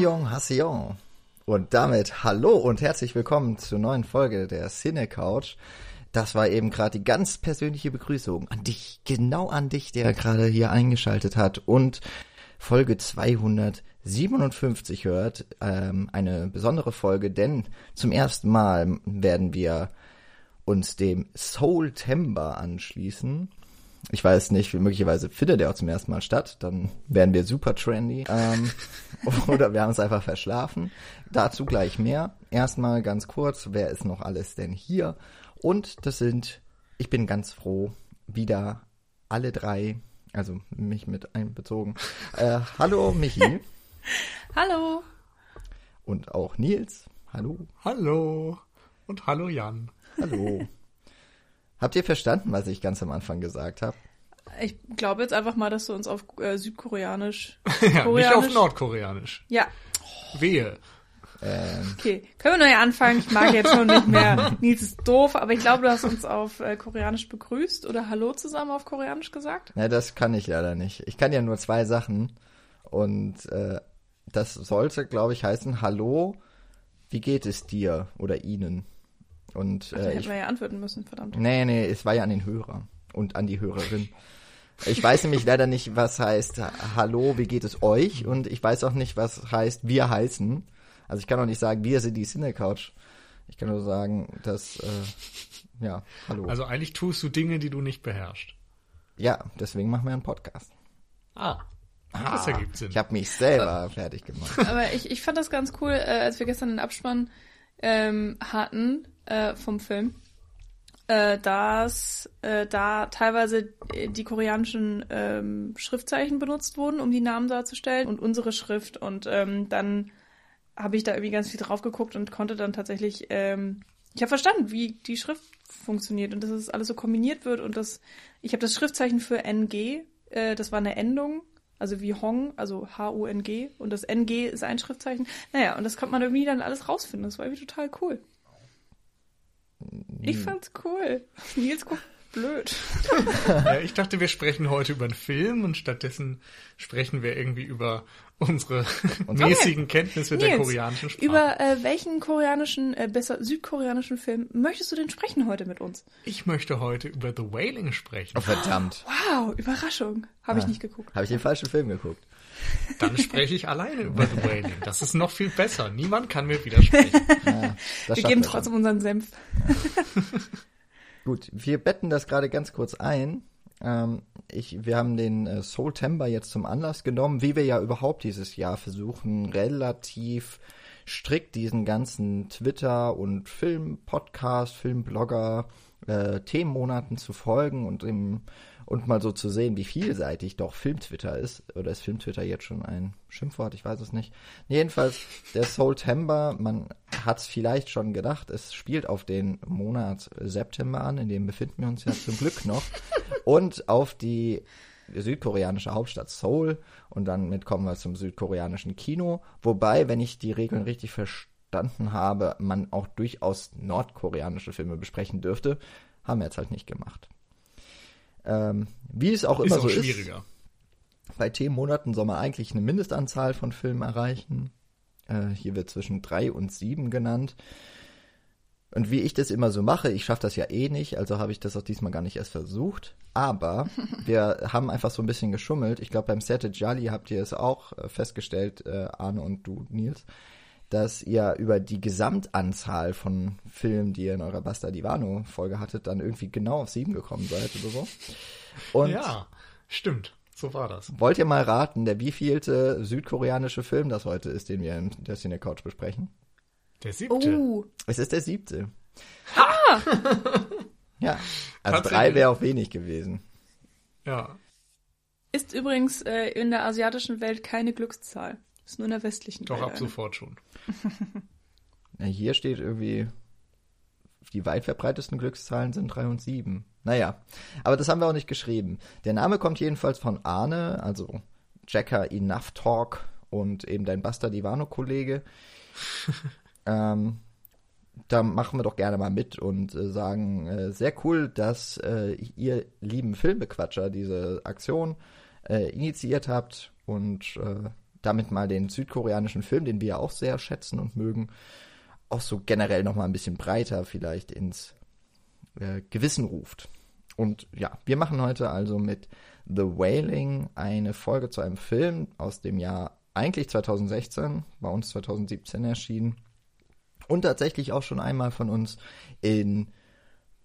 Annyeonghaseyo. Und damit hallo und herzlich willkommen zur neuen Folge der Cine Couch. Das war eben gerade die ganz persönliche Begrüßung an dich, genau an dich, der gerade hier eingeschaltet hat und Folge 257 hört. Ähm, eine besondere Folge, denn zum ersten Mal werden wir uns dem Soul Timber anschließen. Ich weiß nicht, möglicherweise findet er auch zum ersten Mal statt. Dann werden wir super trendy. Ähm, oder wir haben es einfach verschlafen. Dazu gleich mehr. Erstmal ganz kurz, wer ist noch alles denn hier? Und das sind, ich bin ganz froh, wieder alle drei, also mich mit einbezogen. Äh, hallo Michi. hallo. Und auch Nils. Hallo. Hallo. Und hallo Jan. Hallo. Habt ihr verstanden, was ich ganz am Anfang gesagt habe? Ich glaube jetzt einfach mal, dass du uns auf äh, Südkoreanisch. ja, nicht auf Nordkoreanisch. Ja. Wehe. Ähm, Okay, können wir neu anfangen? Ich mag jetzt schon nicht mehr. Nils ist doof, aber ich glaube, du hast uns auf äh, Koreanisch begrüßt oder Hallo zusammen auf Koreanisch gesagt. ja, das kann ich leider nicht. Ich kann ja nur zwei Sachen. Und äh, das sollte, glaube ich, heißen, hallo, wie geht es dir oder Ihnen? Und Ach, äh, hätten ich, wir ja antworten müssen, verdammt. nee, nee, es war ja an den Hörer und an die Hörerin. Ich weiß nämlich leider nicht, was heißt Hallo, wie geht es euch? Und ich weiß auch nicht, was heißt wir heißen. Also ich kann auch nicht sagen, wir sind die Cinecouch. Ich kann nur sagen, dass, äh, ja, hallo. Also eigentlich tust du Dinge, die du nicht beherrschst. ja, deswegen machen wir einen Podcast. Ah. Das ergibt Sinn. Ich habe mich selber fertig gemacht. Aber ich, ich fand das ganz cool, äh, als wir gestern den Abspann ähm, hatten äh, vom Film, äh, dass äh, da teilweise die koreanischen ähm, Schriftzeichen benutzt wurden, um die Namen darzustellen und unsere Schrift. Und ähm, dann habe ich da irgendwie ganz viel drauf geguckt und konnte dann tatsächlich, ähm, ich habe verstanden, wie die Schrift funktioniert und dass es alles so kombiniert wird und das, ich habe das Schriftzeichen für NG, äh, das war eine Endung, also wie Hong, also H-U-N-G und das NG ist ein Schriftzeichen. Naja, und das konnte man irgendwie dann alles rausfinden. Das war irgendwie total cool. Ich fand's cool. Nils guckt blöd. Ja, ich dachte, wir sprechen heute über einen Film und stattdessen sprechen wir irgendwie über unsere mäßigen Kenntnisse der Nils, koreanischen Sprache. Über äh, welchen koreanischen, äh, besser südkoreanischen Film möchtest du denn sprechen heute mit uns? ich möchte heute über The Wailing sprechen. Oh, verdammt. Wow, Überraschung. Habe ich nicht geguckt. Habe ich den falschen Film geguckt? Dann spreche ich alleine über The Wailing. Das ist noch viel besser. Niemand kann mir widersprechen. Ja, das Wir geben trotzdem unseren Senf. Gut, wir betten das gerade ganz kurz ein. Ähm, ich, wir haben den äh, Soultember jetzt zum Anlass genommen, wie wir ja überhaupt dieses Jahr versuchen, relativ strikt diesen ganzen Twitter- und Film-Podcast, Filmblogger, äh, Themenmonaten zu folgen und im, und mal so zu sehen, wie vielseitig doch Filmtwitter ist. Oder ist Filmtwitter jetzt schon ein Schimpfwort? Ich weiß es nicht. Jedenfalls, der Soultember, man hat es vielleicht schon gedacht, es spielt auf den Monat September an, in dem befinden wir uns ja zum Glück noch. und auf die südkoreanische Hauptstadt Seoul. Und dann mit kommen wir zum südkoreanischen Kino. Wobei, wenn ich die Regeln richtig verstanden habe, man auch durchaus nordkoreanische Filme besprechen dürfte. Haben wir jetzt halt nicht gemacht. Ähm, wie es auch Ist immer auch so ist, schwieriger. bei Themenmonaten soll man eigentlich eine Mindestanzahl von Filmen erreichen. Äh, hier wird zwischen drei und sieben genannt. Und wie ich das immer so mache, ich schaffe das ja eh nicht, also habe ich das auch diesmal gar nicht erst versucht. Aber wir haben einfach so ein bisschen geschummelt. Ich glaube, beim Sette Jolly habt ihr es auch äh, festgestellt, äh, Arne und du, Nils, dass ihr über die Gesamtanzahl von Filmen, die ihr in eurer Basta Divano-Folge hattet, dann irgendwie genau auf sieben gekommen seid oder so. Und Ja, stimmt. So war das. Wollt ihr mal raten, der wievielte südkoreanische Film das heute ist, den wir in der Cine Couch besprechen? Der siebte. Oh, Es ist der siebte. Ha! ja, also drei wäre auch wenig gewesen. Ja. ist übrigens äh, in der asiatischen Welt keine Glückszahl. Ist nur in der westlichen Doch Welt. ab eine. sofort schon. Ja, hier steht irgendwie, die weit verbreitesten Glückszahlen sind drei und sieben. Naja, aber das haben wir auch nicht geschrieben. Der Name kommt jedenfalls von Arne, also Jacker Enough Talk und eben dein Basta Divano-Kollege. ähm, da machen wir doch gerne mal mit und äh, sagen, äh, sehr cool, dass äh, ihr lieben Filmbequatscher diese Aktion äh, initiiert habt und äh, damit mal den südkoreanischen Film, den wir ja auch sehr schätzen und mögen, auch so generell nochmal ein bisschen breiter vielleicht ins äh, Gewissen ruft. Und ja, wir machen heute also mit The Wailing eine Folge zu einem Film aus dem Jahr eigentlich 2016, bei uns 2017 erschienen und tatsächlich auch schon einmal von uns in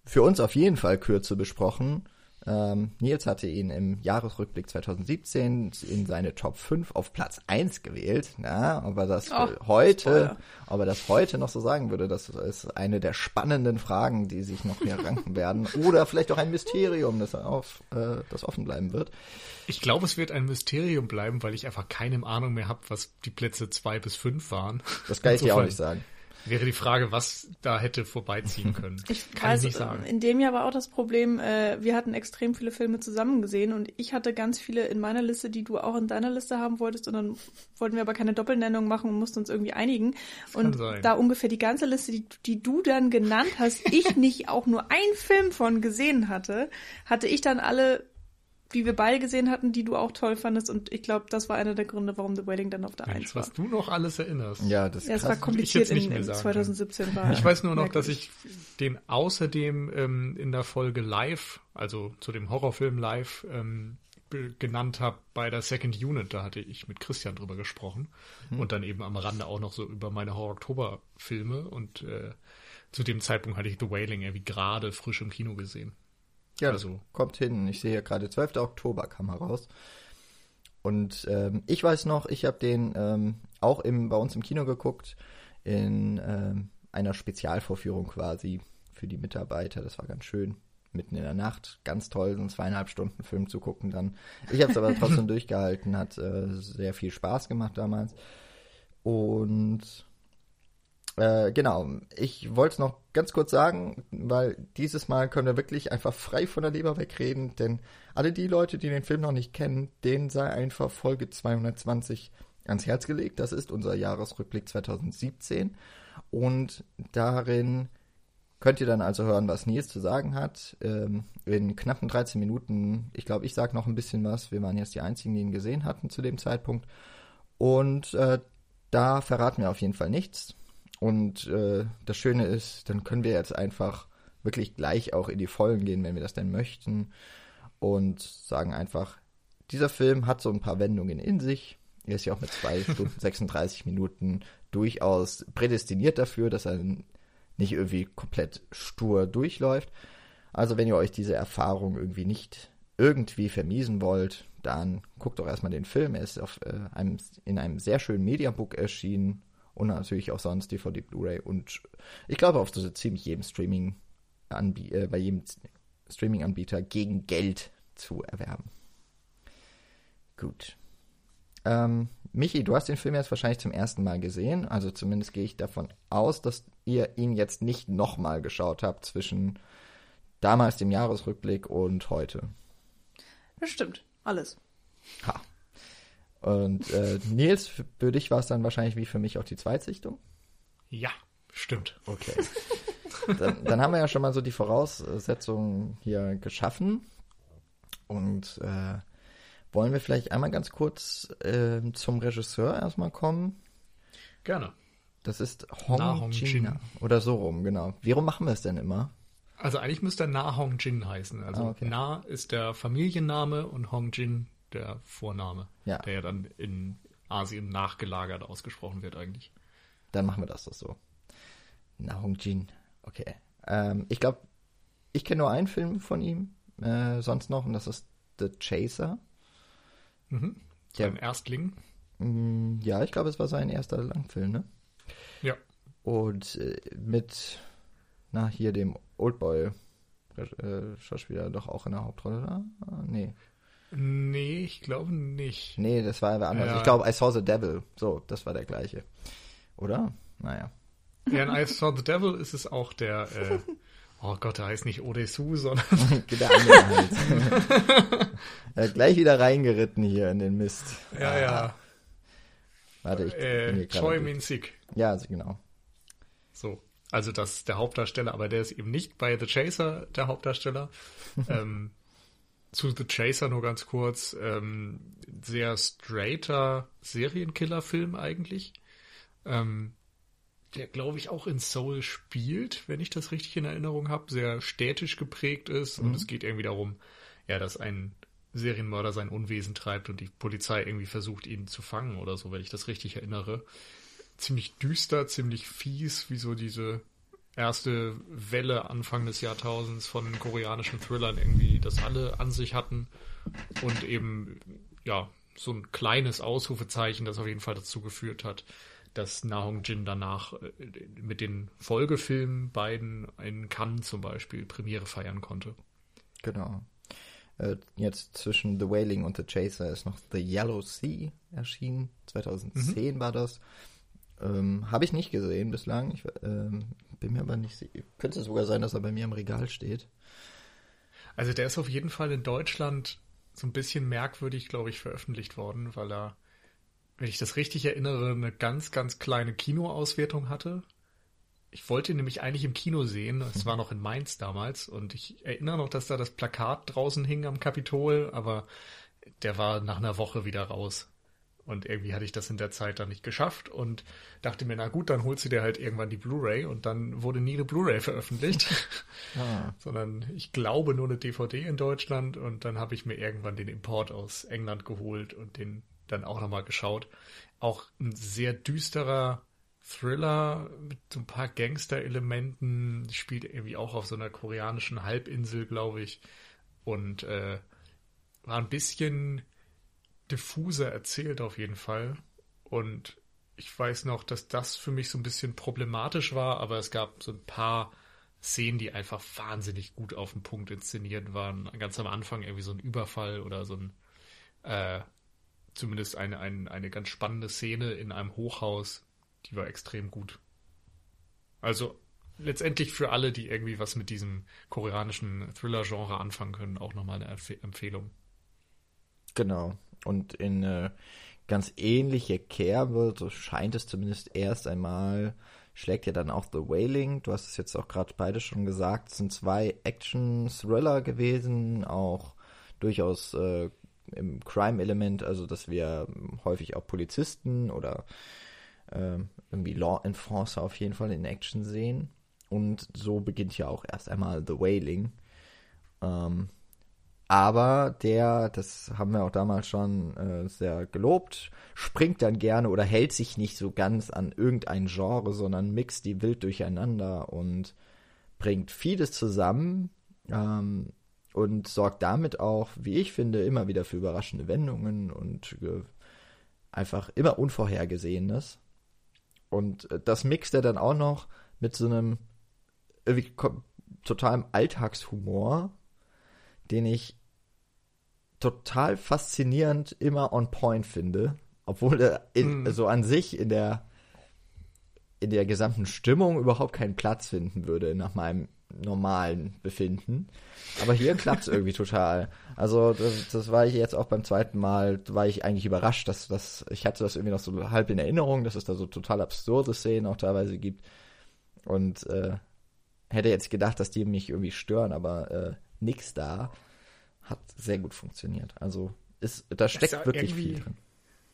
für uns auf jeden Fall Kürze besprochen. Ähm, Nils hatte ihn im Jahresrückblick 2017 in seine Top 5 auf Platz 1 gewählt. Na, ob er das oh, heute, ob er das heute noch so sagen würde, das ist eine der spannenden Fragen, die sich noch hier ranken werden. Oder vielleicht auch ein Mysterium, das auf, äh, das offen bleiben wird. Ich glaube, es wird ein Mysterium bleiben, weil ich einfach keine Ahnung mehr habe, was die Plätze 2 bis 5 waren. Das kann ich dir auch nicht sagen. Wäre die Frage, was da hätte vorbeiziehen können. Ich Kann weiß, ich nicht sagen. In dem Jahr war auch das Problem, äh, wir hatten extrem viele Filme zusammen gesehen und ich hatte ganz viele in meiner Liste, die du auch in deiner Liste haben wolltest und dann wollten wir aber keine Doppelnennung machen und mussten uns irgendwie einigen. Und da ungefähr die ganze Liste, die, die du dann genannt hast, ich nicht auch nur einen Film von gesehen hatte, hatte ich dann alle die wir beide gesehen hatten, die du auch toll fandest. Und ich glaube, das war einer der Gründe, warum The Wedding dann auf der Mensch, 1 war. Was du noch alles erinnerst. Ja, das ja, es war kompliziert in, in 2017 war. Ich weiß nur noch, dass ich den außerdem ähm, in der Folge Live, also zu dem Horrorfilm Live, ähm, genannt habe bei der Second Unit. Da hatte ich mit Christian drüber gesprochen. Hm. Und dann eben am Rande auch noch so über meine Horror-Oktober-Filme. Und äh, zu dem Zeitpunkt hatte ich The Wailing irgendwie gerade frisch im Kino gesehen. Ja, also. kommt hin. Ich sehe ja gerade 12. Oktober kam heraus. Und ähm, ich weiß noch, ich habe den ähm, auch im, bei uns im Kino geguckt, in ähm, einer Spezialvorführung quasi für die Mitarbeiter. Das war ganz schön. Mitten in der Nacht, ganz toll, so einen zweieinhalb Stunden Film zu gucken dann. Ich habe es aber trotzdem durchgehalten, hat äh, sehr viel Spaß gemacht damals. Und äh, genau, ich wollte es noch ganz kurz sagen, weil dieses Mal können wir wirklich einfach frei von der Leber wegreden, denn alle die Leute, die den Film noch nicht kennen, denen sei einfach Folge 220 ans Herz gelegt. Das ist unser Jahresrückblick 2017 und darin könnt ihr dann also hören, was Nils zu sagen hat. Ähm, in knappen 13 Minuten, ich glaube, ich sage noch ein bisschen was. Wir waren jetzt die Einzigen, die ihn gesehen hatten zu dem Zeitpunkt. Und äh, da verraten wir auf jeden Fall nichts. Und äh, das Schöne ist, dann können wir jetzt einfach wirklich gleich auch in die Vollen gehen, wenn wir das denn möchten. Und sagen einfach, dieser Film hat so ein paar Wendungen in sich. Er ist ja auch mit zwei Stunden 36 Minuten durchaus prädestiniert dafür, dass er nicht irgendwie komplett stur durchläuft. Also wenn ihr euch diese Erfahrung irgendwie nicht irgendwie vermiesen wollt, dann guckt doch erstmal den Film. Er ist auf, äh, einem, in einem sehr schönen Mediabook erschienen und natürlich auch sonst DVD, Blu-ray und ich glaube auf so ziemlich jedem Streaming äh, bei jedem Streaming-Anbieter gegen Geld zu erwerben. Gut. Ähm, Michi, du hast den Film jetzt wahrscheinlich zum ersten Mal gesehen, also zumindest gehe ich davon aus, dass ihr ihn jetzt nicht nochmal geschaut habt zwischen damals dem Jahresrückblick und heute. Das stimmt, alles. Ha, und äh, Nils, für dich war es dann wahrscheinlich wie für mich auch die Zweitsichtung? Ja, stimmt. Okay. dann, dann, haben wir ja schon mal so die Voraussetzungen hier geschaffen. Und äh, wollen wir vielleicht einmal ganz kurz äh, zum Regisseur erstmal kommen? Gerne. Das ist Hong, Na Hong Jin. Jin. Oder so rum, genau. Wie rum machen wir es denn immer? Also eigentlich müsste er Na Hong Jin heißen. Also ah, okay. Na ist der Familienname und Hong Jin der Vorname, ja. der ja dann in Asien nachgelagert ausgesprochen wird eigentlich. Dann machen wir das doch so. Jin. Okay. Ähm, ich glaube, ich kenne nur einen Film von ihm, äh, sonst noch, und das ist The Chaser. Mhm. Sein der, Erstling. Mh, mm, ja, ich glaube, es war sein erster Langfilm, ne? Ja. Und äh, mit, na, hier dem Oldboy äh, Schauspieler doch auch in der Hauptrolle da? Ah, nee. Nee, ich glaube nicht. Nee, das war aber anders. Ja. Ich glaube, I Saw the Devil. So, das war der gleiche. Oder? Naja. Ja, in I Saw the Devil ist es auch der, äh, oh Gott, der heißt nicht Odesu, sondern. der andere halt. er hat gleich wieder reingeritten hier in den Mist. Ja, ah. ja. Warte, ich. Äh, Choi Min Sik. Ja, also genau. So. Also das ist der Hauptdarsteller, aber der ist eben nicht bei The Chaser der Hauptdarsteller. ähm, zu The Chaser nur ganz kurz. Ähm, sehr straighter Serienkiller-Film eigentlich. Ähm, der, glaube ich, auch in Soul spielt, wenn ich das richtig in Erinnerung habe. Sehr städtisch geprägt ist. Mhm. Und es geht irgendwie darum, ja, dass ein Serienmörder sein Unwesen treibt und die Polizei irgendwie versucht, ihn zu fangen oder so, wenn ich das richtig erinnere. Ziemlich düster, ziemlich fies, wie so diese erste Welle Anfang des Jahrtausends von koreanischen Thrillern irgendwie das alle an sich hatten und eben ja so ein kleines Ausrufezeichen, das auf jeden Fall dazu geführt hat, dass Nahong Jin danach äh, mit den Folgefilmen beiden in Cannes zum Beispiel Premiere feiern konnte. Genau. Äh, jetzt zwischen The Wailing und The Chaser ist noch The Yellow Sea erschienen. 2010 mhm. war das. Ähm, Habe ich nicht gesehen bislang. Ich ähm, bin mir aber nicht sicher. Könnte sogar sein, dass er bei mir im Regal steht. Also der ist auf jeden Fall in Deutschland so ein bisschen merkwürdig, glaube ich, veröffentlicht worden, weil er, wenn ich das richtig erinnere, eine ganz, ganz kleine Kinoauswertung hatte. Ich wollte ihn nämlich eigentlich im Kino sehen. Es war noch in Mainz damals und ich erinnere noch, dass da das Plakat draußen hing am Kapitol, aber der war nach einer Woche wieder raus. Und irgendwie hatte ich das in der Zeit dann nicht geschafft und dachte mir, na gut, dann holst du dir halt irgendwann die Blu-ray und dann wurde nie eine Blu-ray veröffentlicht, ah. sondern ich glaube nur eine DVD in Deutschland und dann habe ich mir irgendwann den Import aus England geholt und den dann auch nochmal geschaut. Auch ein sehr düsterer Thriller mit so ein paar Gangster-Elementen, spielt irgendwie auch auf so einer koreanischen Halbinsel, glaube ich, und äh, war ein bisschen diffuser erzählt auf jeden Fall. Und ich weiß noch, dass das für mich so ein bisschen problematisch war, aber es gab so ein paar Szenen, die einfach wahnsinnig gut auf den Punkt inszeniert waren. Ganz am Anfang irgendwie so ein Überfall oder so ein, äh, zumindest eine, eine, eine ganz spannende Szene in einem Hochhaus, die war extrem gut. Also letztendlich für alle, die irgendwie was mit diesem koreanischen Thriller-Genre anfangen können, auch nochmal eine Empfehlung. Genau. Und in äh, ganz ähnliche Kerbe, so scheint es zumindest erst einmal, schlägt ja dann auch The Wailing. Du hast es jetzt auch gerade beide schon gesagt. Es sind zwei Action-Thriller gewesen, auch durchaus äh, im Crime-Element, also dass wir häufig auch Polizisten oder äh, irgendwie Law Enforcer auf jeden Fall in Action sehen. Und so beginnt ja auch erst einmal The Wailing. Ähm, aber der, das haben wir auch damals schon äh, sehr gelobt, springt dann gerne oder hält sich nicht so ganz an irgendein Genre, sondern mixt die wild durcheinander und bringt vieles zusammen ähm, und sorgt damit auch, wie ich finde, immer wieder für überraschende Wendungen und äh, einfach immer Unvorhergesehenes. Und äh, das mixt er dann auch noch mit so einem irgendwie totalem Alltagshumor, den ich total faszinierend immer on point finde, obwohl er in, mm. so an sich in der in der gesamten Stimmung überhaupt keinen Platz finden würde nach meinem normalen Befinden. Aber hier klappt es irgendwie total. Also das, das, war ich jetzt auch beim zweiten Mal, war ich eigentlich überrascht, dass das, ich hatte das irgendwie noch so halb in Erinnerung, dass es da so total absurde Szenen auch teilweise gibt. Und äh, hätte jetzt gedacht, dass die mich irgendwie stören, aber äh, nix da hat sehr gut funktioniert. Also ist, da steckt wirklich viel drin.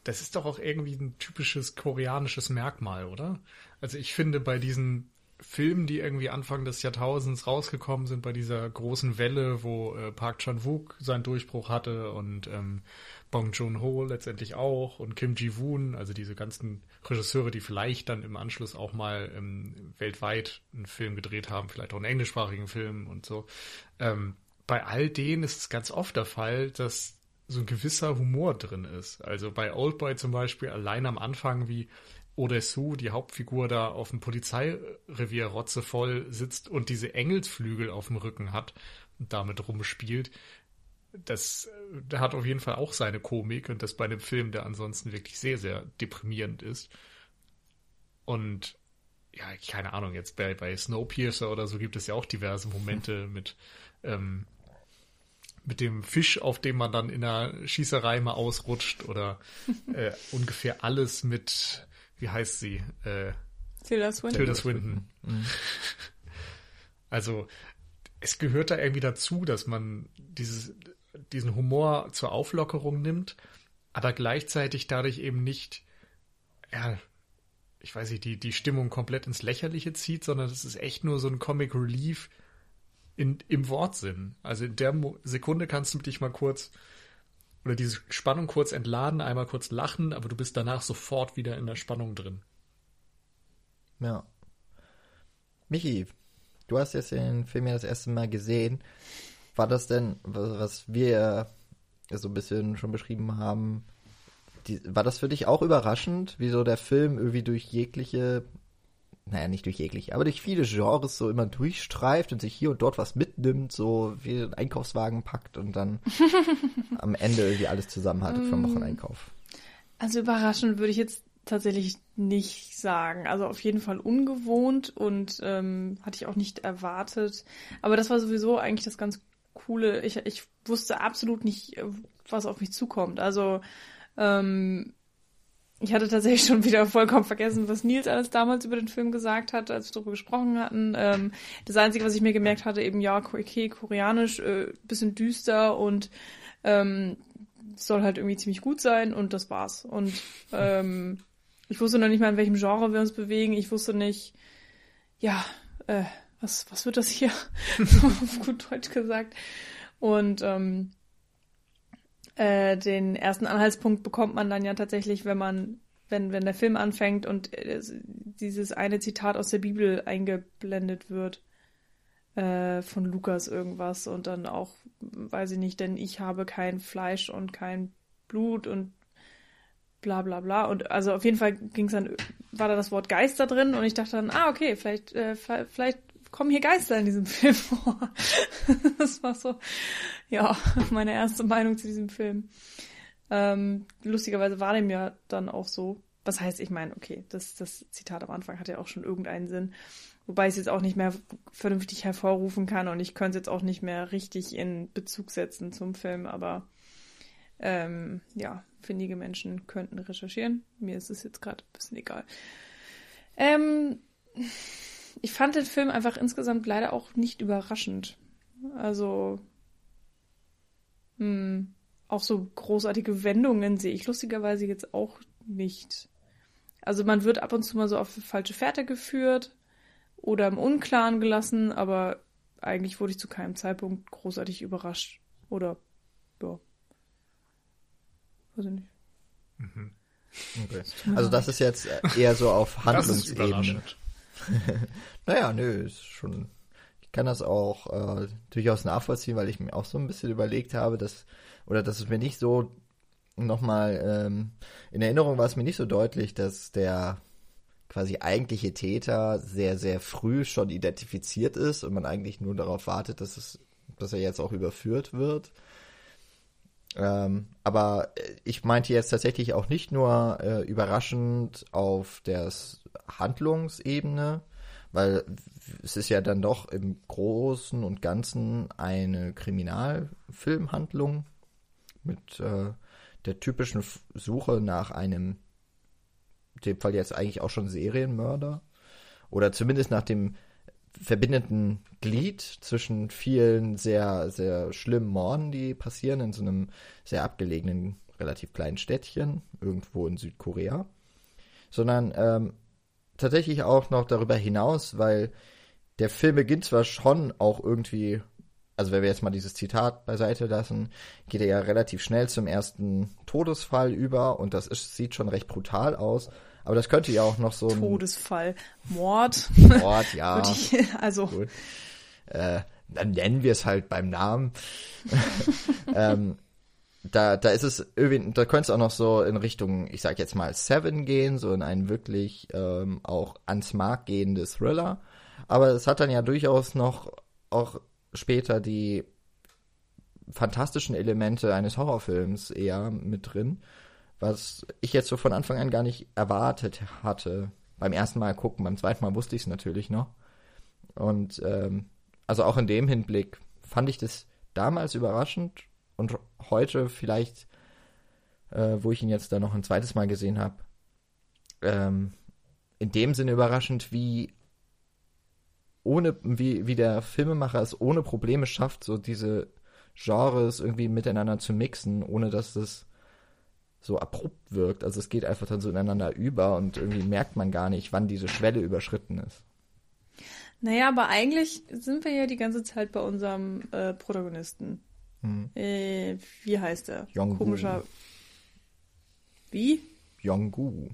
Das ist doch auch irgendwie ein typisches koreanisches Merkmal, oder? Also ich finde bei diesen Filmen, die irgendwie Anfang des Jahrtausends rausgekommen sind, bei dieser großen Welle, wo äh, Park Chan-wook seinen Durchbruch hatte und ähm, Bong Joon-ho letztendlich auch und Kim Ji-woon, also diese ganzen Regisseure, die vielleicht dann im Anschluss auch mal ähm, weltweit einen Film gedreht haben, vielleicht auch einen englischsprachigen Film und so. Ähm, bei all denen ist es ganz oft der Fall, dass so ein gewisser Humor drin ist. Also bei Oldboy zum Beispiel allein am Anfang, wie Odesu, die Hauptfigur, da auf dem Polizeirevier rotzevoll sitzt und diese Engelsflügel auf dem Rücken hat und damit rumspielt. Das der hat auf jeden Fall auch seine Komik und das bei einem Film, der ansonsten wirklich sehr, sehr deprimierend ist. Und ja, keine Ahnung, jetzt bei, bei Snowpiercer oder so gibt es ja auch diverse Momente mit ähm, mit dem Fisch, auf dem man dann in der Schießerei mal ausrutscht oder äh, ungefähr alles mit, wie heißt sie? Äh, Tilda Swinton. Tilda Swinton. Mhm. Also es gehört da irgendwie dazu, dass man dieses diesen Humor zur Auflockerung nimmt, aber gleichzeitig dadurch eben nicht, ja, ich weiß nicht, die, die Stimmung komplett ins Lächerliche zieht, sondern es ist echt nur so ein Comic Relief in, im Wortsinn. Also in der Mo Sekunde kannst du dich mal kurz oder diese Spannung kurz entladen, einmal kurz lachen, aber du bist danach sofort wieder in der Spannung drin. Ja. Michi, du hast jetzt den Film ja das erste Mal gesehen. War das denn, was wir so ein bisschen schon beschrieben haben, die, war das für dich auch überraschend, wie so der Film irgendwie durch jegliche, naja, nicht durch jegliche, aber durch viele Genres so immer durchstreift und sich hier und dort was mitnimmt, so wie einen Einkaufswagen packt und dann am Ende irgendwie alles zusammen hatte vom mm. Wocheneinkauf? Also überraschend würde ich jetzt tatsächlich nicht sagen. Also auf jeden Fall ungewohnt und ähm, hatte ich auch nicht erwartet. Aber das war sowieso eigentlich das ganz Coole. Ich, ich wusste absolut nicht, was auf mich zukommt. Also ähm, ich hatte tatsächlich schon wieder vollkommen vergessen, was Nils alles damals über den Film gesagt hat, als wir darüber gesprochen hatten. Ähm, das Einzige, was ich mir gemerkt hatte, eben ja, okay, koreanisch, äh, bisschen düster und ähm, soll halt irgendwie ziemlich gut sein und das war's. Und ähm, ich wusste noch nicht mal, in welchem Genre wir uns bewegen. Ich wusste nicht, ja, äh, was, was wird das hier? so auf gut Deutsch gesagt. Und ähm, äh, den ersten Anhaltspunkt bekommt man dann ja tatsächlich, wenn man, wenn, wenn der Film anfängt und äh, dieses eine Zitat aus der Bibel eingeblendet wird äh, von Lukas irgendwas und dann auch, weiß ich nicht, denn ich habe kein Fleisch und kein Blut und bla bla bla. Und also auf jeden Fall ging es dann, war da das Wort Geister drin und ich dachte dann, ah, okay, vielleicht, äh, vielleicht kommen hier Geister in diesem Film vor. das war so, ja, meine erste Meinung zu diesem Film. Ähm, lustigerweise war dem ja dann auch so. Was heißt, ich meine, okay, das, das Zitat am Anfang hat ja auch schon irgendeinen Sinn. Wobei ich es jetzt auch nicht mehr vernünftig hervorrufen kann und ich könnte es jetzt auch nicht mehr richtig in Bezug setzen zum Film, aber ähm, ja, findige Menschen könnten recherchieren. Mir ist es jetzt gerade ein bisschen egal. Ähm, ich fand den Film einfach insgesamt leider auch nicht überraschend. Also, hm, auch so großartige Wendungen sehe ich lustigerweise jetzt auch nicht. Also man wird ab und zu mal so auf falsche Fährte geführt oder im Unklaren gelassen, aber eigentlich wurde ich zu keinem Zeitpunkt großartig überrascht. Oder, ja. Weiß ich nicht. Mhm. Okay. Also das ist jetzt eher so auf Handlungsebene. naja, nö, ist schon. Ich kann das auch äh, durchaus nachvollziehen, weil ich mir auch so ein bisschen überlegt habe, dass, oder dass es mir nicht so nochmal ähm, in Erinnerung war es mir nicht so deutlich, dass der quasi eigentliche Täter sehr, sehr früh schon identifiziert ist und man eigentlich nur darauf wartet, dass es, dass er jetzt auch überführt wird. Ähm, aber ich meinte jetzt tatsächlich auch nicht nur äh, überraschend auf der Handlungsebene, weil es ist ja dann doch im Großen und Ganzen eine Kriminalfilmhandlung mit äh, der typischen Suche nach einem, in dem Fall jetzt eigentlich auch schon Serienmörder oder zumindest nach dem verbindenden Glied zwischen vielen sehr, sehr schlimmen Morden, die passieren in so einem sehr abgelegenen, relativ kleinen Städtchen, irgendwo in Südkorea, sondern ähm, tatsächlich auch noch darüber hinaus, weil der Film beginnt zwar schon auch irgendwie, also wenn wir jetzt mal dieses Zitat beiseite lassen, geht er ja relativ schnell zum ersten Todesfall über und das ist, sieht schon recht brutal aus. Aber das könnte ja auch noch so ein Todesfall, Mord. Mord, ja. Also Gut. Äh, dann nennen wir es halt beim Namen. ähm, da, da ist es irgendwie, da könnte es auch noch so in Richtung, ich sag jetzt mal Seven gehen, so in einen wirklich ähm, auch ans Mark gehende Thriller. Aber es hat dann ja durchaus noch auch später die fantastischen Elemente eines Horrorfilms eher mit drin, was ich jetzt so von Anfang an gar nicht erwartet hatte. Beim ersten Mal gucken, beim zweiten Mal wusste ich es natürlich noch. Und ähm, also auch in dem Hinblick fand ich das damals überraschend und heute vielleicht, äh, wo ich ihn jetzt da noch ein zweites Mal gesehen habe, ähm, in dem Sinne überraschend, wie ohne, wie, wie der Filmemacher es ohne Probleme schafft, so diese Genres irgendwie miteinander zu mixen, ohne dass es so abrupt wirkt. Also es geht einfach dann so ineinander über und irgendwie merkt man gar nicht, wann diese Schwelle überschritten ist. Naja, aber eigentlich sind wir ja die ganze Zeit bei unserem äh, Protagonisten. Hm. Äh, wie heißt er? Yonggu. Komischer. Wie? Yonggu.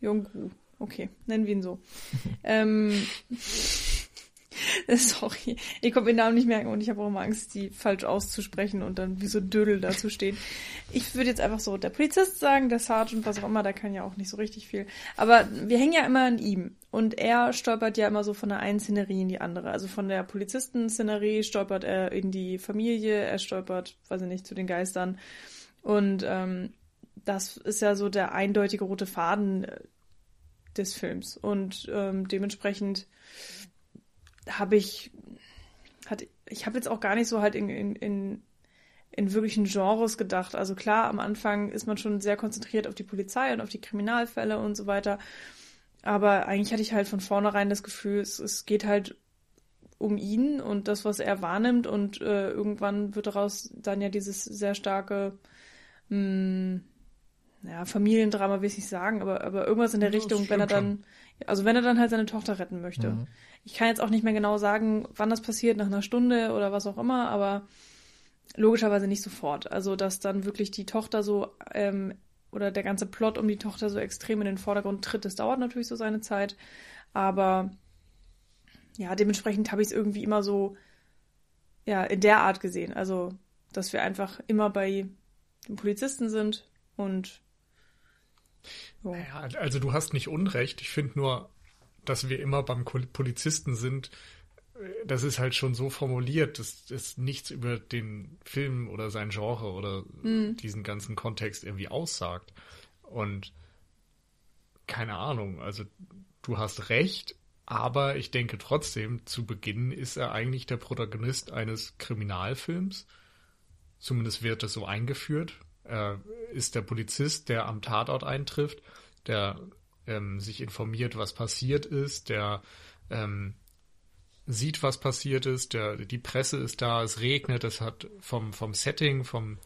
Yonggu. Okay, nennen wir ihn so. ähm, Sorry, ich konnte den Namen nicht merken und ich habe auch immer Angst, die falsch auszusprechen und dann wie so Dödel dazu stehen. Ich würde jetzt einfach so der Polizist sagen, der Sergeant, was auch immer, der kann ja auch nicht so richtig viel. Aber wir hängen ja immer an ihm und er stolpert ja immer so von der einen Szenerie in die andere. Also von der Polizisten-Szenerie stolpert er in die Familie, er stolpert, weiß ich nicht, zu den Geistern und ähm, das ist ja so der eindeutige rote Faden äh, des Films und ähm, dementsprechend habe ich, hat, ich habe jetzt auch gar nicht so halt in, in, in, in wirklichen Genres gedacht. Also klar, am Anfang ist man schon sehr konzentriert auf die Polizei und auf die Kriminalfälle und so weiter. Aber eigentlich hatte ich halt von vornherein das Gefühl, es, es geht halt um ihn und das, was er wahrnimmt und äh, irgendwann wird daraus dann ja dieses sehr starke mh, hm, ja, Familiendrama will ich nicht sagen, aber, aber irgendwas in der ja, Richtung, wenn er dann, also wenn er dann halt seine Tochter retten möchte. Mhm. Ich kann jetzt auch nicht mehr genau sagen, wann das passiert, nach einer Stunde oder was auch immer, aber logischerweise nicht sofort. Also, dass dann wirklich die Tochter so, ähm, oder der ganze Plot um die Tochter so extrem in den Vordergrund tritt, das dauert natürlich so seine Zeit. Aber ja, dementsprechend habe ich es irgendwie immer so, ja, in der Art gesehen. Also, dass wir einfach immer bei den Polizisten sind und so. Naja, also du hast nicht Unrecht. Ich finde nur, dass wir immer beim Polizisten sind, das ist halt schon so formuliert, dass es nichts über den Film oder sein Genre oder mhm. diesen ganzen Kontext irgendwie aussagt. Und keine Ahnung, also du hast recht, aber ich denke trotzdem, zu Beginn ist er eigentlich der Protagonist eines Kriminalfilms. Zumindest wird es so eingeführt. Er ist der Polizist, der am Tatort eintrifft, der ähm, sich informiert, was passiert ist, der ähm, sieht, was passiert ist, der, die Presse ist da, es regnet, es hat vom, vom Setting, vom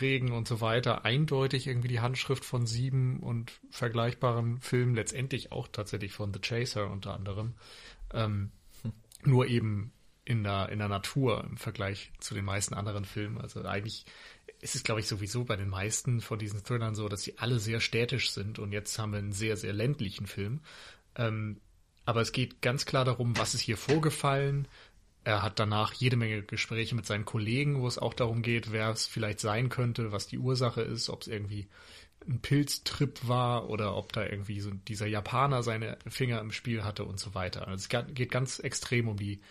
Regen und so weiter eindeutig irgendwie die Handschrift von sieben und vergleichbaren Filmen, letztendlich auch tatsächlich von The Chaser unter anderem. Ähm, hm. Nur eben in der, in der Natur im Vergleich zu den meisten anderen Filmen. Also eigentlich ist es, glaube ich, sowieso bei den meisten von diesen Thrillern so, dass sie alle sehr städtisch sind und jetzt haben wir einen sehr, sehr ländlichen Film. Ähm, aber es geht ganz klar darum, was ist hier vorgefallen. Er hat danach jede Menge Gespräche mit seinen Kollegen, wo es auch darum geht, wer es vielleicht sein könnte, was die Ursache ist, ob es irgendwie ein Pilztrip war oder ob da irgendwie so dieser Japaner seine Finger im Spiel hatte und so weiter. Also es geht ganz extrem um die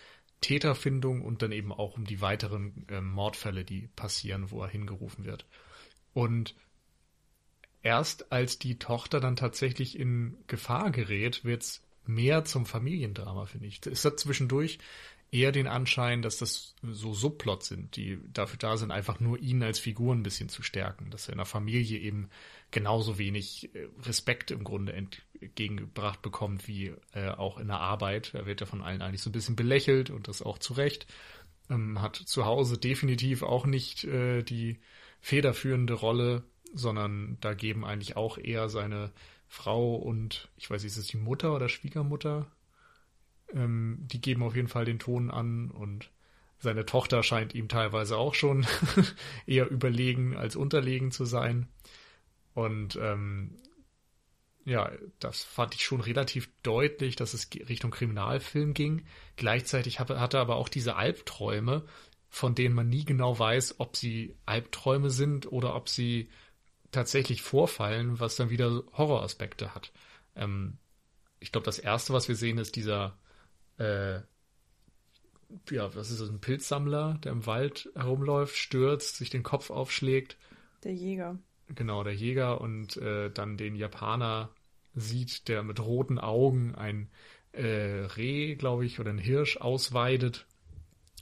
Täterfindung und dann eben auch um die weiteren äh, Mordfälle, die passieren, wo er hingerufen wird. Und erst als die Tochter dann tatsächlich in Gefahr gerät, wird es mehr zum Familiendrama, finde ich. Es hat zwischendurch eher den Anschein, dass das so Subplots sind, die dafür da sind, einfach nur ihn als Figur ein bisschen zu stärken, dass er in der Familie eben genauso wenig äh, Respekt im Grunde entgegengebracht bekommt wie äh, auch in der Arbeit. Er wird ja von allen eigentlich so ein bisschen belächelt und das auch zu Recht. Ähm, hat zu Hause definitiv auch nicht äh, die federführende Rolle, sondern da geben eigentlich auch eher seine Frau und ich weiß nicht, ist es die Mutter oder Schwiegermutter? Ähm, die geben auf jeden Fall den Ton an und seine Tochter scheint ihm teilweise auch schon eher überlegen als unterlegen zu sein. Und ähm, ja, das fand ich schon relativ deutlich, dass es Richtung Kriminalfilm ging. Gleichzeitig hatte er aber auch diese Albträume, von denen man nie genau weiß, ob sie Albträume sind oder ob sie tatsächlich vorfallen, was dann wieder Horroraspekte hat. Ähm, ich glaube, das erste, was wir sehen, ist dieser, äh, ja, was ist das, ein Pilzsammler, der im Wald herumläuft, stürzt, sich den Kopf aufschlägt. Der Jäger. Genau, der Jäger und äh, dann den Japaner sieht, der mit roten Augen ein äh, Reh, glaube ich, oder ein Hirsch ausweidet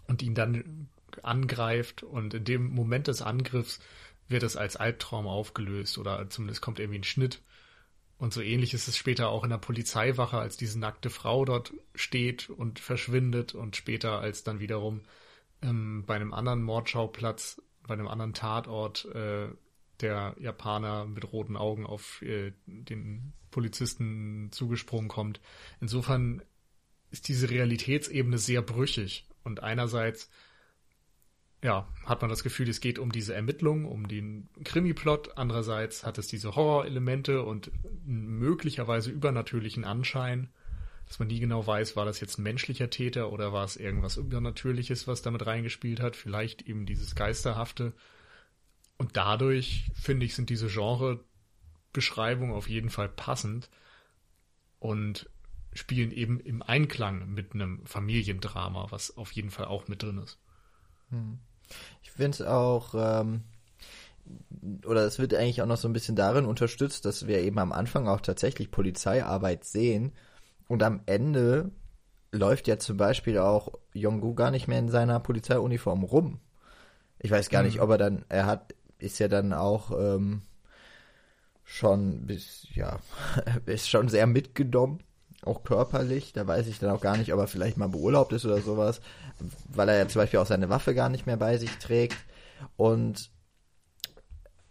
und ihn dann angreift und in dem Moment des Angriffs wird es als Albtraum aufgelöst oder zumindest kommt irgendwie ein Schnitt. Und so ähnlich ist es später auch in der Polizeiwache, als diese nackte Frau dort steht und verschwindet und später als dann wiederum ähm, bei einem anderen Mordschauplatz, bei einem anderen Tatort äh, der Japaner mit roten Augen auf äh, den Polizisten zugesprungen kommt. Insofern ist diese Realitätsebene sehr brüchig. Und einerseits, ja, hat man das Gefühl, es geht um diese Ermittlung, um den Krimi-Plot. Andererseits hat es diese Horrorelemente und möglicherweise übernatürlichen Anschein, dass man nie genau weiß, war das jetzt ein menschlicher Täter oder war es irgendwas Übernatürliches, was damit reingespielt hat. Vielleicht eben dieses Geisterhafte. Und dadurch, finde ich, sind diese Genre-Beschreibungen auf jeden Fall passend und spielen eben im Einklang mit einem Familiendrama, was auf jeden Fall auch mit drin ist. Hm. Ich finde es auch, ähm, oder es wird eigentlich auch noch so ein bisschen darin unterstützt, dass wir eben am Anfang auch tatsächlich Polizeiarbeit sehen und am Ende läuft ja zum Beispiel auch Yongu gar nicht mehr in seiner Polizeiuniform rum. Ich weiß gar mhm. nicht, ob er dann, er hat ist ja dann auch ähm, schon bis, ja, ist schon sehr mitgenommen, auch körperlich. Da weiß ich dann auch gar nicht, ob er vielleicht mal beurlaubt ist oder sowas, weil er ja zum Beispiel auch seine Waffe gar nicht mehr bei sich trägt. Und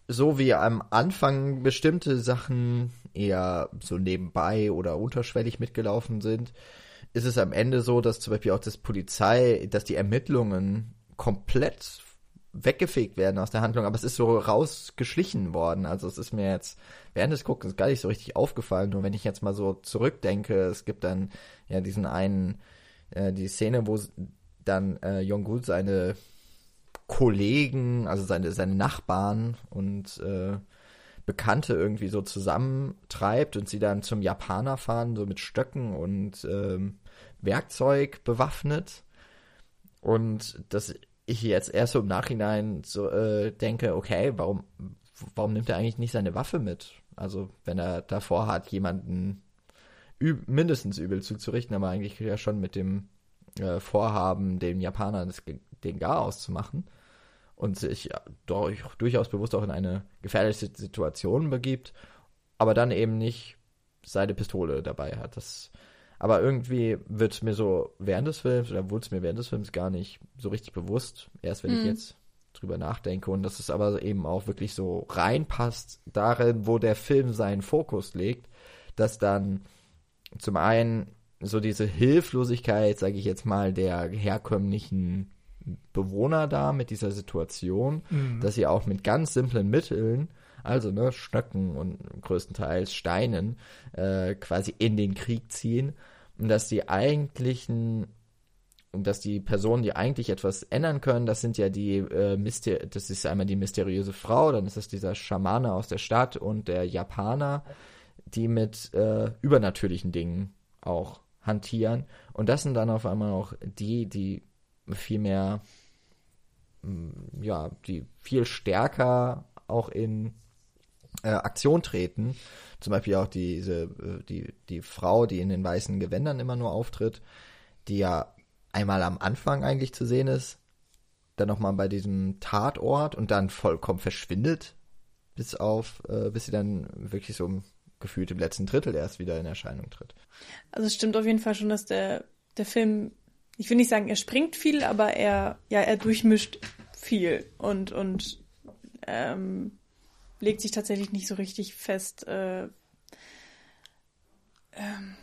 so wie am Anfang bestimmte Sachen eher so nebenbei oder unterschwellig mitgelaufen sind, ist es am Ende so, dass zum Beispiel auch das Polizei, dass die Ermittlungen komplett weggefegt werden aus der Handlung, aber es ist so rausgeschlichen worden. Also es ist mir jetzt während des Guckens gar nicht so richtig aufgefallen. Nur wenn ich jetzt mal so zurückdenke, es gibt dann ja diesen einen, äh, die Szene, wo dann äh, Jongul seine Kollegen, also seine, seine Nachbarn und äh, Bekannte irgendwie so zusammentreibt und sie dann zum Japaner fahren, so mit Stöcken und ähm, Werkzeug bewaffnet. Und das ich jetzt erst so im Nachhinein so äh, denke, okay, warum, warum nimmt er eigentlich nicht seine Waffe mit? Also wenn er davor hat, jemanden üb mindestens übel zuzurichten, aber eigentlich ja schon mit dem äh, Vorhaben, den Japanern das, den Garaus zu machen und sich durch, durchaus bewusst auch in eine gefährliche Situation begibt, aber dann eben nicht seine Pistole dabei hat. Das aber irgendwie wird mir so während des Films, oder wurde es mir während des Films gar nicht so richtig bewusst, erst wenn mhm. ich jetzt drüber nachdenke. Und dass es aber eben auch wirklich so reinpasst darin, wo der Film seinen Fokus legt, dass dann zum einen so diese Hilflosigkeit, sage ich jetzt mal, der herkömmlichen Bewohner da mit dieser Situation, mhm. dass sie auch mit ganz simplen Mitteln also ne, Stöcken und größtenteils Steinen, äh, quasi in den Krieg ziehen und dass die eigentlichen und dass die Personen, die eigentlich etwas ändern können, das sind ja die äh, Myster das ist einmal die mysteriöse Frau, dann ist das dieser Schamane aus der Stadt und der Japaner, die mit äh, übernatürlichen Dingen auch hantieren. Und das sind dann auf einmal auch die, die viel mehr, ja, die viel stärker auch in äh, Aktion treten. Zum Beispiel auch diese, äh, die, die Frau, die in den weißen Gewändern immer nur auftritt, die ja einmal am Anfang eigentlich zu sehen ist, dann nochmal bei diesem Tatort und dann vollkommen verschwindet, bis auf, äh, bis sie dann wirklich so gefühlt im letzten Drittel erst wieder in Erscheinung tritt. Also es stimmt auf jeden Fall schon, dass der, der Film, ich will nicht sagen, er springt viel, aber er, ja, er durchmischt viel und, und ähm, legt sich tatsächlich nicht so richtig fest, äh, ähm,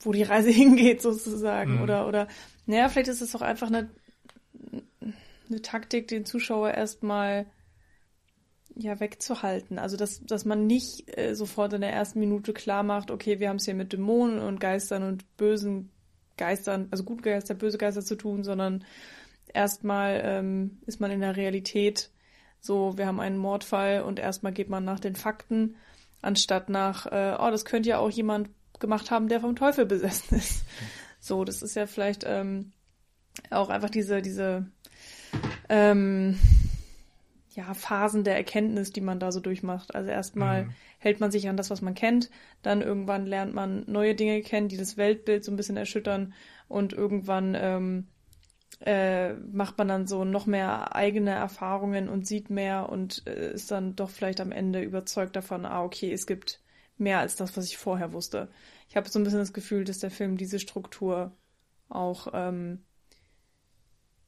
wo die Reise hingeht sozusagen. Mhm. Oder, oder, naja, vielleicht ist es auch einfach eine, eine Taktik, den Zuschauer erstmal ja wegzuhalten. Also dass, dass man nicht äh, sofort in der ersten Minute klar macht, okay, wir haben es hier mit Dämonen und Geistern und bösen Geistern, also gute Geister, böse Geister zu tun, sondern erstmal ähm, ist man in der Realität so, wir haben einen Mordfall und erstmal geht man nach den Fakten, anstatt nach, äh, oh, das könnte ja auch jemand gemacht haben, der vom Teufel besessen ist. So, das ist ja vielleicht ähm, auch einfach diese, diese ähm, ja, Phasen der Erkenntnis, die man da so durchmacht. Also erstmal mhm. hält man sich an das, was man kennt, dann irgendwann lernt man neue Dinge kennen, die das Weltbild so ein bisschen erschüttern und irgendwann ähm, äh, macht man dann so noch mehr eigene Erfahrungen und sieht mehr und äh, ist dann doch vielleicht am Ende überzeugt davon, ah, okay, es gibt mehr als das, was ich vorher wusste. Ich habe so ein bisschen das Gefühl, dass der Film diese Struktur auch ähm,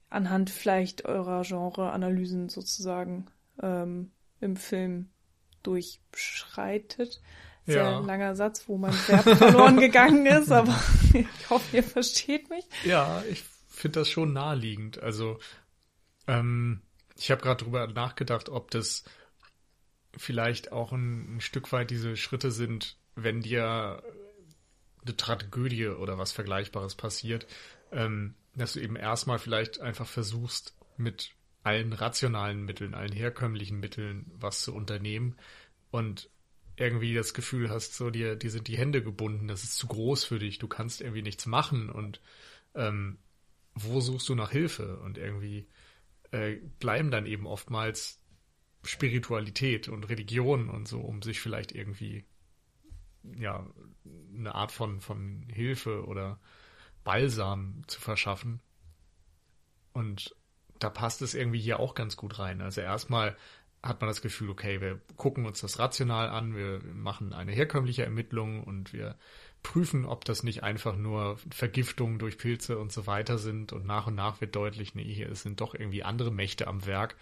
anhand vielleicht eurer Genre-Analysen sozusagen ähm, im Film durchschreitet. Sehr ja. langer Satz, wo mein Verb verloren gegangen ist, aber ich hoffe, ihr versteht mich. Ja, ich finde das schon naheliegend. Also ähm, ich habe gerade drüber nachgedacht, ob das vielleicht auch ein, ein Stück weit diese Schritte sind, wenn dir eine Tragödie oder was Vergleichbares passiert, ähm, dass du eben erstmal vielleicht einfach versuchst, mit allen rationalen Mitteln, allen herkömmlichen Mitteln was zu unternehmen und irgendwie das Gefühl hast, so dir, dir sind die Hände gebunden, das ist zu groß für dich, du kannst irgendwie nichts machen und ähm, wo suchst du nach Hilfe? Und irgendwie äh, bleiben dann eben oftmals Spiritualität und Religion und so, um sich vielleicht irgendwie ja eine Art von, von Hilfe oder Balsam zu verschaffen. Und da passt es irgendwie hier auch ganz gut rein. Also erstmal hat man das Gefühl, okay, wir gucken uns das rational an, wir machen eine herkömmliche Ermittlung und wir prüfen, ob das nicht einfach nur Vergiftungen durch Pilze und so weiter sind und nach und nach wird deutlich, nee, hier sind doch irgendwie andere Mächte am Werk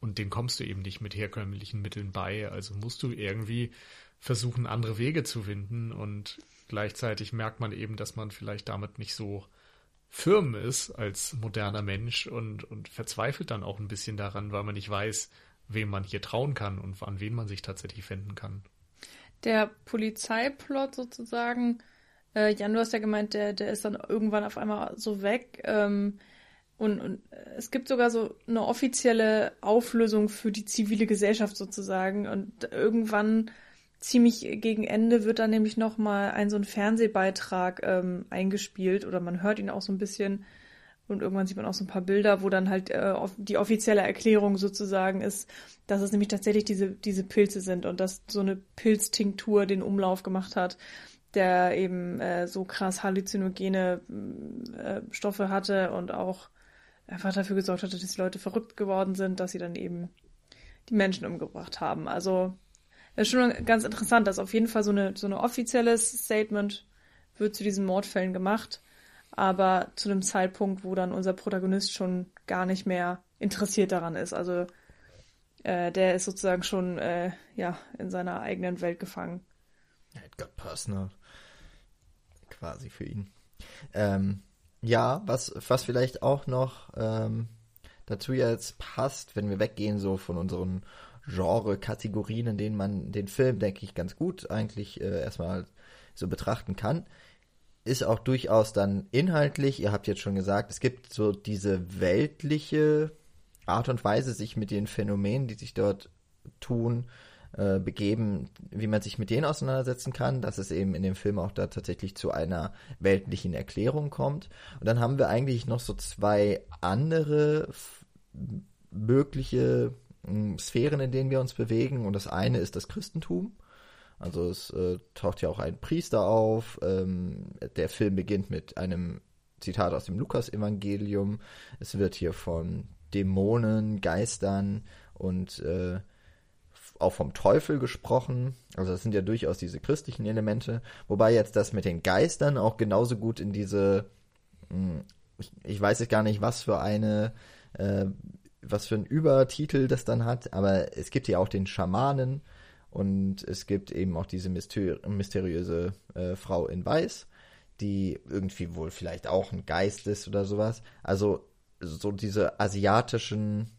und dem kommst du eben nicht mit herkömmlichen Mitteln bei, also musst du irgendwie versuchen, andere Wege zu finden und gleichzeitig merkt man eben, dass man vielleicht damit nicht so firm ist als moderner Mensch und, und verzweifelt dann auch ein bisschen daran, weil man nicht weiß, wem man hier trauen kann und an wen man sich tatsächlich wenden kann. Der Polizeiplot sozusagen, äh, Jan, du hast ja gemeint, der, der ist dann irgendwann auf einmal so weg. Ähm, und, und es gibt sogar so eine offizielle Auflösung für die zivile Gesellschaft sozusagen. Und irgendwann ziemlich gegen Ende wird dann nämlich nochmal ein so ein Fernsehbeitrag ähm, eingespielt oder man hört ihn auch so ein bisschen und irgendwann sieht man auch so ein paar Bilder, wo dann halt äh, die offizielle Erklärung sozusagen ist, dass es nämlich tatsächlich diese, diese Pilze sind und dass so eine Pilztinktur den Umlauf gemacht hat, der eben äh, so krass halluzinogene äh, Stoffe hatte und auch einfach dafür gesorgt hatte, dass die Leute verrückt geworden sind, dass sie dann eben die Menschen umgebracht haben. Also das ist schon ganz interessant, dass auf jeden Fall so eine so eine offizielles Statement wird zu diesen Mordfällen gemacht aber zu einem Zeitpunkt, wo dann unser Protagonist schon gar nicht mehr interessiert daran ist. Also äh, der ist sozusagen schon äh, ja in seiner eigenen Welt gefangen. It got personal. Quasi für ihn. Ähm, ja, was, was vielleicht auch noch ähm, dazu jetzt passt, wenn wir weggehen so von unseren Genre-Kategorien, in denen man den Film, denke ich, ganz gut eigentlich äh, erstmal so betrachten kann, ist auch durchaus dann inhaltlich, ihr habt jetzt schon gesagt, es gibt so diese weltliche Art und Weise, sich mit den Phänomenen, die sich dort tun, äh, begeben, wie man sich mit denen auseinandersetzen kann, dass es eben in dem Film auch da tatsächlich zu einer weltlichen Erklärung kommt. Und dann haben wir eigentlich noch so zwei andere mögliche Sphären, in denen wir uns bewegen. Und das eine ist das Christentum also es äh, taucht ja auch ein Priester auf. Ähm, der Film beginnt mit einem Zitat aus dem Lukas-Evangelium. Es wird hier von Dämonen, Geistern und äh, auch vom Teufel gesprochen. Also das sind ja durchaus diese christlichen Elemente. Wobei jetzt das mit den Geistern auch genauso gut in diese, mh, hm, ich, ich, weiß jetzt gar nicht, was für eine, äh, was für ein Übertitel das dann hat, aber es gibt ja auch den Schamanen, und es gibt eben auch diese mysteri mysteriöse äh, Frau in Weiß, die irgendwie wohl vielleicht auch ein Geist ist oder sowas. Also so diese asiatischen,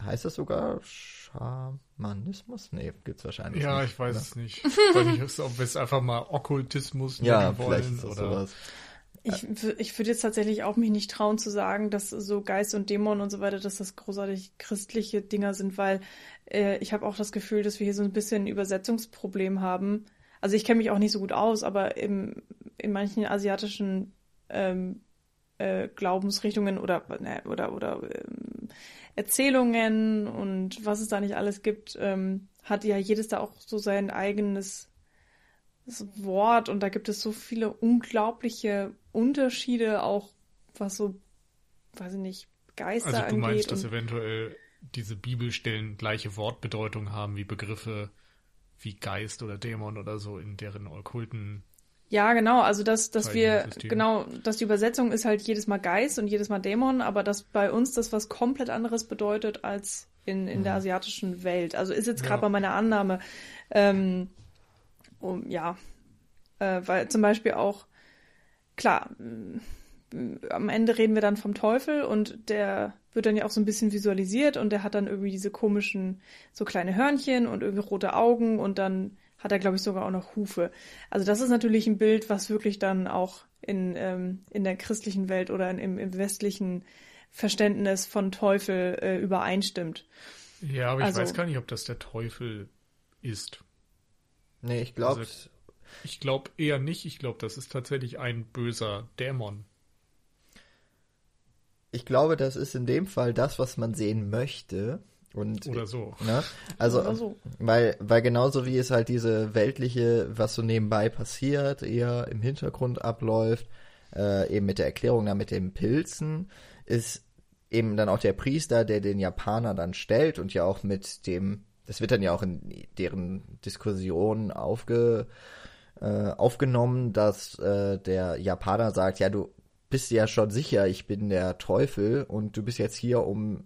heißt das sogar Schamanismus? Nee, gibt's wahrscheinlich ja, nicht. Ja, ich weiß oder? es nicht. Ich weiß nicht, ob wir es einfach mal Okkultismus ja, wollen. Vielleicht oder sowas. Ich, ich würde jetzt tatsächlich auch mich nicht trauen zu sagen, dass so Geist und Dämon und so weiter, dass das großartig christliche Dinger sind, weil äh, ich habe auch das Gefühl, dass wir hier so ein bisschen ein Übersetzungsproblem haben. Also ich kenne mich auch nicht so gut aus, aber im, in manchen asiatischen ähm, äh, Glaubensrichtungen oder ne, oder oder ähm, Erzählungen und was es da nicht alles gibt, ähm, hat ja jedes da auch so sein eigenes Wort und da gibt es so viele unglaubliche Unterschiede, auch was so, weiß ich nicht, Geister angeht. Also du meinst, dass eventuell diese Bibelstellen gleiche Wortbedeutung haben wie Begriffe wie Geist oder Dämon oder so in deren okkulten Ja, genau, also dass, dass wir, genau, dass die Übersetzung ist halt jedes Mal Geist und jedes Mal Dämon, aber dass bei uns das was komplett anderes bedeutet als in, in der asiatischen Welt. Also ist jetzt gerade Ja. bei meiner Annahme, ähm, um, ja, äh, weil zum Beispiel auch, klar, am Ende reden wir dann vom Teufel und der wird dann ja auch so ein bisschen visualisiert und der hat dann irgendwie diese komischen, so kleine Hörnchen und irgendwie rote Augen und dann hat er, glaube ich, sogar auch noch Hufe. Also das ist natürlich ein Bild, was wirklich dann auch in, ähm, in der christlichen Welt oder in, im, im westlichen Verständnis von Teufel äh, übereinstimmt. Ja, aber ich Also- weiß gar nicht, ob das der Teufel ist. Nee, ich glaube, Also- Ich glaube eher nicht. Ich glaube, das ist tatsächlich ein böser Dämon. Ich glaube, das ist in dem Fall das, was man sehen möchte. Und, Oder so. Ne? Also, Oder so. weil, weil genauso wie es halt diese weltliche, was so nebenbei passiert, eher im Hintergrund abläuft, äh, eben mit der Erklärung da mit den Pilzen, ist eben dann auch der Priester, der den Japaner dann stellt und ja auch mit dem, das wird dann ja auch in deren Diskussion aufge, äh, aufgenommen, dass äh, der Japaner sagt, ja, du bist ja schon sicher, ich bin der Teufel und du bist jetzt hier, um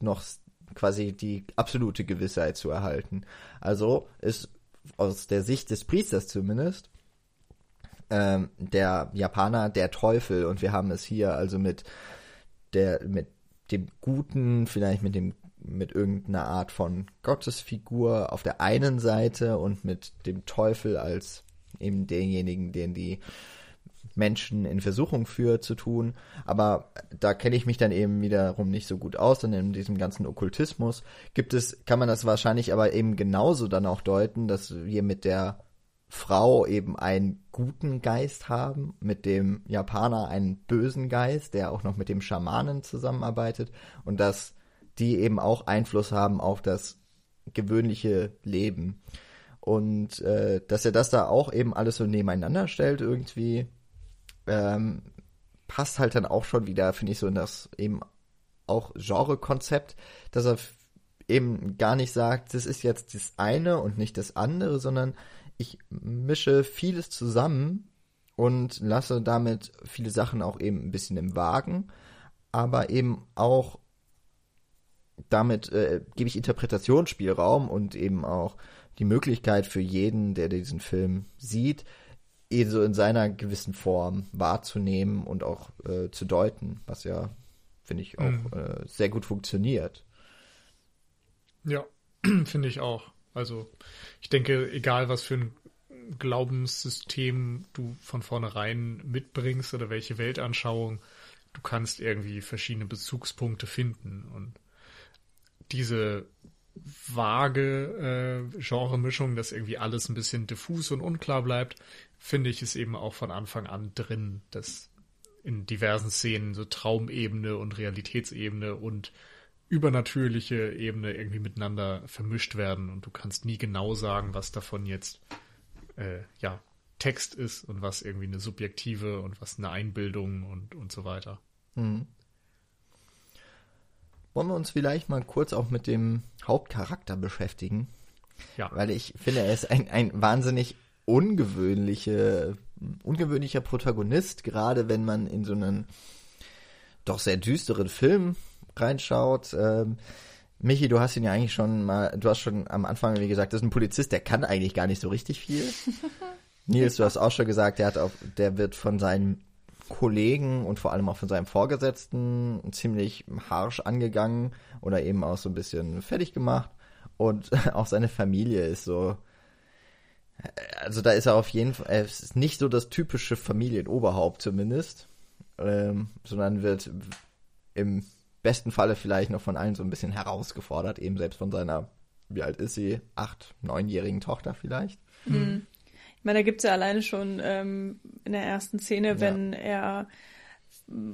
noch quasi die absolute Gewissheit zu erhalten. Also ist aus der Sicht des Priesters zumindest ähm, der Japaner der Teufel und wir haben es hier also mit der mit dem Guten, vielleicht mit dem mit irgendeiner Art von Gottesfigur auf der einen Seite und mit dem Teufel als eben denjenigen, den die Menschen in Versuchung führt, zu tun. Aber da kenne ich mich dann eben wiederum nicht so gut aus. Und in diesem ganzen Okkultismus gibt es, kann man das wahrscheinlich aber eben genauso dann auch deuten, dass wir mit der Frau eben einen guten Geist haben, mit dem Japaner einen bösen Geist, der auch noch mit dem Schamanen zusammenarbeitet und dass die eben auch Einfluss haben auf das gewöhnliche Leben. Und äh, dass er das da auch eben alles so nebeneinander stellt, irgendwie, ähm, passt halt dann auch schon wieder, finde ich, so in das eben auch Genre-Konzept, dass er eben gar nicht sagt, das ist jetzt das eine und nicht das andere, sondern ich mische vieles zusammen und lasse damit viele Sachen auch eben ein bisschen im Wagen, aber eben auch damit äh, gebe ich Interpretationsspielraum und eben auch die Möglichkeit für jeden, der diesen Film sieht, eh so in seiner gewissen Form wahrzunehmen und auch äh, zu deuten, was ja, finde ich, auch Mhm. äh, sehr gut funktioniert. Ja, finde ich auch. Also ich denke, egal was für ein Glaubenssystem du von vornherein mitbringst oder welche Weltanschauung, du kannst irgendwie verschiedene Bezugspunkte finden. Und diese vage äh, Genremischung, dass irgendwie alles ein bisschen diffus und unklar bleibt, finde ich es eben auch von Anfang an drin, dass in diversen Szenen so Traumebene und Realitätsebene und übernatürliche Ebene irgendwie miteinander vermischt werden und du kannst nie genau sagen, was davon jetzt äh, ja Text ist und was irgendwie eine subjektive und was eine Einbildung und und so weiter. Mhm. Wollen wir uns vielleicht mal kurz auch mit dem Hauptcharakter beschäftigen? Ja, Weil ich finde, er ist ein, ein wahnsinnig ungewöhnliche, ungewöhnlicher Protagonist, gerade wenn man in so einen doch sehr düsteren Film reinschaut. Ähm, Michi, du hast ihn ja eigentlich schon mal, du hast schon am Anfang, wie gesagt, das ist ein Polizist, der kann eigentlich gar nicht so richtig viel. Nils, du hast auch schon gesagt, der hat auf, der wird von seinen Kollegen und vor allem auch von seinem Vorgesetzten ziemlich harsch angegangen oder eben auch so ein bisschen fertig gemacht. Und auch seine Familie ist so, also da ist er auf jeden Fall, es ist nicht so das typische Familienoberhaupt zumindest, ähm, sondern wird im besten Falle vielleicht noch von allen so ein bisschen herausgefordert, eben selbst von seiner, wie alt ist sie, acht, neunjährigen Tochter vielleicht. Hm. Ich meine, da gibt's ja alleine schon ähm, in der ersten Szene, Ja. wenn er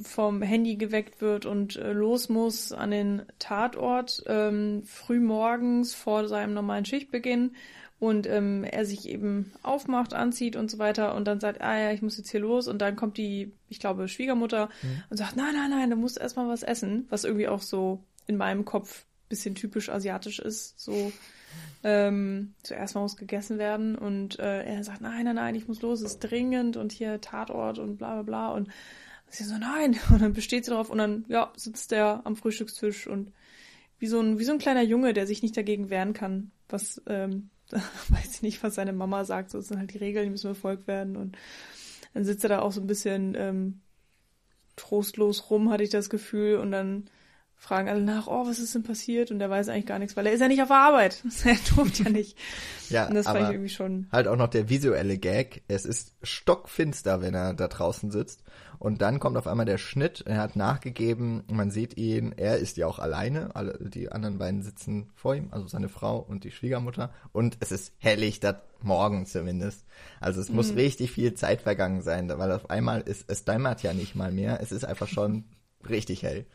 vom Handy geweckt wird und äh, los muss an den Tatort, ähm, früh morgens vor seinem normalen Schichtbeginn und ähm, er sich eben aufmacht, anzieht und so weiter und dann sagt, ah ja, ich muss jetzt hier los und dann kommt die, ich glaube, Schwiegermutter und sagt, nein, nein, nein, du musst erstmal was essen, was irgendwie auch so in meinem Kopf bisschen typisch asiatisch ist. So ähm, zuerst mal muss gegessen werden und äh, er sagt, nein, nein, nein, ich muss los, es ist dringend und hier Tatort und bla bla bla und sie so, nein. Und dann besteht sie drauf und dann, ja, sitzt er am Frühstückstisch und wie so ein, wie so ein kleiner Junge, der sich nicht dagegen wehren kann, was, ähm, weiß ich nicht, was seine Mama sagt, so sind halt die Regeln, die müssen befolgt werden. Und dann sitzt er da auch so ein bisschen ähm, trostlos rum, hatte ich das Gefühl, und dann fragen alle nach, oh, was ist denn passiert? Und der weiß eigentlich gar nichts, weil er ist ja nicht auf der Arbeit. er durfte ja nicht. Ja, und das aber fand ich irgendwie schon. Halt auch noch der visuelle Gag. Es ist stockfinster, wenn er da draußen sitzt. Und dann kommt auf einmal der Schnitt. Er hat nachgegeben. Man sieht ihn. Er ist ja auch alleine. Alle, die anderen beiden sitzen vor ihm. Also seine Frau und die Schwiegermutter. Und es ist helllichter morgen zumindest. Also es Mhm. muss richtig viel Zeit vergangen sein, weil auf einmal ist, es dämmert ja nicht mal mehr. Es ist einfach schon richtig hell.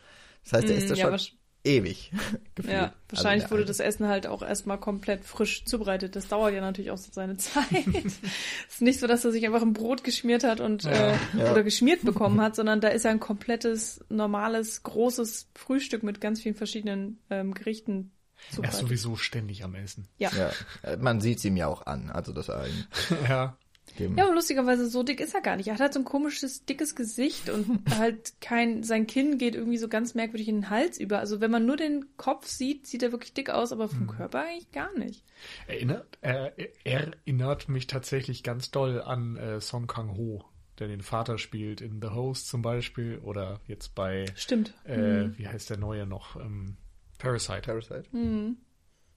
Das heißt, er ist Mm, da ja, schon ewig gefühlt. Ja, Also wahrscheinlich der wurde das Essen halt auch erstmal komplett frisch zubereitet. Das dauert ja natürlich auch so seine Zeit. es ist nicht so, dass er sich einfach ein Brot geschmiert hat und äh, Ja. oder geschmiert bekommen hat, sondern da ist ja ein komplettes, normales, großes Frühstück mit ganz vielen verschiedenen ähm, Gerichten Er ist zubereitet. sowieso ständig am Essen. Ja. Ja, äh, man sieht ihm ja auch an, also dass er ihn ja. Dem Ja, aber lustigerweise so dick ist er gar nicht. Er hat halt so ein komisches, dickes Gesicht und halt kein, sein Kinn geht irgendwie so ganz merkwürdig in den Hals über. Also wenn man nur den Kopf sieht, sieht er wirklich dick aus, aber vom Körper eigentlich gar nicht. Erinnert, äh, er erinnert mich tatsächlich ganz doll an äh, Song Kang-ho, der den Vater spielt in The Host zum Beispiel oder jetzt bei, Stimmt. äh, wie heißt der neue noch, ähm, Parasite. Parasite. Mhm.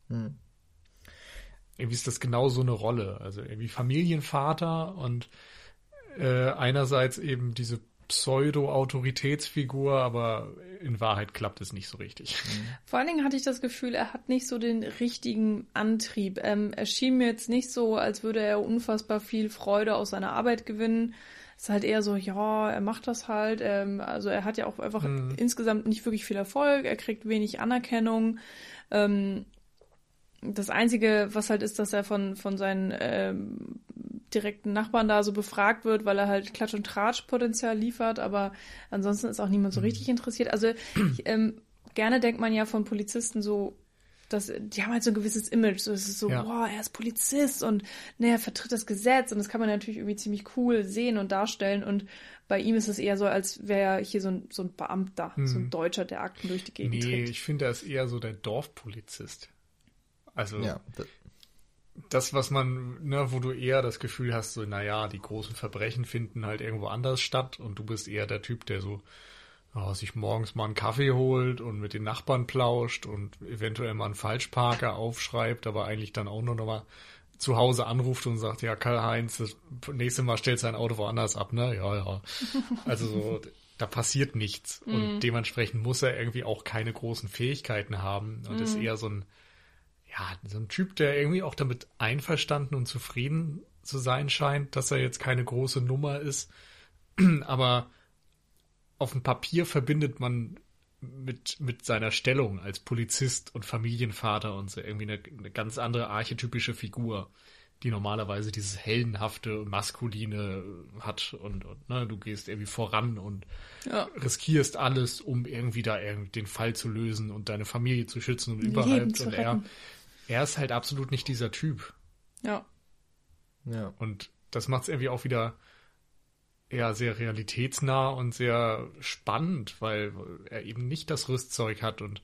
Hm. Irgendwie ist das genau so eine Rolle. Also irgendwie Familienvater und äh, einerseits eben diese Pseudo-Autoritätsfigur, aber in Wahrheit klappt es nicht so richtig. Vor allen Dingen hatte ich das Gefühl, er hat nicht so den richtigen Antrieb. Ähm, er schien mir jetzt nicht so, als würde er unfassbar viel Freude aus seiner Arbeit gewinnen. Es ist halt eher so, ja, er macht das halt. Ähm, also er hat ja auch einfach Mhm. insgesamt nicht wirklich viel Erfolg. Er kriegt wenig Anerkennung. Ähm, das Einzige, was halt ist, dass er von, von seinen ähm, direkten Nachbarn da so befragt wird, weil er halt Klatsch- und Tratsch-Potenzial liefert, aber ansonsten ist auch niemand so richtig interessiert. Also ich, ähm, gerne denkt man ja von Polizisten so, dass die haben halt so ein gewisses Image, so es ist so, Ja. boah, er ist Polizist und ne, er vertritt das Gesetz und das kann man natürlich irgendwie ziemlich cool sehen und darstellen und bei ihm ist es eher so, als wäre er hier so ein, so ein Beamter, so ein Deutscher, der Akten durch die Gegend Nee, trägt. ich finde, er ist eher so der Dorfpolizist. Also Ja, das, was man, ne, wo du eher das Gefühl hast, so, naja, die großen Verbrechen finden halt irgendwo anders statt und du bist eher der Typ, der so oh, sich morgens mal einen Kaffee holt und mit den Nachbarn plauscht und eventuell mal einen Falschparker aufschreibt, aber eigentlich dann auch nur noch mal zu Hause anruft und sagt, ja, Karl-Heinz, das nächste Mal stellst du dein Auto woanders ab, ne? Ja, ja. Also so, da passiert nichts. Und dementsprechend muss er irgendwie auch keine großen Fähigkeiten haben und ist eher so ein, ja, so ein Typ, der irgendwie auch damit einverstanden und zufrieden zu sein scheint, dass er jetzt keine große Nummer ist. Aber auf dem Papier verbindet man mit, mit seiner Stellung als Polizist und Familienvater und so irgendwie eine, eine ganz andere archetypische Figur, die normalerweise dieses heldenhafte, maskuline hat und, und ne, du gehst irgendwie voran und Ja. riskierst alles, um irgendwie da irgendwie den Fall zu lösen und deine Familie zu schützen und überhaupt. Und er. Er ist halt absolut nicht dieser Typ. Ja. ja. Und das macht es irgendwie auch wieder ja sehr realitätsnah und sehr spannend, weil er eben nicht das Rüstzeug hat und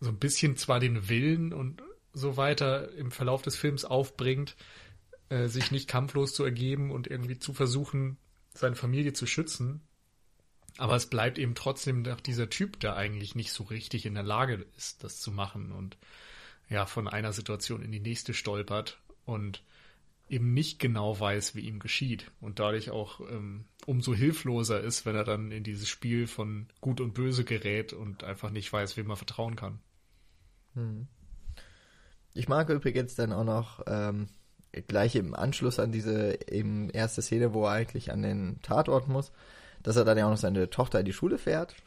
so ein bisschen zwar den Willen und so weiter im Verlauf des Films aufbringt, äh, sich nicht kampflos zu ergeben und irgendwie zu versuchen, seine Familie zu schützen. Aber es bleibt eben trotzdem noch dieser Typ, der eigentlich nicht so richtig in der Lage ist, das zu machen und ja, von einer Situation in die nächste stolpert und eben nicht genau weiß, wie ihm geschieht und dadurch auch ähm, umso hilfloser ist, wenn er dann in dieses Spiel von Gut und Böse gerät und einfach nicht weiß, wem er vertrauen kann. Ich mag übrigens dann auch noch ähm, gleich im Anschluss an diese eben erste Szene, wo er eigentlich an den Tatort muss, dass er dann ja auch noch seine Tochter in die Schule fährt.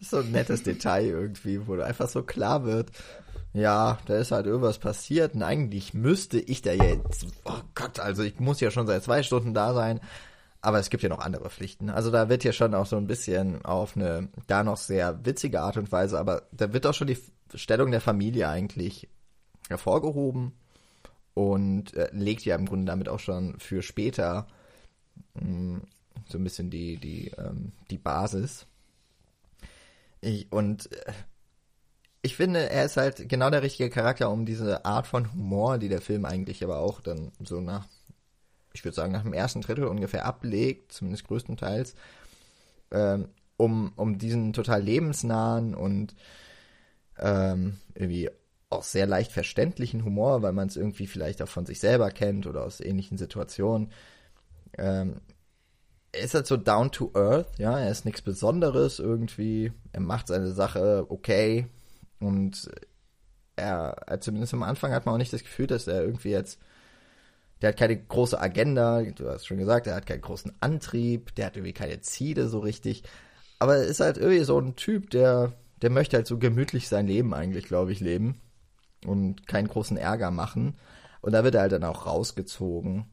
So ein nettes Detail irgendwie, wo einfach so klar wird, ja, da ist halt irgendwas passiert und eigentlich müsste ich da jetzt, oh Gott, also ich muss ja schon seit zwei Stunden da sein, aber es gibt ja noch andere Pflichten. Also da wird ja schon auch so ein bisschen auf eine da noch sehr witzige Art und Weise, aber da wird auch schon die Stellung der Familie eigentlich hervorgehoben und äh, legt ja im Grunde damit auch schon für später mh, mm, so ein bisschen die die ähm, die Basis. Ich, und äh, ich finde, er ist halt genau der richtige Charakter, um diese Art von Humor, die der Film eigentlich aber auch dann so nach, ich würde sagen, nach dem ersten Drittel ungefähr ablegt, zumindest größtenteils, ähm, um, um diesen total lebensnahen und ähm, irgendwie auch sehr leicht verständlichen Humor, weil man es irgendwie vielleicht auch von sich selber kennt oder aus ähnlichen Situationen. Ähm, er ist halt so down to earth, ja, er ist nichts Besonderes irgendwie, er macht seine Sache okay und er, zumindest am Anfang hat man auch nicht das Gefühl, dass er irgendwie jetzt, der hat keine große Agenda, du hast schon gesagt, er hat keinen großen Antrieb, der hat irgendwie keine Ziele so richtig, aber er ist halt irgendwie so ein Typ, der, der möchte halt so gemütlich sein Leben eigentlich, glaube ich, leben und keinen großen Ärger machen. Und da wird er halt dann auch rausgezogen.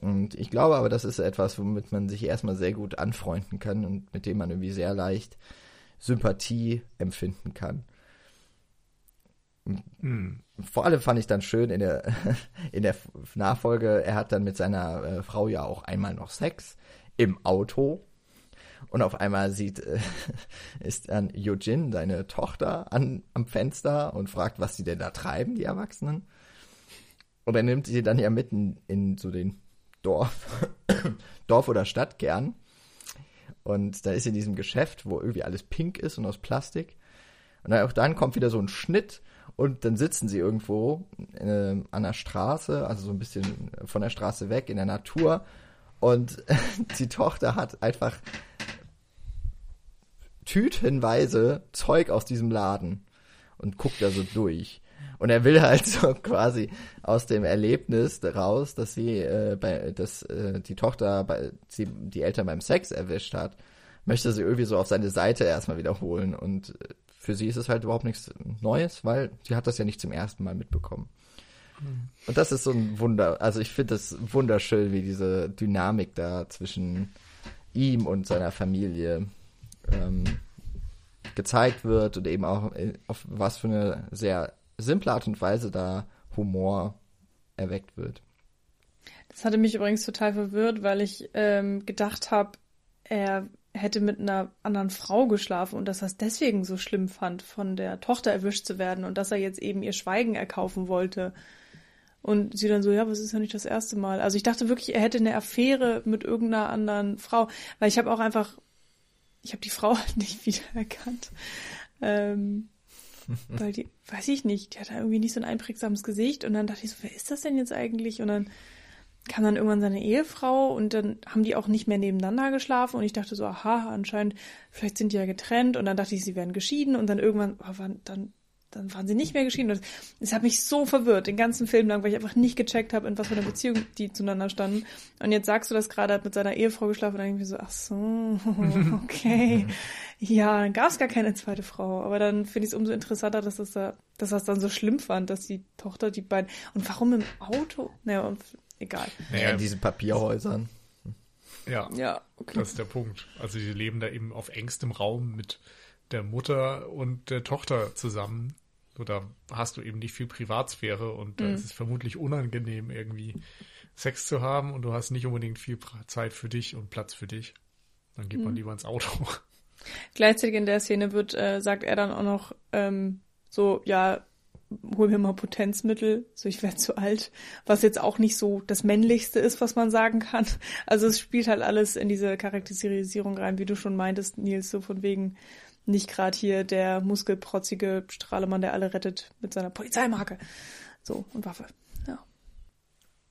Und ich glaube aber, das ist etwas, womit man sich erstmal sehr gut anfreunden kann und mit dem man irgendwie sehr leicht Sympathie empfinden kann. Mhm. Vor allem fand ich dann schön in der, in der Nachfolge, er hat dann mit seiner äh, Frau ja auch einmal noch Sex im Auto. Und auf einmal sieht, äh, ist dann Eugene, seine Tochter, an, am Fenster und fragt, was sie denn da treiben, die Erwachsenen. Und er nimmt sie dann ja mitten in so den Dorf, Dorf- oder Stadtkern. Und da ist in diesem Geschäft, wo irgendwie alles pink ist und aus Plastik. Und dann, auch dann kommt wieder so ein Schnitt und dann sitzen sie irgendwo äh, an der Straße, also so ein bisschen von der Straße weg in der Natur. Und die Tochter hat einfach tütenweise Zeug aus diesem Laden und guckt da so durch. Und er will halt so quasi aus dem Erlebnis raus, dass sie, äh, bei, dass äh, die Tochter bei, sie die Eltern beim Sex erwischt hat, möchte sie irgendwie so auf seine Seite erstmal wiederholen. Und äh, für sie ist es halt überhaupt nichts Neues, weil sie hat das ja nicht zum ersten Mal mitbekommen. Mhm. Und das ist so ein Wunder. Also ich finde es wunderschön, wie diese Dynamik da zwischen ihm und seiner Familie ähm, gezeigt wird und eben auch äh, auf was für eine sehr simple Art und Weise da Humor erweckt wird. Das hatte mich übrigens total verwirrt, weil ich ähm, gedacht habe, er hätte mit einer anderen Frau geschlafen und dass er es deswegen so schlimm fand, von der Tochter erwischt zu werden und dass er jetzt eben ihr Schweigen erkaufen wollte. Und sie dann so, ja, was ist ja nicht das erste Mal. Also ich dachte wirklich, er hätte eine Affäre mit irgendeiner anderen Frau, weil ich habe auch einfach, ich habe die Frau halt nicht wiedererkannt. Ähm, weil die, weiß ich nicht, die hat irgendwie nicht so ein einprägsames Gesicht und dann dachte ich so, wer ist das denn jetzt eigentlich? Und dann kam dann irgendwann seine Ehefrau und dann haben die auch nicht mehr nebeneinander geschlafen und ich dachte so, aha, anscheinend, vielleicht sind die ja getrennt und dann dachte ich, sie werden geschieden und dann irgendwann, oh, wann, dann, dann waren sie nicht mehr geschieden. Und es hat mich so verwirrt, den ganzen Film lang, weil ich einfach nicht gecheckt habe, in was für einer Beziehung die zueinander standen. Und jetzt sagst du das gerade, hat mit seiner Ehefrau geschlafen und dann irgendwie so, ach so, okay. ja, dann gab es gar keine zweite Frau. Aber dann finde ich es umso interessanter, dass das da, dass das dann so schlimm fand, dass die Tochter die beiden. Und warum im Auto? Naja, und egal. Naja, in diesen Papierhäusern. Ja, ja okay. das ist der Punkt. Also sie leben da eben auf engstem Raum mit der Mutter und der Tochter zusammen. So, da hast du eben nicht viel Privatsphäre und da mhm. ist es vermutlich unangenehm, irgendwie Sex zu haben und du hast nicht unbedingt viel Zeit für dich und Platz für dich. Dann geht mhm. man lieber ins Auto. Gleichzeitig in der Szene wird, äh, sagt er dann auch noch ähm, so, ja, hol mir mal Potenzmittel, so ich werde zu alt, was jetzt auch nicht so das männlichste ist, was man sagen kann. Also es spielt halt alles in diese Charakterisierung rein, wie du schon meintest, Nils, so von wegen nicht gerade hier der muskelprotzige Strahlemann, der alle rettet mit seiner Polizeimarke. So, und Waffe. Ja.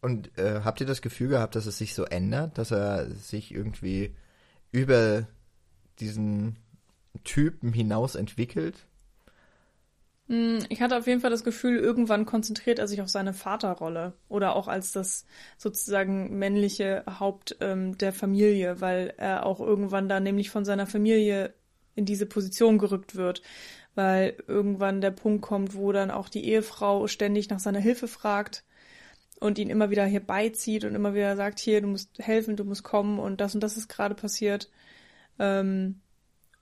Und äh, habt ihr das Gefühl gehabt, dass es sich so ändert, dass er sich irgendwie über diesen Typen hinaus entwickelt? Hm, ich hatte auf jeden Fall das Gefühl, irgendwann konzentriert er sich auf seine Vaterrolle oder auch als das sozusagen männliche Haupt ähm, der Familie, weil er auch irgendwann da nämlich von seiner Familie in diese Position gerückt wird, weil irgendwann der Punkt kommt, wo dann auch die Ehefrau ständig nach seiner Hilfe fragt und ihn immer wieder hier beizieht und immer wieder sagt, hier, du musst helfen, du musst kommen und das und das ist gerade passiert. Ähm,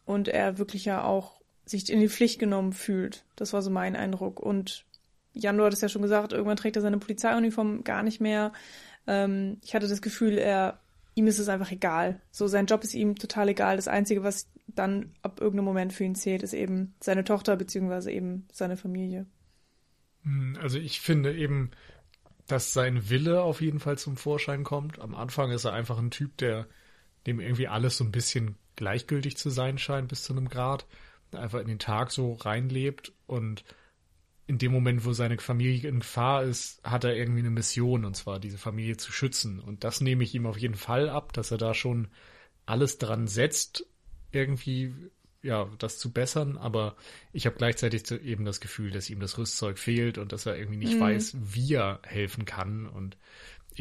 und er wirklich ja auch sich in die Pflicht genommen fühlt. Das war so mein Eindruck. Und Jan, du hattest ja schon gesagt, irgendwann trägt er seine Polizeiuniform gar nicht mehr. Ähm, ich hatte das Gefühl, er, ihm ist es einfach egal. So, sein Job ist ihm total egal. Das Einzige, was dann ab irgendeinem Moment für ihn zählt, ist eben seine Tochter beziehungsweise eben seine Familie. Hm, also ich finde eben, dass sein Wille auf jeden Fall zum Vorschein kommt. Am Anfang ist er einfach ein Typ, der dem irgendwie alles so ein bisschen gleichgültig zu sein scheint bis zu einem Grad, einfach in den Tag so reinlebt und in dem Moment, wo seine Familie in Gefahr ist, hat er irgendwie eine Mission, und zwar diese Familie zu schützen. Und das nehme ich ihm auf jeden Fall ab, dass er da schon alles dran setzt, irgendwie ja, das zu bessern, aber ich habe gleichzeitig eben das Gefühl, dass ihm das Rüstzeug fehlt und dass er irgendwie nicht mhm. weiß, wie er helfen kann und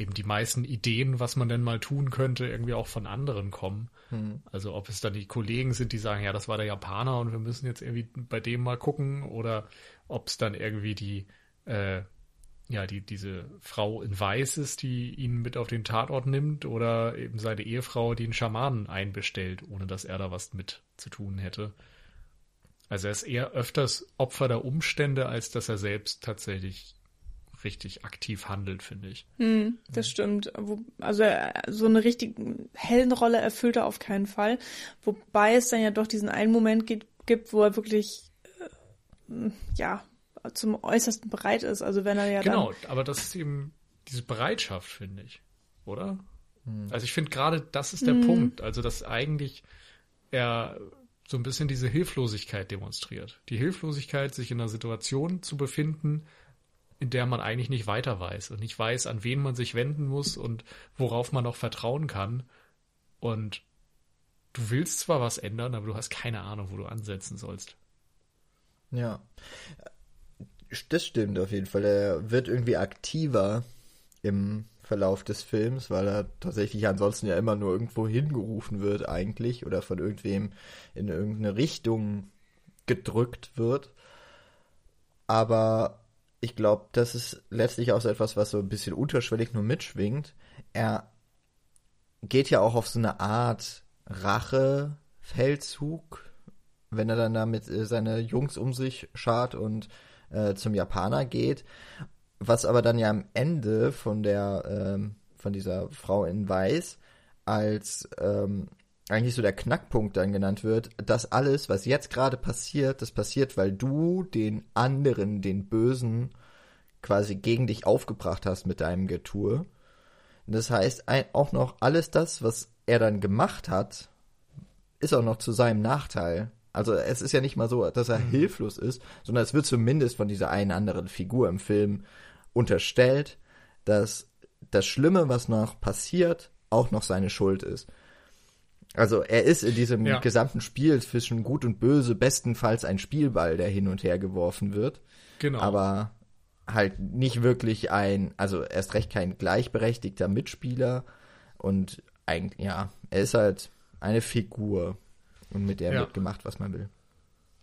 eben die meisten Ideen, was man denn mal tun könnte, irgendwie auch von anderen kommen. Mhm. Also ob es dann die Kollegen sind, die sagen, ja, das war der Japaner und wir müssen jetzt irgendwie bei dem mal gucken oder ob es dann irgendwie die äh, ja, die, diese Frau in Weiß ist, die ihn mit auf den Tatort nimmt oder eben seine Ehefrau, die einen Schamanen einbestellt, ohne dass er da was mit zu tun hätte. Also er ist eher öfters Opfer der Umstände, als dass er selbst tatsächlich richtig aktiv handelt, finde ich. Hm, das stimmt. Also so eine richtig hellen Rolle erfüllt er auf keinen Fall. Wobei es dann ja doch diesen einen Moment gibt, wo er wirklich äh, ja zum Äußersten bereit ist. Also wenn er ja Genau, aber das ist eben diese Bereitschaft, finde ich, oder? Hm. Also ich finde gerade, das ist der hm. Punkt. Also dass eigentlich er so ein bisschen diese Hilflosigkeit demonstriert. Die Hilflosigkeit, sich in einer Situation zu befinden, in der man eigentlich nicht weiter weiß und nicht weiß, an wen man sich wenden muss und worauf man noch vertrauen kann. Und du willst zwar was ändern, aber du hast keine Ahnung, wo du ansetzen sollst. Ja. Das stimmt auf jeden Fall. Er wird irgendwie aktiver im Verlauf des Films, weil er tatsächlich ansonsten ja immer nur irgendwo hingerufen wird eigentlich oder von irgendwem in irgendeine Richtung gedrückt wird. Aber ich glaube, das ist letztlich auch so etwas, was so ein bisschen unterschwellig nur mitschwingt. Er geht ja auch auf so eine Art Rache-Feldzug, wenn er dann damit äh, seine Jungs um sich schart und äh, zum Japaner geht. Was aber dann ja am Ende von der, ähm, von dieser Frau in Weiß als ähm, eigentlich so der Knackpunkt dann genannt wird, dass alles, was jetzt gerade passiert, das passiert, weil du den anderen, den Bösen, quasi gegen dich aufgebracht hast mit deinem Getue. Das heißt, ein, auch noch alles das, was er dann gemacht hat, ist auch noch zu seinem Nachteil. Also es ist ja nicht mal so, dass er mhm. hilflos ist, sondern es wird zumindest von dieser einen anderen Figur im Film unterstellt, dass das Schlimme, was noch passiert, auch noch seine Schuld ist. Also er ist in diesem ja. gesamten Spiel zwischen Gut und Böse bestenfalls ein Spielball, der hin und her geworfen wird. Genau. Aber halt nicht wirklich ein, also erst recht kein gleichberechtigter Mitspieler und eigentlich, ja, er ist halt eine Figur. Und mit der ja. wird gemacht, was man will.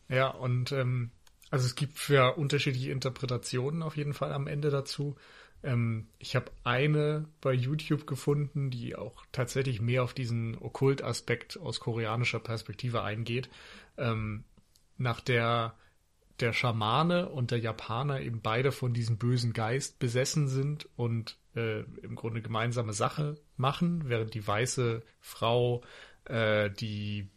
Ja, und ähm, also es gibt für unterschiedliche Interpretationen auf jeden Fall am Ende dazu. Ähm, ich habe eine bei YouTube gefunden, die auch tatsächlich mehr auf diesen Okkult-Aspekt aus koreanischer Perspektive eingeht, ähm, nach der der Schamane und der Japaner eben beide von diesem bösen Geist besessen sind und äh, im Grunde gemeinsame Sache machen, während die weiße Frau äh, die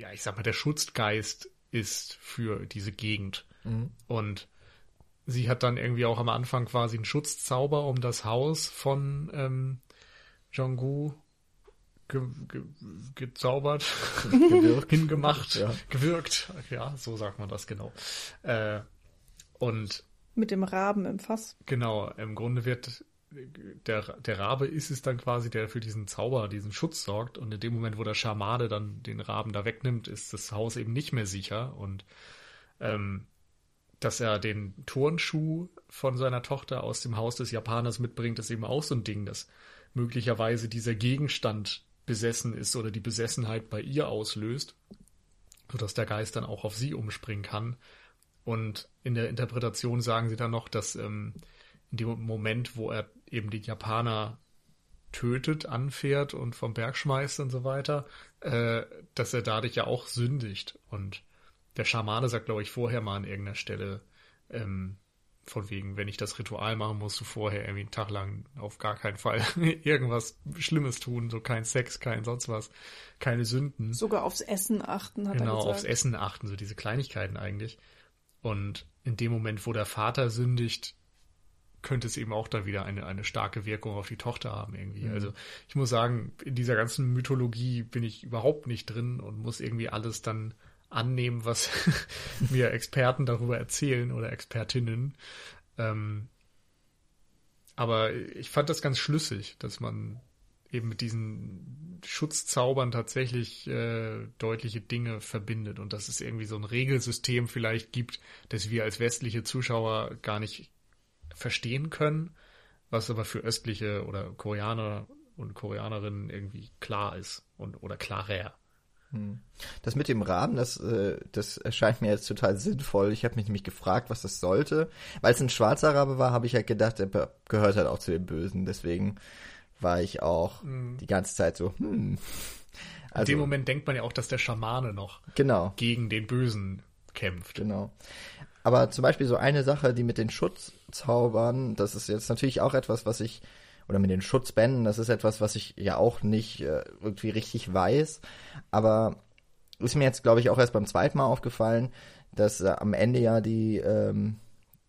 ja, ich sag mal, der Schutzgeist ist für diese Gegend. Mhm. Und sie hat dann irgendwie auch am Anfang quasi einen Schutzzauber um das Haus von ähm, Jonggu ge ge gezaubert, gewirkt. hingemacht, ja. gewirkt. Ja, so sagt man das genau. Äh, und mit dem Raben im Fass. Genau, im Grunde wird der, der Rabe ist es dann quasi, der für diesen Zauber, diesen Schutz sorgt. Und in dem Moment, wo der Schamade dann den Raben da wegnimmt, ist das Haus eben nicht mehr sicher. Und ähm, dass er den Turnschuh von seiner Tochter aus dem Haus des Japaners mitbringt, ist eben auch so ein Ding, dass möglicherweise dieser Gegenstand besessen ist oder die Besessenheit bei ihr auslöst, sodass der Geist dann auch auf sie umspringen kann. Und in der Interpretation sagen sie dann noch, dass ähm, in dem Moment, wo er eben die Japaner tötet, anfährt und vom Berg schmeißt und so weiter, äh, dass er dadurch ja auch sündigt. Und der Schamane sagt, glaube ich, vorher mal an irgendeiner Stelle, ähm, von wegen, wenn ich das Ritual machen, musst du vorher irgendwie einen Tag lang auf gar keinen Fall irgendwas Schlimmes tun, so kein Sex, kein sonst was, keine Sünden. Sogar aufs Essen achten, hat genau, er gesagt. aufs Essen achten, so diese Kleinigkeiten eigentlich. Und in dem Moment, wo der Vater sündigt, könnte es eben auch da wieder eine, eine starke Wirkung auf die Tochter haben irgendwie. Mhm. Also ich muss sagen, in dieser ganzen Mythologie bin ich überhaupt nicht drin und muss irgendwie alles dann annehmen, was mir Experten darüber erzählen oder Expertinnen. Ähm, aber ich fand das ganz schlüssig, dass man eben mit diesen Schutzzaubern tatsächlich äh, deutliche Dinge verbindet und dass es irgendwie so ein Regelsystem vielleicht gibt, das wir als westliche Zuschauer gar nicht verstehen können, was aber für östliche oder Koreaner und Koreanerinnen irgendwie klar ist und oder klarer. Hm. Das mit dem Rahmen, das, äh, das erscheint mir jetzt total sinnvoll. Ich habe mich nämlich gefragt, was das sollte. Weil es ein schwarzer Rabe war, habe ich halt gedacht, er gehört halt auch zu den Bösen. Deswegen war ich auch mhm. die ganze Zeit so, hm. Also, In dem Moment denkt man ja auch, dass der Schamane noch genau. gegen den Bösen kämpft. Genau. Aber zum Beispiel so eine Sache, die mit den Schutzzaubern, das ist jetzt natürlich auch etwas, was ich, oder mit den Schutzbänden, das ist etwas, was ich ja auch nicht äh, irgendwie richtig weiß. Aber ist mir jetzt, glaube ich, auch erst beim zweiten Mal aufgefallen, dass äh, am Ende ja die, ähm,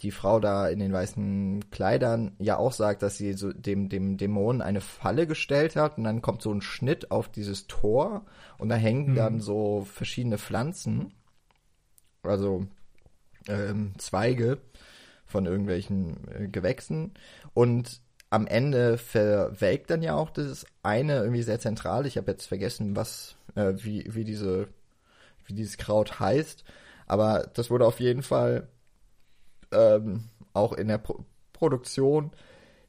die Frau da in den weißen Kleidern ja auch sagt, dass sie so dem, dem Dämonen eine Falle gestellt hat und dann kommt so ein Schnitt auf dieses Tor und da hängen mhm. dann so verschiedene Pflanzen, also ähm, Zweige von irgendwelchen äh, Gewächsen und am Ende verwelkt dann ja auch das eine irgendwie sehr zentral. Ich habe jetzt vergessen, was, äh, wie, wie diese, wie dieses Kraut heißt. Aber das wurde auf jeden Fall ähm, auch in der Pro Produktion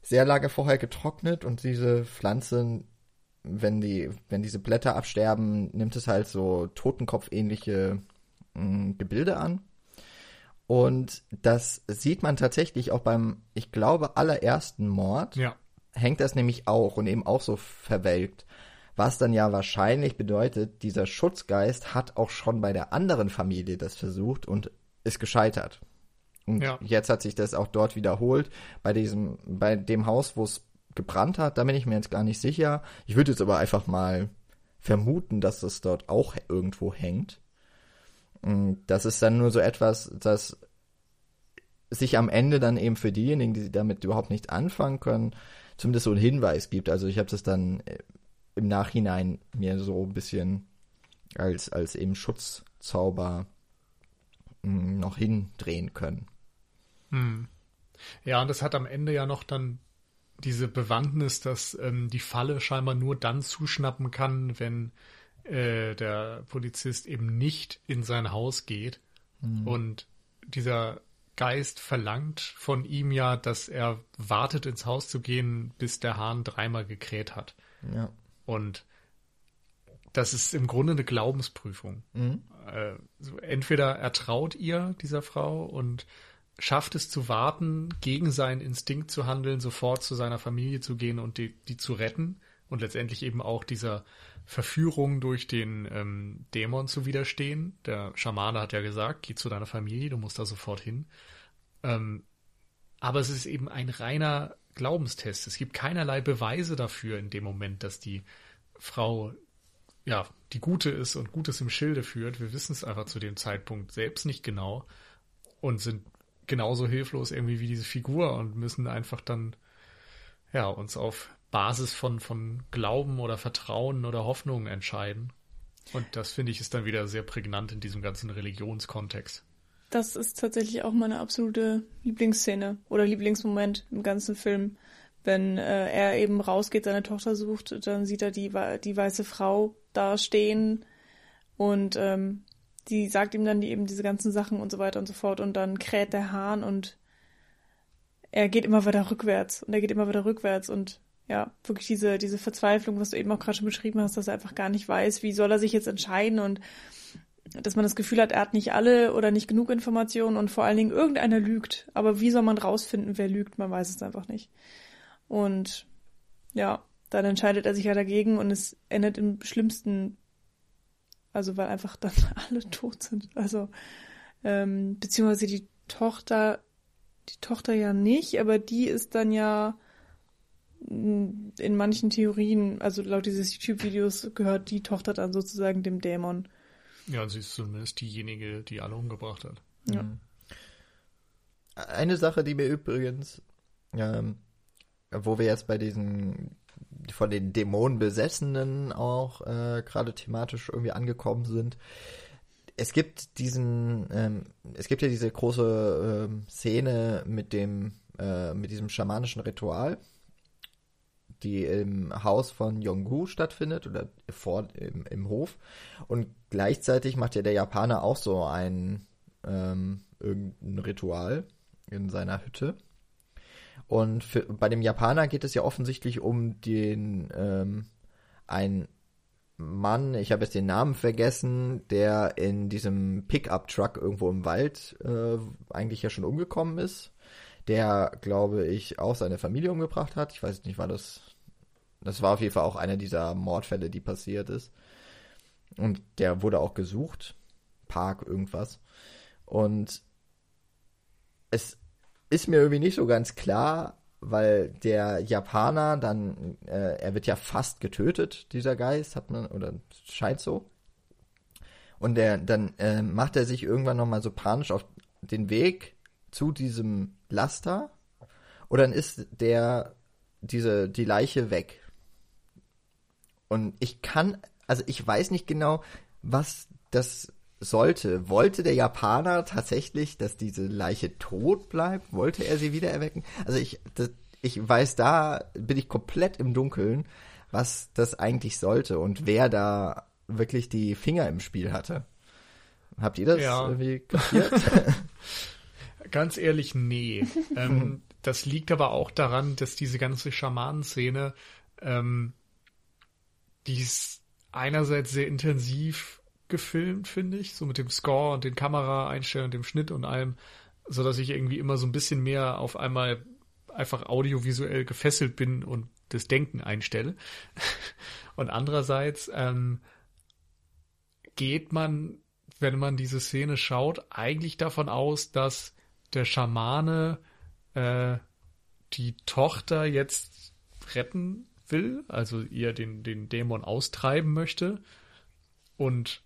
sehr lange vorher getrocknet und diese Pflanzen, wenn die, wenn diese Blätter absterben, nimmt es halt so Totenkopf-ähnliche mm, Gebilde an. Und das sieht man tatsächlich auch beim, ich glaube, allerersten Mord. Ja. Hängt das nämlich auch und eben auch so verwelkt. Was dann ja wahrscheinlich bedeutet, dieser Schutzgeist hat auch schon bei der anderen Familie das versucht und ist gescheitert. Und ja. jetzt hat sich das auch dort wiederholt. Bei diesem, bei dem Haus, wo es gebrannt hat, da bin ich mir jetzt gar nicht sicher. Ich würde jetzt aber einfach mal vermuten, dass es dort auch irgendwo hängt. Und das ist dann nur so etwas, das sich am Ende dann eben für diejenigen, die damit überhaupt nicht anfangen können, zumindest so einen Hinweis gibt. Also ich habe das dann äh, im Nachhinein mir so ein bisschen als, als eben Schutzzauber hm, noch hindrehen können. Hm. Ja, und das hat am Ende ja noch dann diese Bewandtnis, dass ähm, die Falle scheinbar nur dann zuschnappen kann, wenn äh, der Polizist eben nicht in sein Haus geht mhm. und dieser Geist verlangt von ihm ja, dass er wartet, ins Haus zu gehen, bis der Hahn dreimal gekräht hat. Ja. Und das ist im Grunde eine Glaubensprüfung. Mhm. Äh, so entweder er traut ihr, dieser Frau, und schafft es zu warten, gegen seinen Instinkt zu handeln, sofort zu seiner Familie zu gehen und die, die zu retten und letztendlich eben auch dieser Verführung durch den ähm, Dämon zu widerstehen. Der Schamane hat ja gesagt, geh zu deiner Familie, du musst da sofort hin. Ähm, aber es ist eben ein reiner Glaubenstest. Es gibt keinerlei Beweise dafür in dem Moment, dass die Frau ja die Gute ist und Gutes im Schilde führt. Wir wissen es einfach zu dem Zeitpunkt selbst nicht genau und sind genauso hilflos irgendwie wie diese Figur und müssen einfach dann ja uns auf Basis von, von Glauben oder Vertrauen oder Hoffnung entscheiden. Und das finde ich ist dann wieder sehr prägnant in diesem ganzen Religionskontext. Das ist tatsächlich auch meine absolute Lieblingsszene oder Lieblingsmoment im ganzen Film. Wenn äh, er eben rausgeht, seine Tochter sucht, dann sieht er die, die weiße Frau da stehen und ähm, die sagt ihm dann die, eben diese ganzen Sachen und so weiter und so fort und dann kräht der Hahn und er geht immer weiter rückwärts und er geht immer weiter rückwärts und ja, wirklich diese, diese Verzweiflung, was du eben auch gerade schon beschrieben hast, dass er einfach gar nicht weiß, wie soll er sich jetzt entscheiden und dass man das Gefühl hat, er hat nicht alle oder nicht genug Informationen und vor allen Dingen irgendeiner lügt. Aber wie soll man rausfinden, wer lügt? Man weiß es einfach nicht. Und ja, dann entscheidet er sich ja dagegen und es endet im schlimmsten, also weil einfach dann alle tot sind. Also, ähm, beziehungsweise die Tochter, die Tochter ja nicht, aber die ist dann ja in manchen Theorien, also laut dieses YouTube-Videos, gehört die Tochter dann sozusagen dem Dämon. Ja, sie ist zumindest diejenige, die alle umgebracht hat. Ja. Mhm. Eine Sache, die mir übrigens, ähm, wo wir jetzt bei diesen von den Dämonen besessenen auch äh, gerade thematisch irgendwie angekommen sind. Es gibt diesen, ähm, es gibt ja diese große ähm, Szene mit dem, äh, mit diesem schamanischen Ritual, die im Haus von Yongu stattfindet oder vor im, im Hof. Und gleichzeitig macht ja der Japaner auch so ein ähm, irgendein Ritual in seiner Hütte. Und für, bei dem Japaner geht es ja offensichtlich um den ähm, ein Mann, ich habe jetzt den Namen vergessen, der in diesem Pickup-Truck irgendwo im Wald äh, eigentlich ja schon umgekommen ist, der, glaube ich, auch seine Familie umgebracht hat. Ich weiß nicht, war das. Das war auf jeden Fall auch einer dieser Mordfälle, die passiert ist. Und der wurde auch gesucht. Park, irgendwas. Und es ist mir irgendwie nicht so ganz klar, weil der Japaner dann, äh, er wird ja fast getötet, dieser Geist, hat man, oder scheint so. Und der, dann äh, macht er sich irgendwann nochmal so panisch auf den Weg zu diesem Laster. Und dann ist der, diese, die Leiche weg. Und ich kann, also ich weiß nicht genau, was das sollte. Wollte der Japaner tatsächlich, dass diese Leiche tot bleibt? Wollte er sie wieder erwecken? Also ich, das, ich weiß, da bin ich komplett im Dunkeln, was das eigentlich sollte und wer da wirklich die Finger im Spiel hatte. Habt ihr das Ja. irgendwie kapiert? Ganz ehrlich, nee. ähm, das liegt aber auch daran, dass diese ganze Schamanenszene, ähm, die ist einerseits sehr intensiv gefilmt, finde ich, so mit dem Score und den Kameraeinstellungen, dem Schnitt und allem, so dass ich irgendwie immer so ein bisschen mehr auf einmal einfach audiovisuell gefesselt bin und das Denken einstelle. Und andererseits ähm, geht man, wenn man diese Szene schaut, eigentlich davon aus, dass der Schamane äh, die Tochter jetzt retten will, also ihr den, den Dämon austreiben möchte und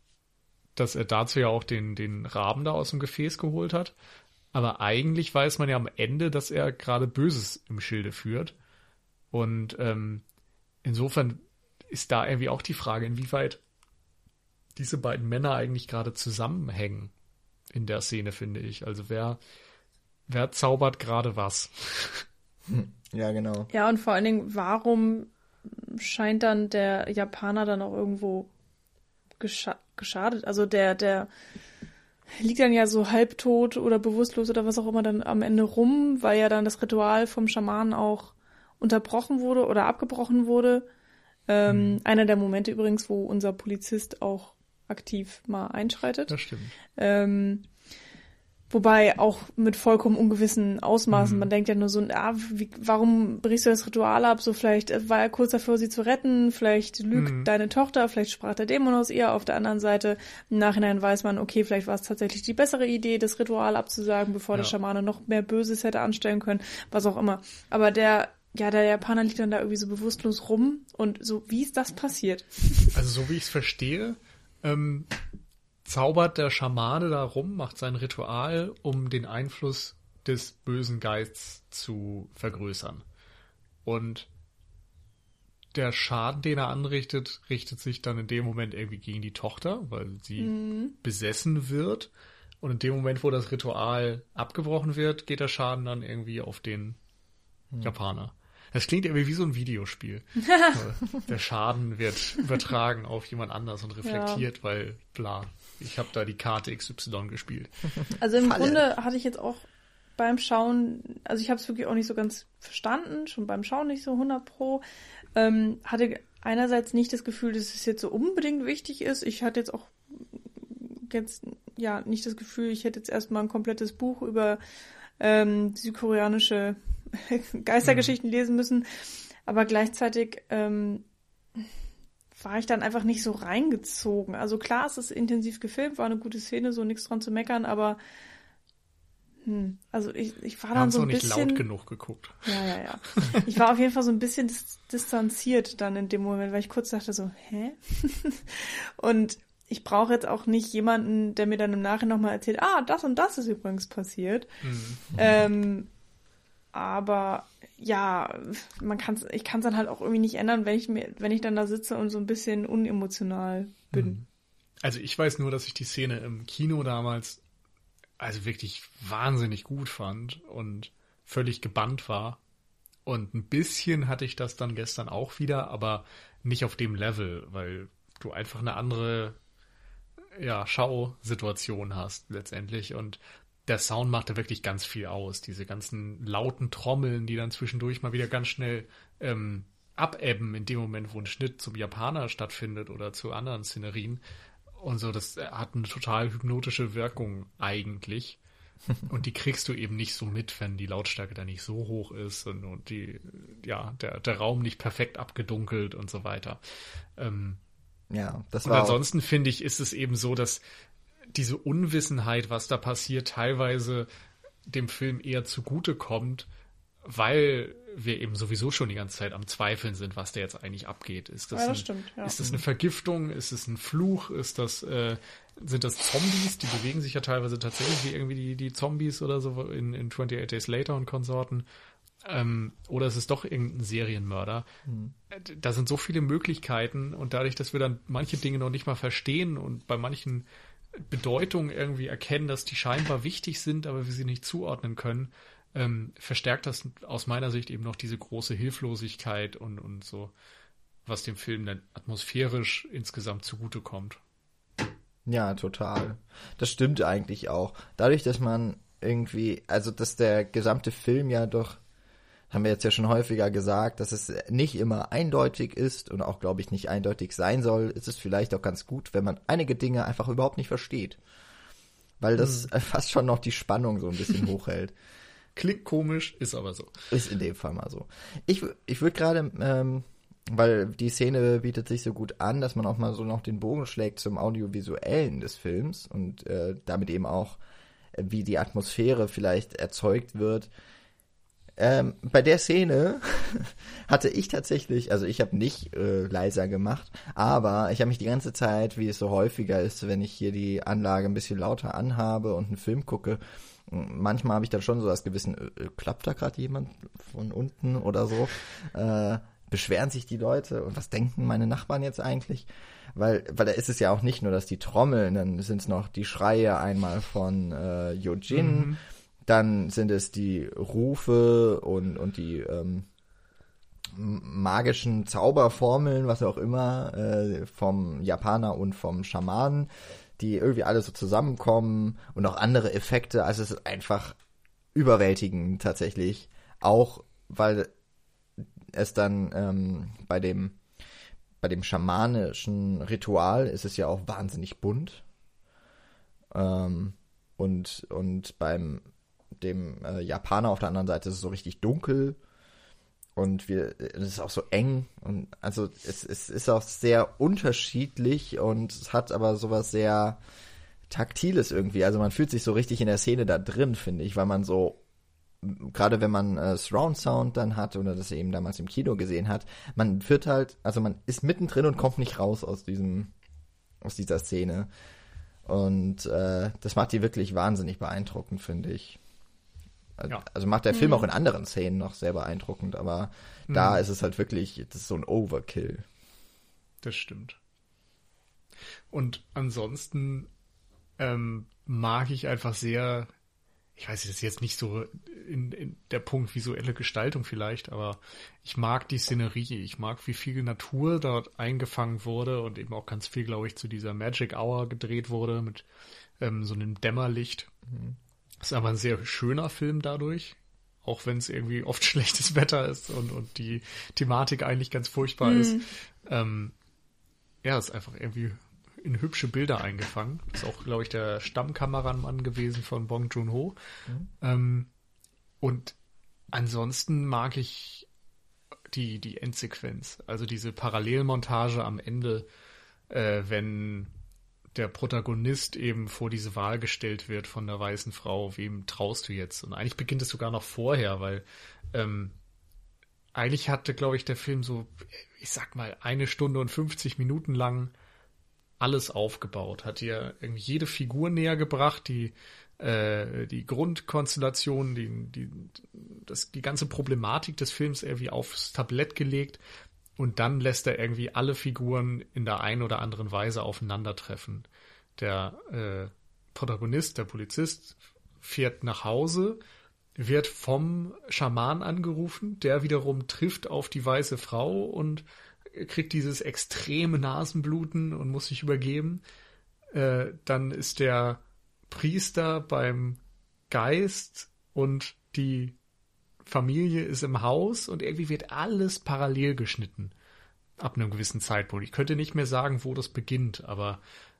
dass er dazu ja auch den, den Raben da aus dem Gefäß geholt hat. Aber eigentlich weiß man ja am Ende, dass er gerade Böses im Schilde führt. Und ähm, insofern ist da irgendwie auch die Frage, inwieweit diese beiden Männer eigentlich gerade zusammenhängen in der Szene, finde ich. Also wer, wer zaubert gerade was? ja, genau. Ja, und vor allen Dingen, warum scheint dann der Japaner dann auch irgendwo gescha geschadet? Also der, der liegt dann ja so halbtot oder bewusstlos oder was auch immer dann am Ende rum, weil ja dann das Ritual vom Schamanen auch unterbrochen wurde oder abgebrochen wurde. Ähm, Mhm. Einer der Momente übrigens, wo unser Polizist auch aktiv mal einschreitet. Das stimmt. Ähm, wobei auch mit vollkommen ungewissen Ausmaßen. Mhm. Man denkt ja nur so, ah, wie, warum brichst du das Ritual ab? So vielleicht äh, war er kurz davor, sie zu retten, vielleicht lügt Mhm. deine Tochter, vielleicht sprach der Dämon aus ihr. Auf der anderen Seite, im Nachhinein weiß man, okay, vielleicht war es tatsächlich die bessere Idee, das Ritual abzusagen, bevor der Ja. Schamane noch mehr Böses hätte anstellen können, was auch immer. Aber der, ja, der Japaner liegt dann da irgendwie so bewusstlos rum und so, wie ist das passiert? Also so wie ich es verstehe, ähm, zaubert der Schamane da rum, macht sein Ritual, um den Einfluss des bösen Geists zu vergrößern. Und der Schaden, den er anrichtet, richtet sich dann in dem Moment irgendwie gegen die Tochter, weil sie besessen wird. Und in dem Moment, wo das Ritual abgebrochen wird, geht der Schaden dann irgendwie auf den Japaner. Das klingt irgendwie wie so ein Videospiel. Der Schaden wird übertragen auf jemand anders und reflektiert, weil bla, ich habe da die Karte XY gespielt. Also im Falle. Grunde hatte ich jetzt auch beim Schauen, also ich habe es wirklich auch nicht so ganz verstanden, schon beim Schauen nicht so 100 pro, ähm, hatte einerseits nicht das Gefühl, dass es jetzt so unbedingt wichtig ist. Ich hatte jetzt auch jetzt ja nicht das Gefühl, ich hätte jetzt erstmal ein komplettes Buch über ähm, südkoreanische Geistergeschichten mhm. lesen müssen. Aber gleichzeitig ähm, war ich dann einfach nicht so reingezogen. Also klar, es ist intensiv gefilmt, war eine gute Szene, so nichts dran zu meckern, aber hm, also ich, ich war dann so ein bisschen... nicht laut genug geguckt. Ja, ja, ja. Ich war auf jeden Fall so ein bisschen dis distanziert dann in dem Moment, weil ich kurz dachte so, hä? und ich brauche jetzt auch nicht jemanden, der mir dann im Nachhinein nochmal erzählt, ah, das und das ist übrigens passiert. Mhm. Ähm, aber ja, man kann ich kann es dann halt auch irgendwie nicht ändern, wenn ich mir, wenn ich dann da sitze und so ein bisschen unemotional bin. Mhm. Also ich weiß nur, dass ich die Szene im Kino damals also wirklich wahnsinnig gut fand und völlig gebannt war. Und ein bisschen hatte ich das dann gestern auch wieder, aber nicht auf dem Level, weil du einfach eine andere ja, Schausituation hast letztendlich. Und der Sound macht da wirklich ganz viel aus. Diese ganzen lauten Trommeln, die dann zwischendurch mal wieder ganz schnell ähm, abebben in dem Moment, wo ein Schnitt zum Japaner stattfindet oder zu anderen Szenerien. Und so, das hat eine total hypnotische Wirkung eigentlich. und die kriegst du eben nicht so mit, wenn die Lautstärke da nicht so hoch ist und, und die, ja, der, der Raum nicht perfekt abgedunkelt und so weiter. Ähm, ja, das war. Und ansonsten finde ich, ist es eben so, dass diese Unwissenheit, was da passiert, teilweise dem Film eher zugute kommt, weil wir eben sowieso schon die ganze Zeit am Zweifeln sind, was da jetzt eigentlich abgeht. Ist das, ja, das ein, stimmt, ja. ist das eine Vergiftung? Ist es ein Fluch? Ist das, äh, sind das Zombies? Die bewegen sich ja teilweise tatsächlich wie irgendwie die, die Zombies oder so in, in 28 Days Later und Konsorten. Ähm, oder ist es doch irgendein Serienmörder? Mhm. Da sind so viele Möglichkeiten und dadurch, dass wir dann manche Dinge noch nicht mal verstehen und bei manchen Bedeutungen irgendwie erkennen, dass die scheinbar wichtig sind, aber wir sie nicht zuordnen können, ähm, verstärkt das aus meiner Sicht eben noch diese große Hilflosigkeit und, und so, was dem Film dann atmosphärisch insgesamt zugutekommt. Ja, total. Das stimmt eigentlich auch. Dadurch, dass man irgendwie, also dass der gesamte Film ja doch, haben wir jetzt ja schon häufiger gesagt, dass es nicht immer eindeutig ist und auch, glaube ich, nicht eindeutig sein soll, ist es vielleicht auch ganz gut, wenn man einige Dinge einfach überhaupt nicht versteht. Weil das hm. fast schon noch die Spannung so ein bisschen hochhält. Klingt komisch, ist aber so. Ist in dem Fall mal so. Ich, ich würde gerade, ähm, weil die Szene bietet sich so gut an, dass man auch mal so noch den Bogen schlägt zum Audiovisuellen des Films und äh, damit eben auch, wie die Atmosphäre vielleicht erzeugt wird. Ähm, bei der Szene hatte ich tatsächlich, also ich habe nicht äh, leiser gemacht, aber ich habe mich die ganze Zeit, wie es so häufiger ist, wenn ich hier die Anlage ein bisschen lauter anhabe und einen Film gucke, manchmal habe ich dann schon so das Gewissen, äh, äh, klappt da gerade jemand von unten oder so? Äh, beschweren sich die Leute und was denken meine Nachbarn jetzt eigentlich? Weil, weil da ist es ja auch nicht nur, dass die trommeln, dann sind es noch die Schreie einmal von äh, Yojin, mhm. Dann sind es die Rufe und, und die ähm, magischen Zauberformeln, was auch immer, äh, vom Japaner und vom Schamanen die irgendwie alle so zusammenkommen und auch andere Effekte. Also es ist einfach überwältigend tatsächlich. Auch weil es dann ähm, bei dem bei dem schamanischen Ritual ist es ja auch wahnsinnig bunt. Ähm, und, und beim dem äh, Japaner auf der anderen Seite ist es so richtig dunkel und wir, es ist auch so eng und also es, es ist auch sehr unterschiedlich und es hat aber sowas sehr Taktiles irgendwie. Also man fühlt sich so richtig in der Szene da drin, finde ich, weil man so, gerade wenn man äh, Surround Sound dann hat oder das eben damals im Kino gesehen hat, man wird halt, also man ist mittendrin und kommt nicht raus aus diesem, aus dieser Szene. Und äh, das macht die wirklich wahnsinnig beeindruckend, finde ich. Ja. Also macht der Film mhm. auch in anderen Szenen noch sehr beeindruckend, aber mhm. da ist es halt wirklich, das ist so ein Overkill. Das stimmt. Und ansonsten ähm, mag ich einfach sehr, ich weiß, das ist jetzt nicht so in, in der Punkt visuelle Gestaltung vielleicht, aber ich mag die Szenerie, ich mag, wie viel Natur dort eingefangen wurde und eben auch ganz viel, glaube ich, zu dieser Magic Hour gedreht wurde mit ähm, so einem Dämmerlicht. Mhm. Ist aber ein sehr schöner Film dadurch, auch wenn es irgendwie oft schlechtes Wetter ist und, und die Thematik eigentlich ganz furchtbar mhm. ist. Ähm, ja, ist einfach irgendwie in hübsche Bilder eingefangen. Ist auch, glaube ich, der Stammkameramann gewesen von Bong Joon-ho. Mhm. Ähm, und ansonsten mag ich die, die Endsequenz, also diese Parallelmontage am Ende, äh, wenn der Protagonist eben vor diese Wahl gestellt wird von der weißen Frau, wem traust du jetzt? Und eigentlich beginnt es sogar noch vorher, weil ähm, eigentlich hatte, glaube ich, der Film so, ich sag mal, eine Stunde und 50 Minuten lang alles aufgebaut, hat dir irgendwie jede Figur näher gebracht, die äh, die Grundkonstellation, die, die, das, die ganze Problematik des Films irgendwie aufs Tablett gelegt und dann lässt er irgendwie alle Figuren in der einen oder anderen Weise aufeinandertreffen. Der äh, Protagonist, der Polizist, fährt nach Hause, wird vom Schaman angerufen, der wiederum trifft auf die weiße Frau und kriegt dieses extreme Nasenbluten und muss sich übergeben. Äh, dann ist der Priester beim Geist und die Familie ist im Haus und irgendwie wird alles parallel geschnitten. Ab einem gewissen Zeitpunkt. Ich könnte nicht mehr sagen, wo das beginnt, aber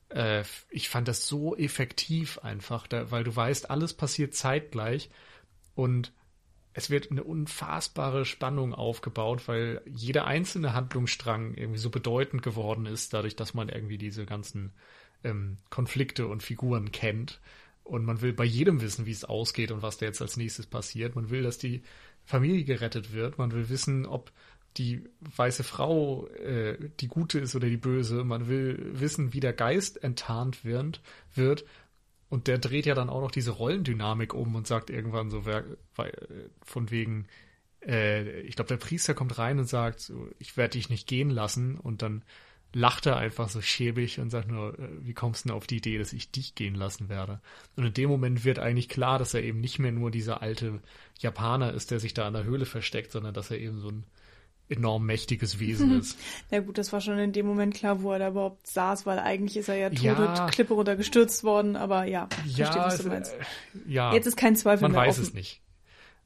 äh, ich fand das so effektiv einfach, da, weil du weißt, alles passiert zeitgleich und es wird eine unfassbare Spannung aufgebaut, weil jeder einzelne Handlungsstrang irgendwie so bedeutend geworden ist, dadurch, dass man irgendwie diese ganzen ähm, Konflikte und Figuren kennt. Und man will bei jedem wissen, wie es ausgeht und was da jetzt als nächstes passiert. Man will, dass die Familie gerettet wird. Man will wissen, ob die weiße Frau äh, die gute ist oder die böse. Man will wissen, wie der Geist enttarnt wird, wird. Und der dreht ja dann auch noch diese Rollendynamik um und sagt irgendwann so, wer, von wegen, äh, ich glaube, der Priester kommt rein und sagt, ich werde dich nicht gehen lassen. Und dann lacht er einfach so schäbig und sagt nur, äh, wie kommst du denn auf die Idee, dass ich dich gehen lassen werde? Und in dem Moment wird eigentlich klar, dass er eben nicht mehr nur dieser alte Japaner ist, der sich da in der Höhle versteckt, sondern dass er eben so ein enorm mächtiges Wesen ist. Na gut, das war schon in dem Moment klar, wo er da überhaupt saß, weil eigentlich ist er ja tot Ja. Klippe runtergestürzt worden, aber ja, verstehe, was du es- meinst. äh, ja. Jetzt ist kein Zweifel man mehr weiß offen. es nicht.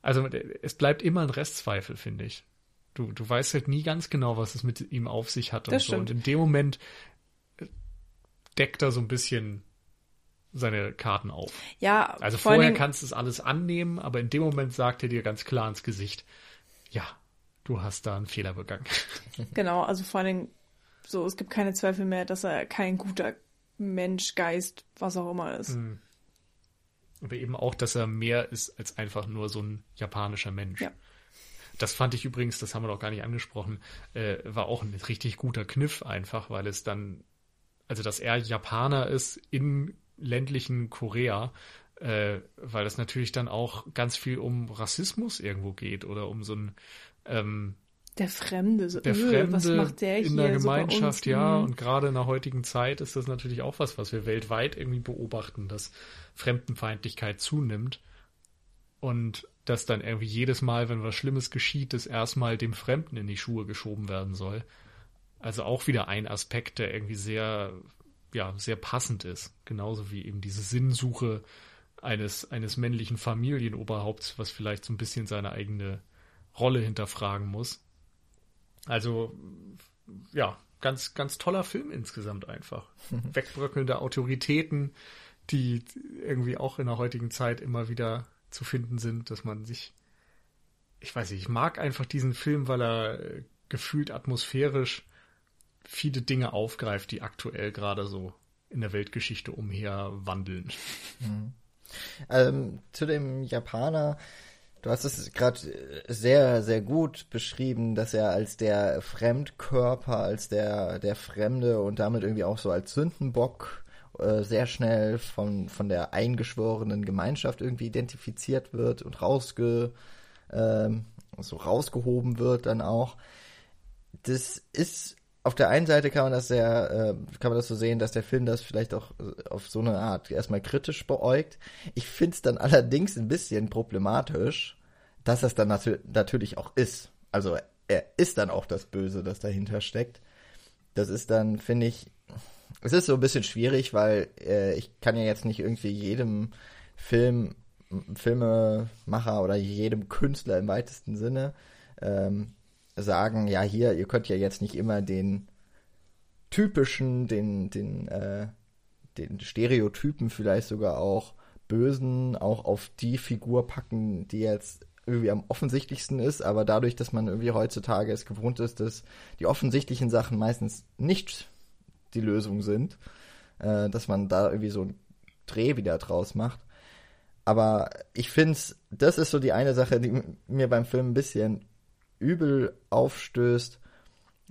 Also es bleibt immer ein Restzweifel, finde ich. Du, du weißt halt nie ganz genau, was es mit ihm auf sich hat und Das so. Und stimmt. in dem Moment äh, deckt er so ein bisschen seine Karten auf. Ja, Also vorher kannst du es alles annehmen, aber in dem Moment sagt er dir ganz klar ins Gesicht, ja, du hast da einen Fehler begangen. Genau, also vor allen Dingen, so, es gibt keine Zweifel mehr, dass er kein guter Mensch, Geist, was auch immer ist. Mhm. Aber eben auch, dass er mehr ist als einfach nur so ein japanischer Mensch. Ja. Das fand ich übrigens, das haben wir noch gar nicht angesprochen, äh, war auch ein richtig guter Kniff einfach, weil es dann, also dass er Japaner ist in ländlichen Korea, äh, weil es natürlich dann auch ganz viel um Rassismus irgendwo geht oder um so ein ähm, Der Fremde, so, der öh, Fremde was macht der in der so Gemeinschaft, uns? ja. Mhm. Und gerade in der heutigen Zeit ist das natürlich auch was, was wir weltweit irgendwie beobachten, dass Fremdenfeindlichkeit zunimmt und dass dann irgendwie jedes Mal, wenn was Schlimmes geschieht, das erstmal dem Fremden in die Schuhe geschoben werden soll. Also auch wieder ein Aspekt, der irgendwie sehr, ja, sehr passend ist. Genauso wie eben diese Sinnsuche eines, eines männlichen Familienoberhaupts, was vielleicht so ein bisschen seine eigene Rolle hinterfragen muss. Also, ja, ganz, ganz toller Film insgesamt einfach. Wegbröckelnde Autoritäten, die irgendwie auch in der heutigen Zeit immer wieder zu finden sind, dass man sich, ich weiß nicht, ich mag einfach diesen Film, weil er äh, gefühlt atmosphärisch viele Dinge aufgreift, die aktuell gerade so in der Weltgeschichte umher wandeln. Ähm, zu dem Japaner, du hast es gerade sehr, sehr gut beschrieben, dass er als der Fremdkörper, als der, der Fremde und damit irgendwie auch so als Sündenbock äh, sehr schnell von, von der eingeschworenen Gemeinschaft irgendwie identifiziert wird und rausge, ähm, so rausgehoben wird dann auch. Das ist auf der einen Seite kann man das sehr, äh, kann man das so sehen, dass der Film das vielleicht auch äh, auf so eine Art erstmal kritisch beäugt. Ich finde es dann allerdings ein bisschen problematisch, dass das dann natür natürlich auch ist. Also er ist dann auch das Böse, das dahinter steckt. Das ist dann, finde ich, es ist so ein bisschen schwierig, weil äh, ich kann ja jetzt nicht irgendwie jedem Film, Filmemacher oder jedem Künstler im weitesten Sinne ähm, sagen, ja hier, ihr könnt ja jetzt nicht immer den typischen, den, den, äh, den Stereotypen vielleicht sogar auch Bösen auch auf die Figur packen, die jetzt irgendwie am offensichtlichsten ist, aber dadurch, dass man irgendwie heutzutage es gewohnt ist, dass die offensichtlichen Sachen meistens nicht die Lösung sind, äh, dass man da irgendwie so einen Dreh wieder draus macht. Aber ich finde, das ist so die eine Sache, die mir beim Film ein bisschen übel aufstößt,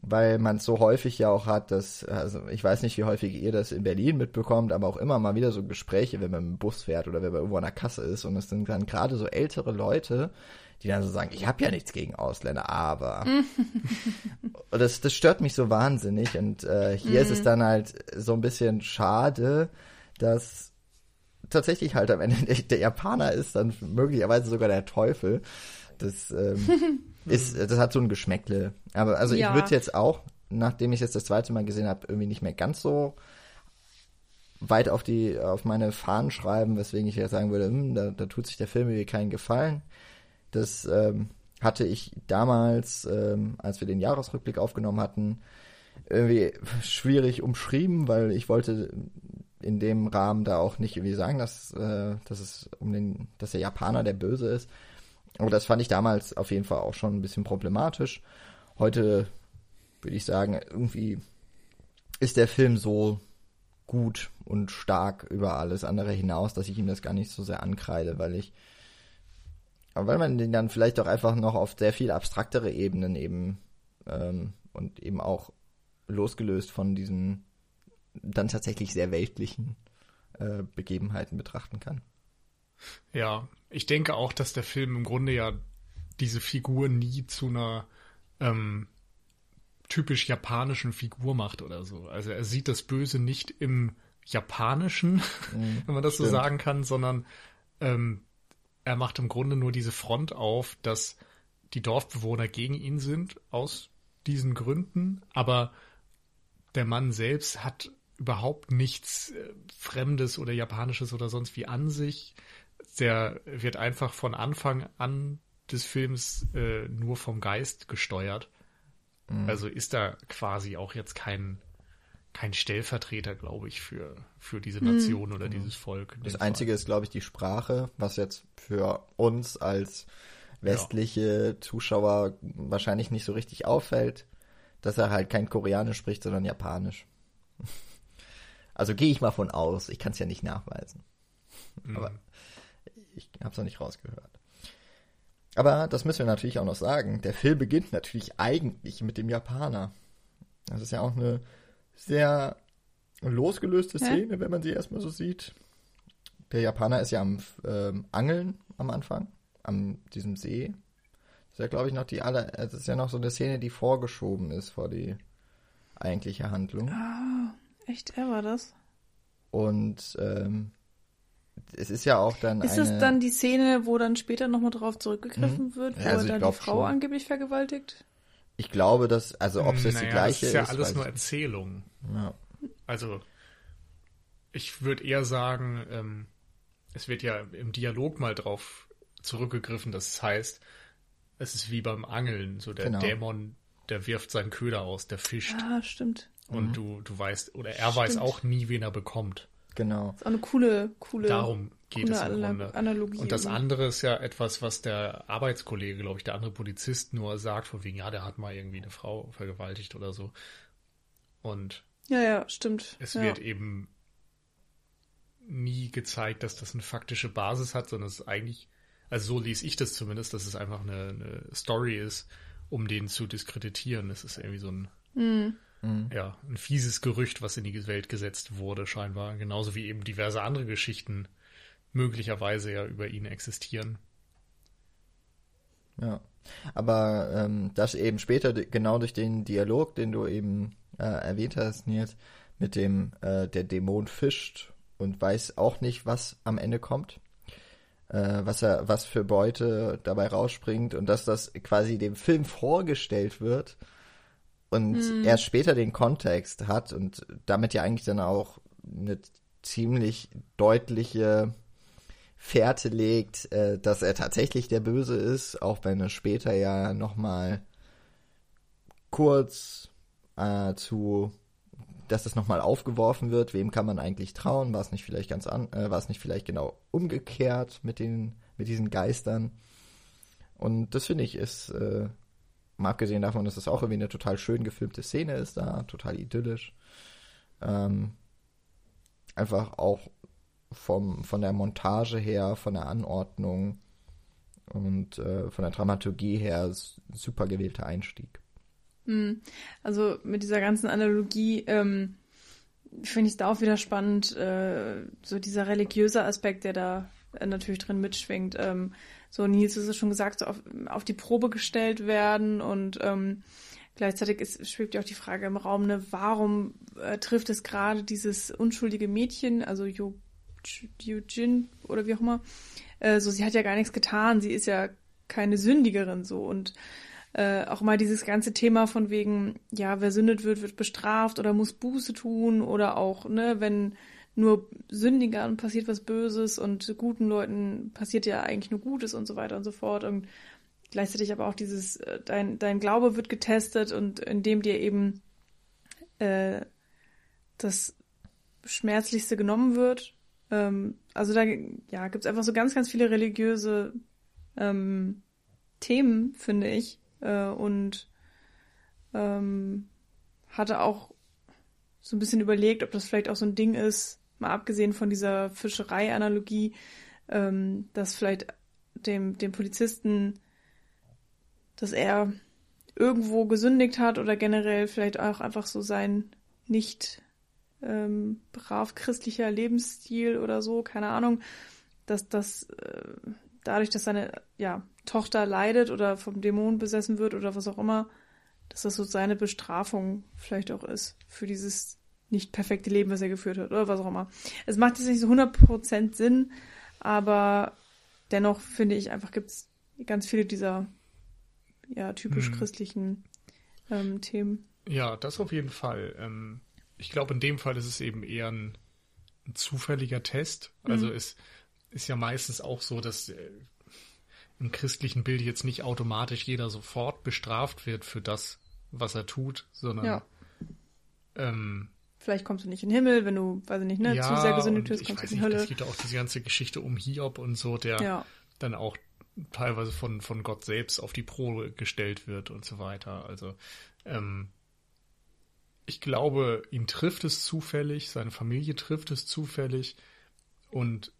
weil man es so häufig ja auch hat, dass, also ich weiß nicht, wie häufig ihr das in Berlin mitbekommt, aber auch immer mal wieder so Gespräche, wenn man im Bus fährt oder wenn man irgendwo an der Kasse ist und es sind dann gerade so ältere Leute, die dann so sagen, ich habe ja nichts gegen Ausländer, aber und das, das stört mich so wahnsinnig und äh, hier ist es dann halt so ein bisschen schade, dass tatsächlich halt am Ende der, der Japaner ist dann möglicherweise sogar der Teufel. Das ähm, ist, das hat so ein Geschmäckle. Aber also Ja. ich würde jetzt auch, nachdem ich jetzt das zweite Mal gesehen habe, irgendwie nicht mehr ganz so weit auf die auf meine Fahnen schreiben, weswegen ich jetzt sagen würde, hm, da, da tut sich der Film irgendwie keinen Gefallen. Das ähm, hatte ich damals, ähm, als wir den Jahresrückblick aufgenommen hatten, irgendwie schwierig umschrieben, weil ich wollte in dem Rahmen da auch nicht irgendwie sagen, dass, äh, dass es um den, dass der Japaner der Böse ist. Aber das fand ich damals auf jeden Fall auch schon ein bisschen problematisch. Heute würde ich sagen, irgendwie ist der Film so gut und stark über alles andere hinaus, dass ich ihm das gar nicht so sehr ankreide, weil ich, aber weil man den dann vielleicht auch einfach noch auf sehr viel abstraktere Ebenen eben ähm, und eben auch losgelöst von diesen dann tatsächlich sehr weltlichen äh, Begebenheiten betrachten kann. Ja, ich denke auch, dass der Film im Grunde ja diese Figur nie zu einer ähm, typisch japanischen Figur macht oder so. Also er sieht das Böse nicht im Japanischen, wenn man das so stimmt. sagen kann, sondern ähm, er macht im Grunde nur diese Front auf, dass die Dorfbewohner gegen ihn sind aus diesen Gründen, aber der Mann selbst hat überhaupt nichts äh, Fremdes oder Japanisches oder sonst wie an sich. Der wird einfach von Anfang an des Films äh, nur vom Geist gesteuert. Also ist da quasi auch jetzt kein, kein Stellvertreter, glaube ich, für, für diese Nation oder dieses Volk. Das dem Fall. Einzige ist, glaube ich, die Sprache, was jetzt für uns als westliche Zuschauer wahrscheinlich nicht so richtig auffällt, dass er halt kein Koreanisch spricht, sondern Japanisch. Also gehe ich mal von aus. Ich kann es ja nicht nachweisen. Aber ich habe es noch nicht rausgehört. Aber das müssen wir natürlich auch noch sagen. Der Film beginnt natürlich eigentlich mit dem Japaner. Das ist ja auch eine sehr losgelöste Hä? Szene, wenn man sie erstmal so sieht. Der Japaner ist ja am ähm, Angeln am Anfang, am diesem See. Das ist ja, glaube ich, noch die aller, das ist ja noch so eine Szene, die vorgeschoben ist vor die eigentliche Handlung. Echt, er war das? Und ähm, es ist ja auch dann Ist eine. das dann die Szene, wo dann später nochmal drauf zurückgegriffen wird, wo Ja, also er da die Frau schon. angeblich vergewaltigt? ich glaube, dass, also ob es jetzt die Naja, gleiche das ist ja ist. alles weiß nur Erzählung. ja. Also, ich würde eher sagen, ähm, es wird ja im Dialog mal drauf zurückgegriffen, dass es heißt, es ist wie beim Angeln, so der Genau. Dämon, der wirft seinen Köder aus, der fischt Ah, stimmt. und du, du weißt, oder er weiß Stimmt. auch nie, wen er bekommt. Genau. Ist auch eine coole, coole, Darum geht coole es im Grunde. Analogie. Und das andere ist ja etwas, was der Arbeitskollege, glaube ich, der andere Polizist nur sagt, von wegen, ja, der hat mal irgendwie eine Frau vergewaltigt oder so. Und Ja, ja, stimmt. es ja. wird eben nie gezeigt, dass das eine faktische Basis hat, sondern es ist eigentlich, also so lese ich das zumindest, dass es einfach eine, eine Story ist, um den zu diskreditieren. Es ist irgendwie so ein, Hm. ja, ein fieses Gerücht, was in die Welt gesetzt wurde, scheinbar. Genauso wie eben diverse andere Geschichten möglicherweise ja über ihn existieren. Ja. Aber ähm, das eben später genau durch den Dialog, den du eben äh, erwähnt hast, Nils, mit dem äh, der Dämon fischt und weiß auch nicht, was am Ende kommt, äh, was er, was für Beute dabei rausspringt und dass das quasi dem Film vorgestellt wird und erst später den Kontext hat und damit ja eigentlich dann auch eine ziemlich deutliche Fährte legt, äh, dass er tatsächlich der Böse ist, auch wenn es später ja nochmal kurz äh, zu, dass das nochmal aufgeworfen wird, wem kann man eigentlich trauen, war es nicht vielleicht ganz an, äh, war es nicht vielleicht genau umgekehrt mit den, mit diesen Geistern. Und das finde ich ist, äh, mal abgesehen davon, dass es auch irgendwie eine total schön gefilmte Szene ist da, total idyllisch. Ähm, einfach auch vom, von der Montage her, von der Anordnung und äh, von der Dramaturgie her super gewählter Einstieg. Hm. Also mit dieser ganzen Analogie ähm, finde ich es da auch wieder spannend, äh, so dieser religiöse Aspekt, der da äh, natürlich drin mitschwingt. Ähm, so Nils ist es schon gesagt, so auf, auf die Probe gestellt werden und ähm, gleichzeitig ist, schwebt ja auch die Frage im Raum, ne, warum äh, trifft es gerade dieses unschuldige Mädchen, also Eugene oder wie auch immer, äh, so sie hat ja gar nichts getan, sie ist ja keine Sündigerin so und äh, auch mal dieses ganze Thema von wegen, ja, wer sündet wird, wird bestraft oder muss Buße tun oder auch, ne, wenn nur Sündigern passiert was Böses und guten Leuten passiert ja eigentlich nur Gutes und so weiter und so fort. Und gleichzeitig aber auch dieses, äh, dein, dein Glaube wird getestet und indem dir eben äh, das Schmerzlichste genommen wird. Ähm, also da ja, gibt es einfach so ganz, ganz viele religiöse ähm, Themen, finde ich. Äh, und ähm, hatte auch so ein bisschen überlegt, ob das vielleicht auch so ein Ding ist, mal abgesehen von dieser Fischerei-Analogie, ähm, dass vielleicht dem, dem Polizisten, dass er irgendwo gesündigt hat oder generell vielleicht auch einfach so sein nicht ähm, brav christlicher Lebensstil oder so, keine Ahnung, dass das äh, dadurch, dass seine ja, Tochter leidet oder vom Dämon besessen wird oder was auch immer, dass das so seine Bestrafung vielleicht auch ist für dieses nicht perfekte Leben, was er geführt hat oder was auch immer. Es macht jetzt nicht so 100% Sinn, aber dennoch finde ich einfach gibt es ganz viele dieser ja, typisch hm. christlichen ähm, Themen. Ja, das auf jeden Fall. Ähm, ich glaube, in dem Fall ist es eben eher ein, ein zufälliger Test. Also mhm. es ist ja meistens auch so, dass äh, im christlichen Bild jetzt nicht automatisch jeder sofort bestraft wird für das, was er tut, sondern ja. ähm, Vielleicht kommst du nicht in den Himmel, wenn du, weiß ich nicht, ne, ja, zu sehr gesündigt bist, kommst du in die Hölle. Es gibt auch diese ganze Geschichte um Hiob und so, der ja. dann auch teilweise von, von Gott selbst auf die Probe gestellt wird und so weiter. Also, ähm, ich glaube, ihn trifft es zufällig, seine Familie trifft es zufällig und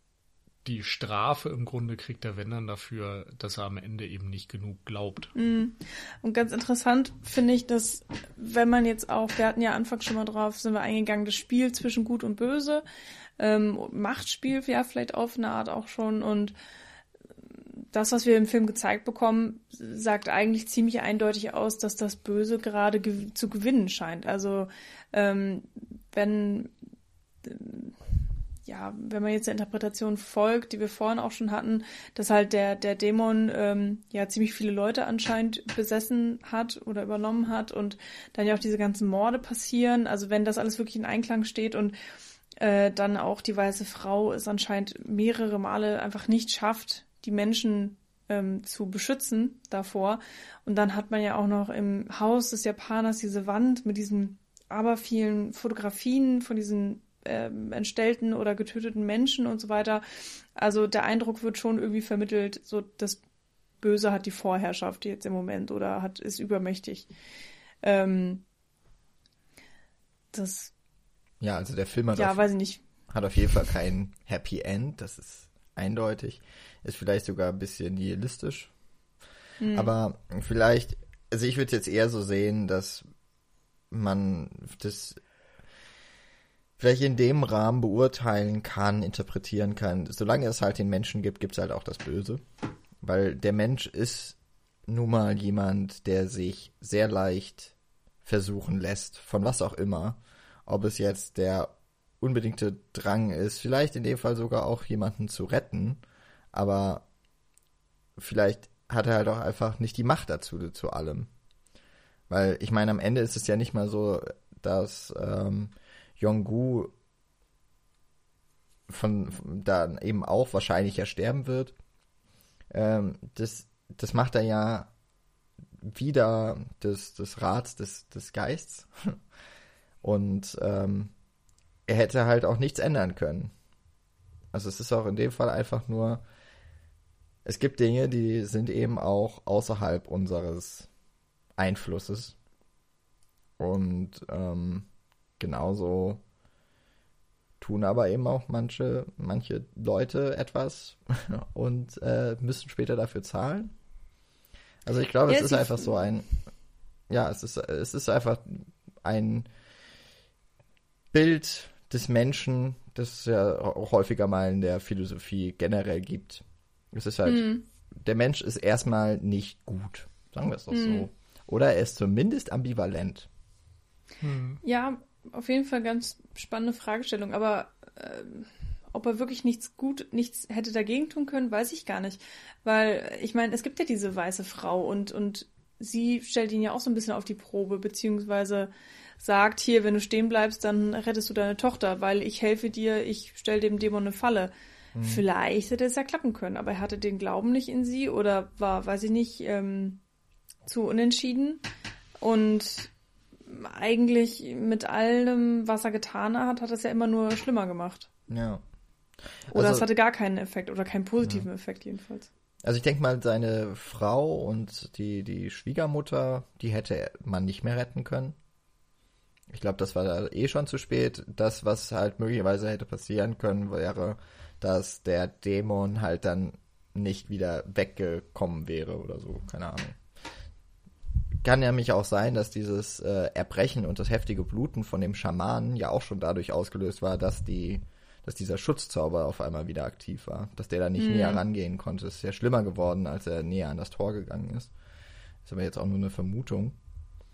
die Strafe im Grunde kriegt er, wenn dann dafür, dass er am Ende eben nicht genug glaubt. Mm. Und ganz interessant finde ich, dass wenn man jetzt auch, wir hatten ja anfangs schon mal drauf, sind wir eingegangen, das Spiel zwischen Gut und Böse, ähm, Machtspiel ja vielleicht auf eine Art auch schon und das, was wir im Film gezeigt bekommen, sagt eigentlich ziemlich eindeutig aus, dass das Böse gerade gew zu gewinnen scheint. Also ähm, wenn ja, wenn man jetzt der Interpretation folgt, die wir vorhin auch schon hatten, dass halt der, der Dämon ähm, ja ziemlich viele Leute anscheinend besessen hat oder übernommen hat und dann ja auch diese ganzen Morde passieren. Also wenn das alles wirklich in Einklang steht und äh, dann auch die weiße Frau es anscheinend mehrere Male einfach nicht schafft, die Menschen ähm, zu beschützen davor. Und dann hat man ja auch noch im Haus des Japaners diese Wand mit diesen aber vielen Fotografien von diesen ähm, entstellten oder getöteten Menschen und so weiter. Also der Eindruck wird schon irgendwie vermittelt, so das Böse hat die Vorherrschaft jetzt im Moment oder hat ist übermächtig. Ähm, das. Ja, also der Film hat, ja, auf, weiß ich nicht. hat auf jeden Fall kein Happy End, das ist eindeutig. Ist vielleicht sogar ein bisschen nihilistisch. Mhm. Aber vielleicht, also ich würde jetzt eher so sehen, dass man das vielleicht in dem Rahmen beurteilen kann, interpretieren kann. Solange es halt den Menschen gibt, gibt es halt auch das Böse. Weil der Mensch ist nun mal jemand, der sich sehr leicht versuchen lässt, von was auch immer. Ob es jetzt der unbedingte Drang ist, vielleicht in dem Fall sogar auch jemanden zu retten, aber vielleicht hat er halt auch einfach nicht die Macht dazu, zu allem. Weil ich meine, am Ende ist es ja nicht mal so, dass ähm, Yonggu von, von dann eben auch wahrscheinlich ja sterben wird. Ähm, das, das macht er ja wieder des, des Rats des, des Geists. Und ähm, er hätte halt auch nichts ändern können. Also es ist auch in dem Fall einfach nur, es gibt Dinge, die sind eben auch außerhalb unseres Einflusses. Und ähm, genauso tun aber eben auch manche, manche Leute etwas und äh, müssen später dafür zahlen. Also ich glaube, ja, es ist einfach so ein, ja, es ist, es ist einfach ein Bild des Menschen, das es ja auch häufiger mal in der Philosophie generell gibt. Es ist halt, mhm. der Mensch ist erstmal nicht gut, sagen wir es doch mhm. so. Oder er ist zumindest ambivalent. Mhm. Ja, auf jeden Fall ganz spannende Fragestellung, aber äh, ob er wirklich nichts gut, nichts hätte dagegen tun können, weiß ich gar nicht. Weil, ich meine, es gibt ja diese weiße Frau und, und sie stellt ihn ja auch so ein bisschen auf die Probe, beziehungsweise sagt, hier, wenn du stehen bleibst, dann rettest du deine Tochter, weil ich helfe dir, ich stelle dem Dämon eine Falle. Mhm. Vielleicht hätte es ja klappen können, aber er hatte den Glauben nicht in sie oder war, weiß ich nicht, ähm, zu unentschieden. Und eigentlich mit allem, was er getan hat, hat es ja immer nur schlimmer gemacht. Ja. Oder also, es hatte gar keinen Effekt oder keinen positiven ja. Effekt jedenfalls. Also ich denke mal, seine Frau und die, die Schwiegermutter, die hätte man nicht mehr retten können. Ich glaube, das war da eh schon zu spät. Das, was halt möglicherweise hätte passieren können, wäre, dass der Dämon halt dann nicht wieder weggekommen wäre oder so. Keine Ahnung kann ja mich auch sein, dass dieses äh, Erbrechen und das heftige Bluten von dem Schamanen ja auch schon dadurch ausgelöst war, dass die, dass dieser Schutzzauber auf einmal wieder aktiv war, dass der da nicht mhm. näher rangehen konnte. Es ist ja schlimmer geworden, als er näher an das Tor gegangen ist. Ist aber jetzt auch nur eine Vermutung.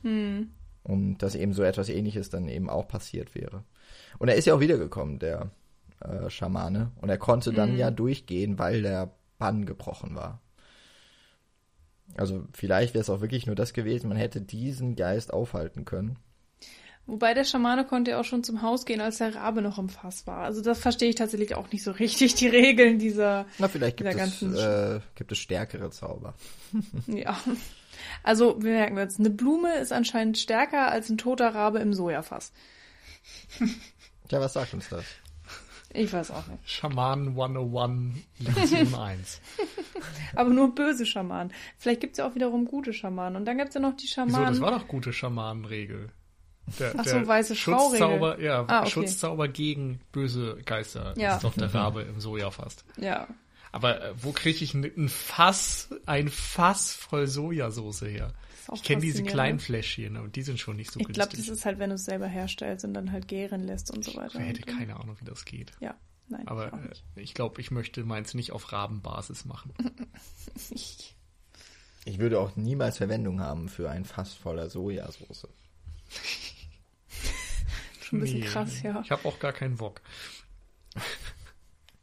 Mhm. Und dass eben so etwas ähnliches dann eben auch passiert wäre. Und er ist ja auch wiedergekommen, der äh, Schamane. Und er konnte dann mhm. ja durchgehen, weil der Bann gebrochen war. Also vielleicht wäre es auch wirklich nur das gewesen, man hätte diesen Geist aufhalten können. Wobei der Schamane konnte ja auch schon zum Haus gehen, als der Rabe noch im Fass war. Also das verstehe ich tatsächlich auch nicht so richtig, die Regeln dieser Na, vielleicht gibt, es, äh, gibt es stärkere Zauber. ja. Also wir merken jetzt, eine Blume ist anscheinend stärker als ein toter Rabe im Sojafass. Tja, was sagt uns das? Ich weiß auch nicht. Schamanen 101, Lektion 1. Aber nur böse Schamanen. Vielleicht gibt es ja auch wiederum gute Schamanen. Und dann gibt es ja noch die Schamanen. Wieso, das war doch gute Schamanenregel. Der, Ach so, weiße Schutzzauber, ja, ah, okay. Schutzzauber gegen böse Geister. Ja. Das ist doch der Rabe im Soja fast. Ja. Aber äh, wo kriege ich ein, ein Fass, ein Fass voll Sojasauce her? Ich kenne diese kleinen Fläschchen und die sind schon nicht so ich günstig. Ich glaube, das ist halt, wenn du es selber herstellst und dann halt gären lässt und so weiter. Ich hätte keine Ahnung, wie das geht. Ja, nein. Aber ich, äh, ich glaube, ich möchte meins nicht auf Rabenbasis machen. ich würde auch niemals Verwendung haben für ein Fass voller Sojasauce. Schon ein bisschen nee, krass, ja. Ich habe auch gar keinen Wok.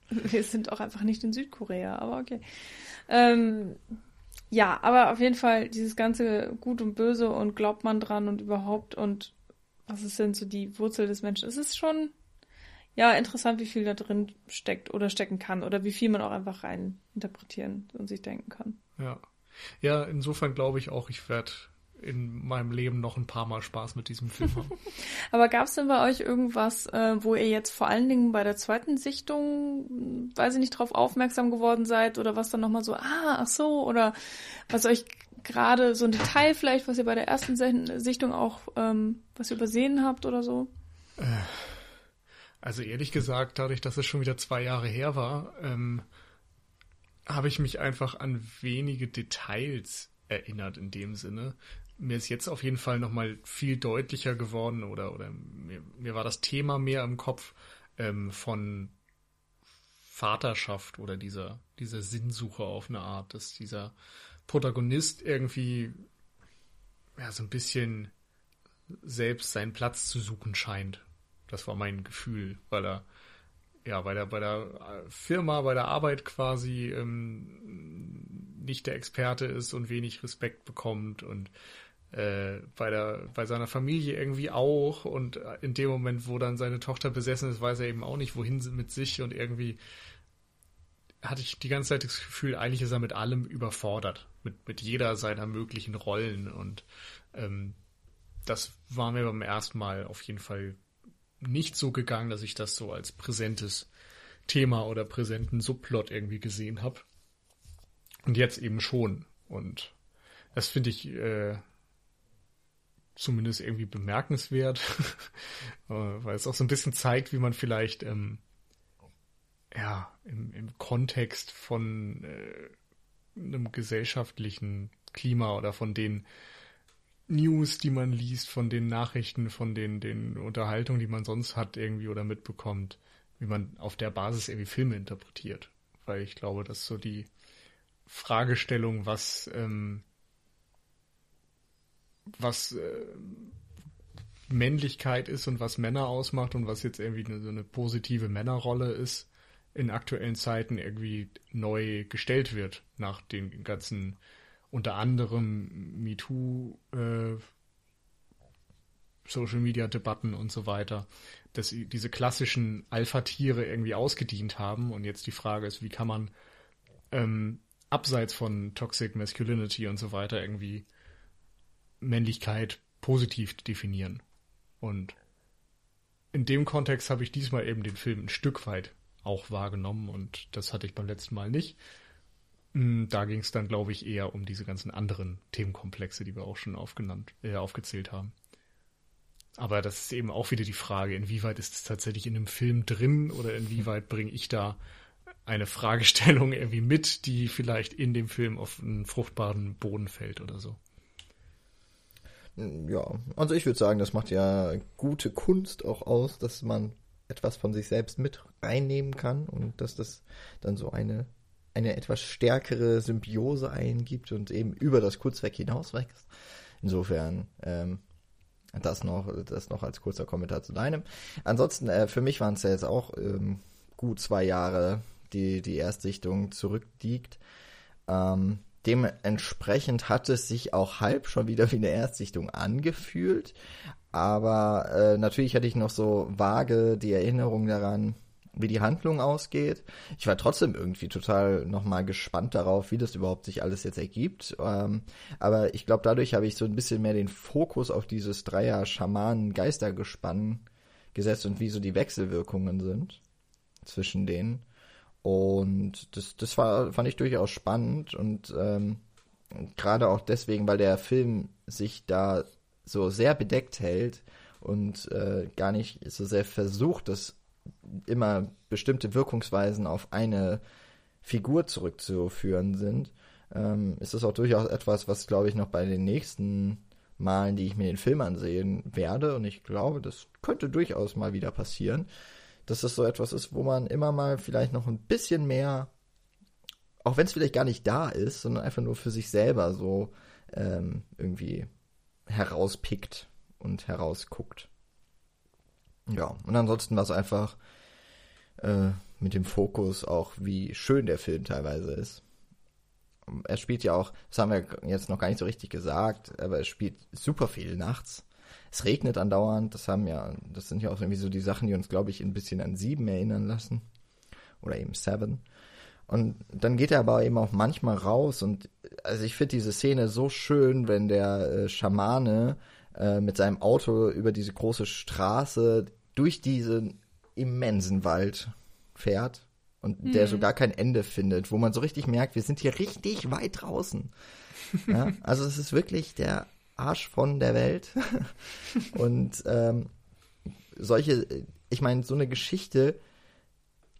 Wir sind auch einfach nicht in Südkorea, aber okay. Ähm, ja, aber auf jeden Fall dieses ganze Gut und Böse und glaubt man dran und überhaupt und was ist denn so die Wurzel des Menschen? Es ist schon, ja, interessant, wie viel da drin steckt oder stecken kann oder wie viel man auch einfach rein interpretieren und sich denken kann. Ja. Ja, insofern glaube ich auch, ich werde in meinem Leben noch ein paar Mal Spaß mit diesem Film haben. Aber gab es denn bei euch irgendwas, äh, wo ihr jetzt vor allen Dingen bei der zweiten Sichtung, weiß ich nicht, drauf aufmerksam geworden seid oder was dann nochmal so, ah, ach so, oder was euch gerade so ein Detail vielleicht, was ihr bei der ersten Sichtung auch, ähm, was ihr übersehen habt oder so? Äh, also ehrlich gesagt, dadurch, dass es schon wieder zwei Jahre her war, ähm, habe ich mich einfach an wenige Details erinnert in dem Sinne mir ist jetzt auf jeden Fall nochmal viel deutlicher geworden oder, oder mir, mir war das Thema mehr im Kopf ähm, von Vaterschaft oder dieser, dieser Sinnsuche auf eine Art, dass dieser Protagonist irgendwie ja, so ein bisschen selbst seinen Platz zu suchen scheint. Das war mein Gefühl, weil er ja bei der bei der Firma, bei der Arbeit quasi ähm, nicht der Experte ist und wenig Respekt bekommt und äh, bei, der, bei seiner Familie irgendwie auch. Und in dem Moment, wo dann seine Tochter besessen ist, weiß er eben auch nicht, wohin mit sich. Und irgendwie hatte ich die ganze Zeit das Gefühl, eigentlich ist er mit allem überfordert. Mit, mit jeder seiner möglichen Rollen. Und ähm, das war mir beim ersten Mal auf jeden Fall nicht so gegangen, dass ich das so als präsentes Thema oder präsenten Subplot irgendwie gesehen habe. Und jetzt eben schon. Und das finde ich äh, zumindest irgendwie bemerkenswert, äh, weil es auch so ein bisschen zeigt, wie man vielleicht ähm, ja im, im Kontext von äh, einem gesellschaftlichen Klima oder von den News, die man liest, von den Nachrichten, von den, den Unterhaltungen, die man sonst hat irgendwie oder mitbekommt, wie man auf der Basis irgendwie Filme interpretiert. Weil ich glaube, dass so die Fragestellung, was, ähm, was äh, Männlichkeit ist und was Männer ausmacht und was jetzt irgendwie eine, so eine positive Männerrolle ist, in aktuellen Zeiten irgendwie neu gestellt wird nach den ganzen unter anderem MeToo, äh, Social Media Debatten und so weiter, dass diese klassischen Alpha-Tiere irgendwie ausgedient haben. Und jetzt die Frage ist, wie kann man ähm, abseits von Toxic Masculinity und so weiter irgendwie Männlichkeit positiv definieren. Und in dem Kontext habe ich diesmal eben den Film ein Stück weit auch wahrgenommen und das hatte ich beim letzten Mal nicht. Hm, da ging es dann, glaube ich, eher um diese ganzen anderen Themenkomplexe, die wir auch schon aufgenannt, äh, aufgezählt haben. Aber das ist eben auch wieder die Frage, inwieweit ist es tatsächlich in einem Film drin oder inwieweit bringe ich da eine Fragestellung irgendwie mit, die vielleicht in dem Film auf einen fruchtbaren Boden fällt oder so. Ja, also ich würde sagen, das macht ja gute Kunst auch aus, dass man etwas von sich selbst mit reinnehmen kann und dass das dann so eine, eine etwas stärkere Symbiose eingibt und eben über das Kurzweg hinaus wächst. Insofern, ähm, das noch, das noch als kurzer Kommentar zu deinem. Ansonsten, äh, für mich waren es ja jetzt auch ähm, gut zwei Jahre, die die Erstsichtung zurückliegt. Ähm, dementsprechend hat es sich auch halb schon wieder wie eine Erstsichtung angefühlt. Aber äh, natürlich hatte ich noch so vage die Erinnerung daran, wie die Handlung ausgeht. Ich war trotzdem irgendwie total nochmal gespannt darauf, wie das überhaupt sich alles jetzt ergibt. Ähm, aber ich glaube, dadurch habe ich so ein bisschen mehr den Fokus auf dieses Dreier-Schamanen-Geistergespann gesetzt und wie so die Wechselwirkungen sind zwischen denen. Und das, das war, fand ich durchaus spannend und ähm, gerade auch deswegen, weil der Film sich da so sehr bedeckt hält und äh, gar nicht so sehr versucht, dass immer bestimmte Wirkungsweisen auf eine Figur zurückzuführen sind, ähm, ist das auch durchaus etwas, was, glaube ich, noch bei den nächsten Malen, die ich mir den Film ansehen werde, und ich glaube, das könnte durchaus mal wieder passieren, dass das so etwas ist, wo man immer mal vielleicht noch ein bisschen mehr, auch wenn es vielleicht gar nicht da ist, sondern einfach nur für sich selber so ähm, irgendwie herauspickt und herausguckt. Ja, und ansonsten war es einfach äh, mit dem Fokus auch, wie schön der Film teilweise ist. Er spielt ja auch, das haben wir jetzt noch gar nicht so richtig gesagt, aber er spielt super viel nachts. Es regnet andauernd, das haben ja, das sind ja auch irgendwie so die Sachen, die uns, glaube ich, ein bisschen an Sieben erinnern lassen. Oder eben Seven. Und dann geht er aber eben auch manchmal raus und also ich finde diese Szene so schön, wenn der äh, Schamane äh, mit seinem Auto über diese große Straße durch diesen immensen Wald fährt und mhm. der so gar kein Ende findet, wo man so richtig merkt, wir sind hier richtig weit draußen. Ja, also es ist wirklich der Arsch von der Welt. und ähm, solche, ich meine, so eine Geschichte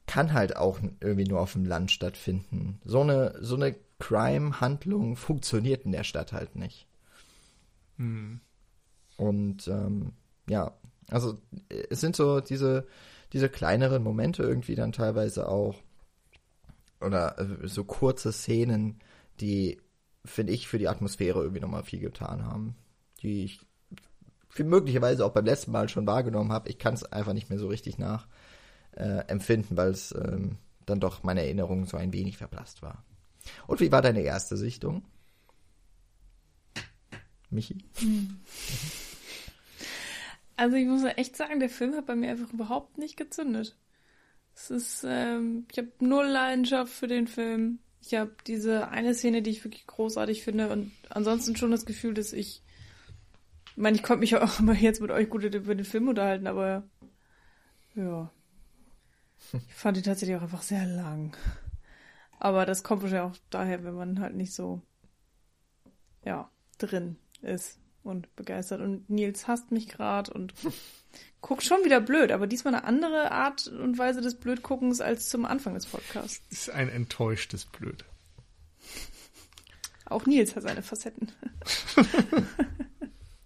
kann halt auch irgendwie nur auf dem Land stattfinden. So eine, so eine Crime-Handlung funktioniert in der Stadt halt nicht. Hm. Und ähm, ja, also es sind so diese, diese kleineren Momente irgendwie dann teilweise auch oder äh, so kurze Szenen, die finde ich für die Atmosphäre irgendwie nochmal viel getan haben, die ich möglicherweise auch beim letzten Mal schon wahrgenommen habe. Ich kann es einfach nicht mehr so richtig nach äh, empfinden, weil es ähm, dann doch meine Erinnerung so ein wenig verblasst war. Und wie war deine erste Sichtung? Michi? Also ich muss echt sagen, der Film hat bei mir einfach überhaupt nicht gezündet. Es ist, ähm, ich habe null Leidenschaft für den Film. Ich habe diese eine Szene, die ich wirklich großartig finde und ansonsten schon das Gefühl, dass ich, ich meine, ich konnte mich auch immer jetzt mit euch gut über den Film unterhalten, aber ja, ich fand ihn tatsächlich auch einfach sehr lang. Aber das kommt wahrscheinlich auch daher, wenn man halt nicht so, ja, drin ist und begeistert. Und Nils hasst mich gerade und guckt schon wieder blöd, aber diesmal eine andere Art und Weise des Blödguckens als zum Anfang des Podcasts. Ist ein enttäuschtes Blöd. Auch Nils hat seine Facetten.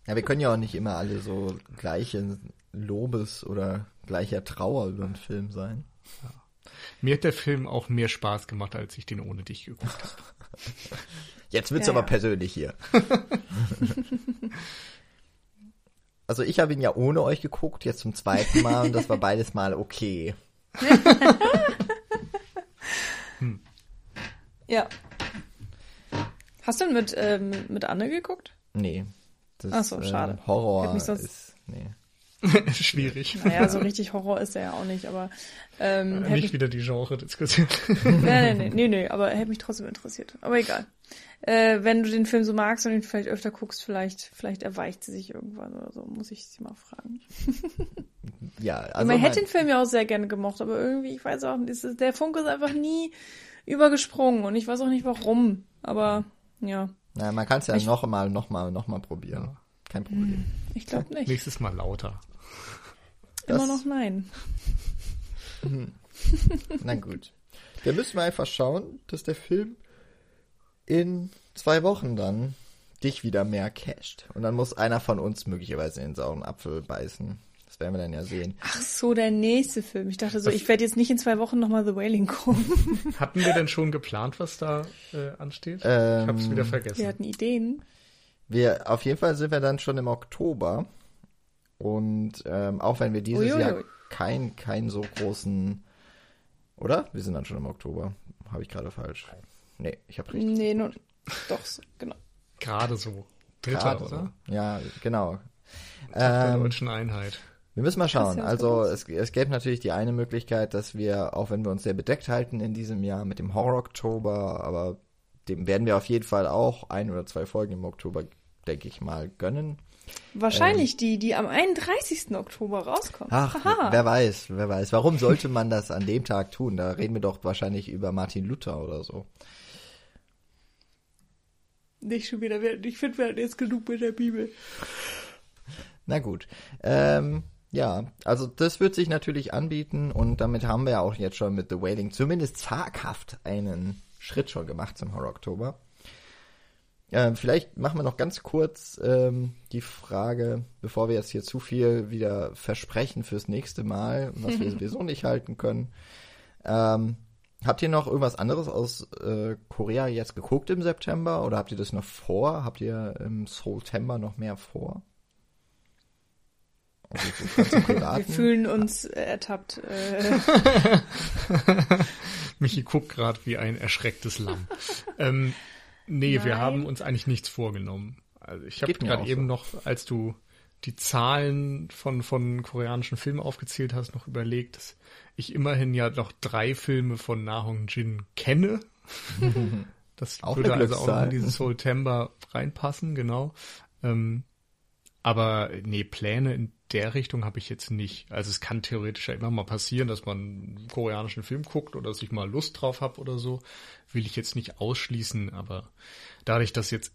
Ja, wir können ja auch nicht immer alle so gleichen Lobes oder gleicher Trauer über einen Film sein. Mir hat der Film auch mehr Spaß gemacht, als ich den ohne dich geguckt habe. Jetzt wird's Ja, aber ja. persönlich hier. Also ich habe ihn ja ohne euch geguckt, jetzt zum zweiten Mal und das war beides Mal okay. Ja. Hast du denn mit, ähm, mit Anne geguckt? Nee. Das, Ach so, schade. Ähm, Horror Hätte mich sonst- ist, nee. Schwierig. Naja, so richtig Horror ist er ja auch nicht, aber ähm, hätte Nicht mich, wieder die Genre-Diskussion. nee, nee, nee, nee, nee, aber hätte mich trotzdem interessiert. Aber egal. Äh, wenn du den Film so magst und ihn vielleicht öfter guckst, vielleicht, vielleicht erweicht sie sich irgendwann oder so, muss ich sie mal fragen. Ja, Also man hätte den Film ja auch sehr gerne gemocht, aber irgendwie, ich weiß auch nicht, der Funke ist einfach nie übergesprungen und ich weiß auch nicht warum, aber ja, na, man kann es ja Ich- noch mal, noch mal, noch mal probieren. Kein Problem. ich glaube nicht. Nächstes Mal lauter. Immer Das- noch nein. Na gut. Dann müssen wir einfach schauen, dass der Film in zwei Wochen dann dich wieder mehr casht. Und dann muss einer von uns möglicherweise in den sauren Apfel beißen. Das werden wir dann ja sehen. Ach so, der nächste Film. Ich dachte so, ich werde jetzt nicht in zwei Wochen nochmal The Wailing gucken. Hatten wir denn schon geplant, was da äh, ansteht? Ähm, ich hab's wieder vergessen. Wir hatten Ideen. Wir, auf jeden Fall sind wir dann schon im Oktober. Und ähm, auch wenn wir dieses Uiuiui. Jahr kein, kein so großen. Oder? Wir sind dann schon im Oktober. Habe ich gerade falsch. Nee, ich habe richtig. Nee, nur, doch, so, genau. Gerade so. Dritter, Gerade oder? so. Ja, genau. Der Ähm, deutschen Einheit. Wir müssen mal schauen. Also es, es gäbe natürlich die eine Möglichkeit, dass wir, auch wenn wir uns sehr bedeckt halten in diesem Jahr mit dem Horror-Oktober, aber dem werden wir auf jeden Fall auch ein oder zwei Folgen im Oktober, denke ich mal, gönnen. Wahrscheinlich die, die am 31. Oktober rauskommen. Ach, Haha. wer weiß, wer weiß. Warum sollte man das an dem Tag tun? Da reden wir doch wahrscheinlich über Martin Luther oder so. Nicht schon wieder. Ich finde, wir hatten jetzt genug mit der Bibel. Na gut. Ähm, ja, also das wird sich natürlich anbieten und damit haben wir ja auch jetzt schon mit The Wailing zumindest zaghaft einen Schritt schon gemacht zum Horror Oktober. Ähm, vielleicht machen wir noch ganz kurz ähm, die Frage, bevor wir jetzt hier zu viel wieder versprechen fürs nächste Mal, was wir sowieso nicht halten können. Ähm, habt ihr noch irgendwas anderes aus äh, Korea jetzt geguckt im September oder habt ihr das noch vor? Habt ihr im September noch mehr vor? Also Wir fühlen uns äh, ertappt. Äh, Michi guckt gerade wie ein erschrecktes Lamm. ähm, nee, wir Nein. haben uns eigentlich nichts vorgenommen. Also ich habe gerade eben so. noch, als du die Zahlen von, von koreanischen Filmen aufgezählt hast, noch überlegt, dass ich immerhin ja noch drei Filme von Na Hong Jin kenne. Das Auch würde also auch in dieses September reinpassen, genau. Ähm, aber nee, Pläne in der Richtung habe ich jetzt nicht. Also es kann theoretisch ja immer mal passieren, dass man einen koreanischen Film guckt oder dass ich mal Lust drauf habe oder so. Will ich jetzt nicht ausschließen, aber dadurch, dass jetzt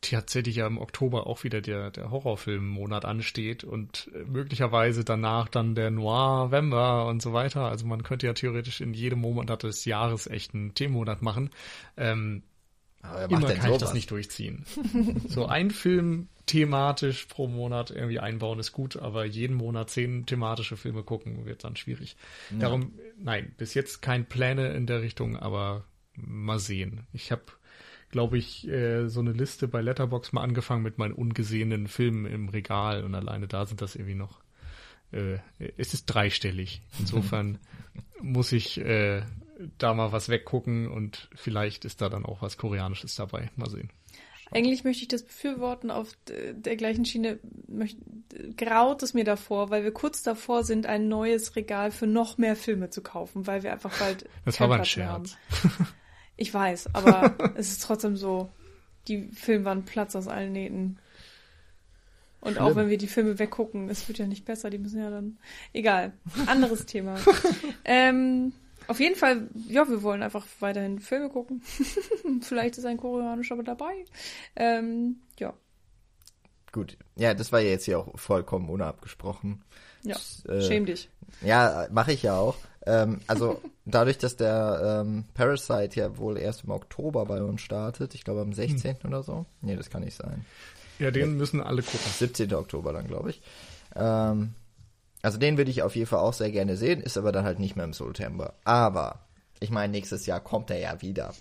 tatsächlich ja im Oktober auch wieder der, der Horrorfilmmonat ansteht und äh, möglicherweise danach dann der Noir-November und so weiter. Also man könnte ja theoretisch in jedem Monat des Jahres echt einen Themenmonat machen. Ähm, Aber immer kann ich sowas? das nicht durchziehen. so ein Film thematisch pro Monat irgendwie einbauen ist gut, aber jeden Monat zehn thematische Filme gucken wird dann schwierig. Darum, nein, bis jetzt kein Pläne in der Richtung, aber mal sehen. Ich habe, glaube ich, äh, so eine Liste bei Letterbox mal angefangen mit meinen ungesehenen Filmen im Regal und alleine da sind das irgendwie noch. Äh, es ist dreistellig. Insofern muss ich äh, da mal was weggucken und vielleicht ist da dann auch was Koreanisches dabei. Mal sehen. Eigentlich möchte ich das befürworten auf der gleichen Schiene. Möcht, graut es mir davor, weil wir kurz davor sind, ein neues Regal für noch mehr Filme zu kaufen, weil wir einfach bald Das war aber ein. Scherz. Ich weiß, aber es ist trotzdem so, die Filmwand platzt aus allen Nähten. Und auch Schlimm. wenn wir die Filme weggucken, es wird ja nicht besser, die müssen ja dann. Egal. Anderes Thema. ähm, Auf jeden Fall, ja, wir wollen einfach weiterhin Filme gucken. Vielleicht ist ein koreanischer aber dabei. Ähm, ja. Gut. Ja, das war ja jetzt hier auch vollkommen unabgesprochen. Ja, Das, äh, schäm dich. Ja, mache ich ja auch. Ähm, also dadurch, dass der ähm, Parasite ja wohl erst im Oktober bei uns startet, ich glaube am 16. oder so. Nee, das kann nicht sein. Ja, den müssen alle gucken. 17. Oktober dann, glaube ich. Ähm, also den würde ich auf jeden Fall auch sehr gerne sehen, ist aber dann halt nicht mehr im September. Aber ich meine, nächstes Jahr kommt er ja wieder.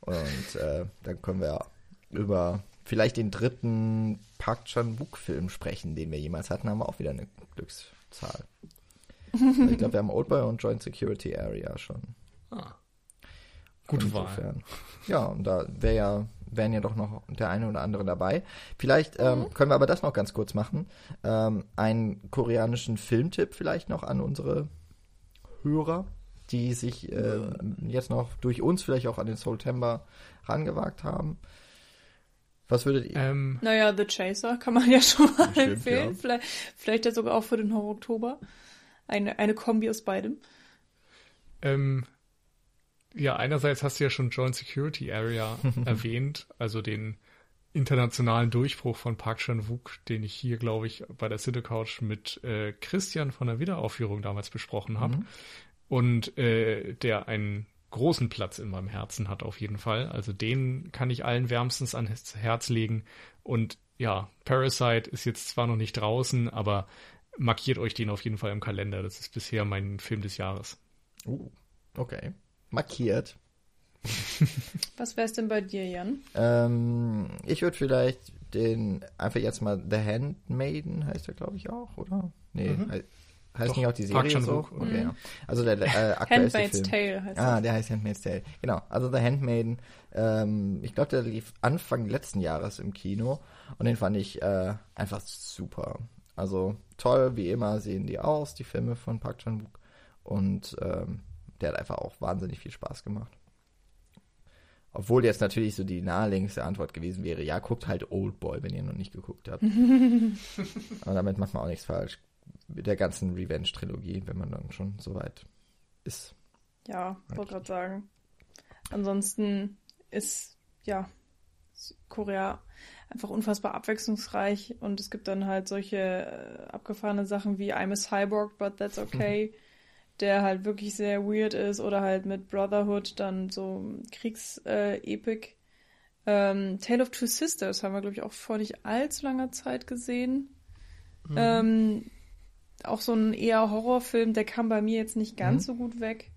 Und äh, dann können wir über vielleicht den dritten Park Chan-wook-Film sprechen, den wir jemals hatten, haben wir auch wieder eine Glückszahl. Ich glaube, wir haben Oldboy und Joint Security Area schon. Ah. Gute Wahl. Insofern. Ja, und da wäre ja, wären ja doch noch der eine oder andere dabei. Vielleicht ähm, können wir aber das noch ganz kurz machen. Ähm, einen koreanischen Filmtipp vielleicht noch an unsere Hörer, die sich äh, jetzt noch durch uns vielleicht auch an den Soultember rangewagt haben. Was würdet ihr? Ähm, Naja, The Chaser kann man ja schon mal Stimmt, empfehlen. ja. Vielleicht, vielleicht ja sogar auch für den Horror Oktober. Eine, eine Kombi aus beidem. ähm, ja, einerseits hast du ja schon Joint Security Area erwähnt, also den internationalen Durchbruch von Park Chan-wook, den ich hier, glaube ich, bei der City Couch mit äh, Christian von der Wiederaufführung damals besprochen habe. Und äh, der einen großen Platz in meinem Herzen hat auf jeden Fall. Also den kann ich allen wärmstens ans Herz legen. Und ja, Parasite ist jetzt zwar noch nicht draußen, aber markiert euch den auf jeden Fall im Kalender. Das ist bisher mein Film des Jahres. Uh, okay. Markiert. Was wär's denn bei dir, Jan? Ähm, ich würde vielleicht den einfach jetzt mal The Handmaiden heißt er, glaube ich, auch, oder? Nee, Mhm. he heißt Doch, nicht auch die Park Serie so? Chan-wook. Okay, ja. Also der, der äh, aktuellste Handmaid's Film. Tale heißt Ah, das. der heißt Handmaid's Tale. Genau, also The Handmaiden. Ähm, ich glaube, der lief Anfang letzten Jahres im Kino und den fand ich äh, einfach super. Also toll, wie immer sehen die aus, die Filme von Park Chan-wook. Und ähm, der hat einfach auch wahnsinnig viel Spaß gemacht. Obwohl jetzt natürlich so die naheliegendste Antwort gewesen wäre, ja, guckt halt Oldboy, wenn ihr noch nicht geguckt habt. Aber damit macht man auch nichts falsch. Mit der ganzen Revenge-Trilogie, wenn man dann schon so weit ist. Ja, wollte gerade sagen. Ansonsten ist, ja, Korea einfach unfassbar abwechslungsreich und es gibt dann halt solche äh, abgefahrene Sachen wie I'm a Cyborg, but that's okay, der halt wirklich sehr weird ist oder halt mit Brotherhood dann so Kriegs-Epic. ähm, Tale of Two Sisters haben wir, glaube ich, auch vor nicht allzu langer Zeit gesehen. Ähm, auch so ein eher Horrorfilm, der kam bei mir jetzt nicht ganz so gut weg.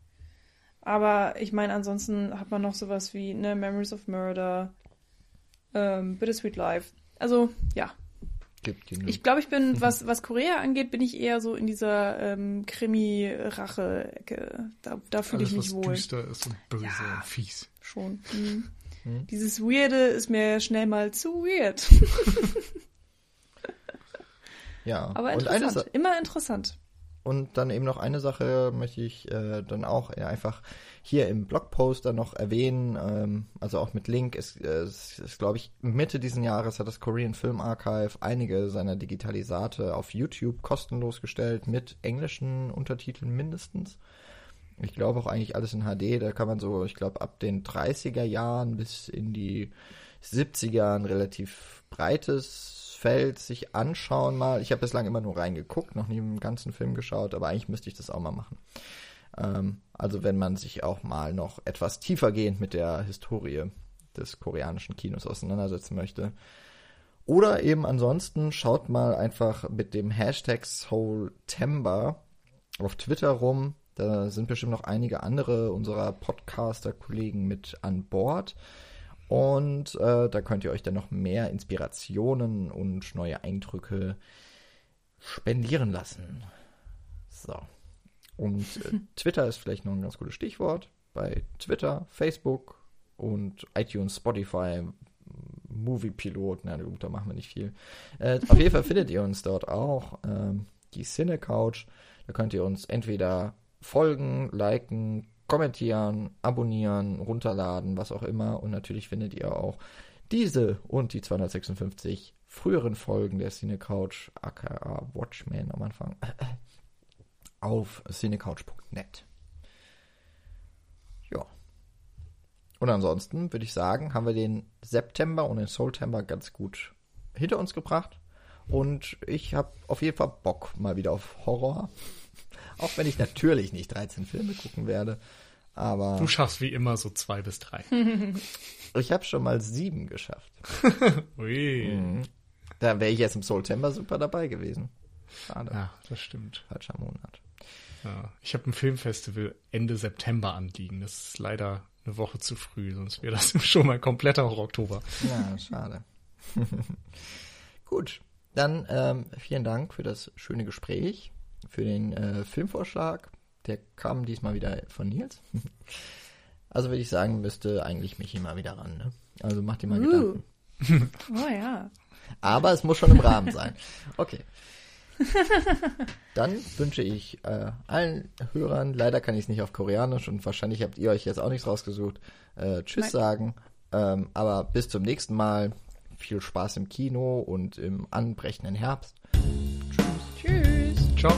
Aber ich meine, ansonsten hat man noch sowas wie ne, Memories of Murder, ähm, Bittersweet Life. Also, ja. Gibt genug. Ich glaube, ich bin, was, was Korea angeht, bin ich eher so in dieser ähm, Krimi-Rache-Ecke. Da, da fühle ich mich was wohl. düster ist und böse Ja. und fies. Schon. Mhm. Hm. Dieses Weirde ist mir schnell mal zu weird. ja. Aber interessant. Sa- Immer interessant. und dann eben noch eine Sache möchte ich äh, dann auch einfach hier im Blogpost dann noch erwähnen, ähm, also auch mit Link, ist, es ist glaube ich Mitte diesen Jahres hat das Korean Film Archive einige seiner Digitalisate auf YouTube kostenlos gestellt mit englischen Untertiteln mindestens. Ich glaube auch eigentlich alles in HD, da kann man so, ich glaube, ab den 30er Jahren bis in die 70er ein relativ breites Feld sich anschauen mal. Ich habe bislang immer nur reingeguckt, noch nie im ganzen Film geschaut, aber eigentlich müsste ich das auch mal machen. Ähm, also wenn man sich auch mal noch etwas tiefergehend mit der Historie des koreanischen Kinos auseinandersetzen möchte. Oder eben ansonsten schaut mal einfach mit dem Hashtag Soultember auf Twitter rum. Da sind bestimmt noch einige andere unserer Podcaster-Kollegen mit an Bord. Und äh, da könnt ihr euch dann noch mehr Inspirationen und neue Eindrücke spendieren lassen. So. Und äh, Twitter ist vielleicht noch ein ganz gutes Stichwort. Bei Twitter, Facebook und iTunes, Spotify, Moviepilot, na gut, da machen wir nicht viel. Äh, auf jeden Fall findet ihr uns dort auch. Ähm, die Cine Couch. Da könnt ihr uns entweder folgen, liken, kommentieren, abonnieren, runterladen, was auch immer. Und natürlich findet ihr auch diese und die 256 früheren Folgen der Cine Couch, aka Watchmen am Anfang, auf cinecouch.net. Ja. Und ansonsten würde ich sagen, haben wir den September und den Soultember ganz gut hinter uns gebracht. Und ich habe auf jeden Fall Bock mal wieder auf Horror. Auch wenn ich natürlich nicht 13 Filme gucken werde. Aber Du schaffst wie immer so zwei bis drei. ich habe schon mal sieben geschafft. Ui. Da wäre ich jetzt im Soultember super dabei gewesen. Schade. Ja, das stimmt. Falscher Monat. Ja. Ich habe ein Filmfestival Ende September anliegen. Das ist leider eine Woche zu früh, sonst wäre das schon mal kompletter Oktober. Ja, schade. Gut, dann ähm, vielen Dank für das schöne Gespräch, für den äh, Filmvorschlag. Der kam diesmal wieder von Nils. Also würde ich sagen, müsste eigentlich mich mal wieder ran. Ne? Also mach dir mal Uh. Gedanken. Oh ja. Aber es muss schon im Rahmen sein. Okay. Dann wünsche ich äh, allen Hörern, leider kann ich es nicht auf Koreanisch und wahrscheinlich habt ihr euch jetzt auch nichts rausgesucht, äh, Tschüss Nein. sagen. Ähm, aber bis zum nächsten Mal. Viel Spaß im Kino und im anbrechenden Herbst. Tschüss. Ciao.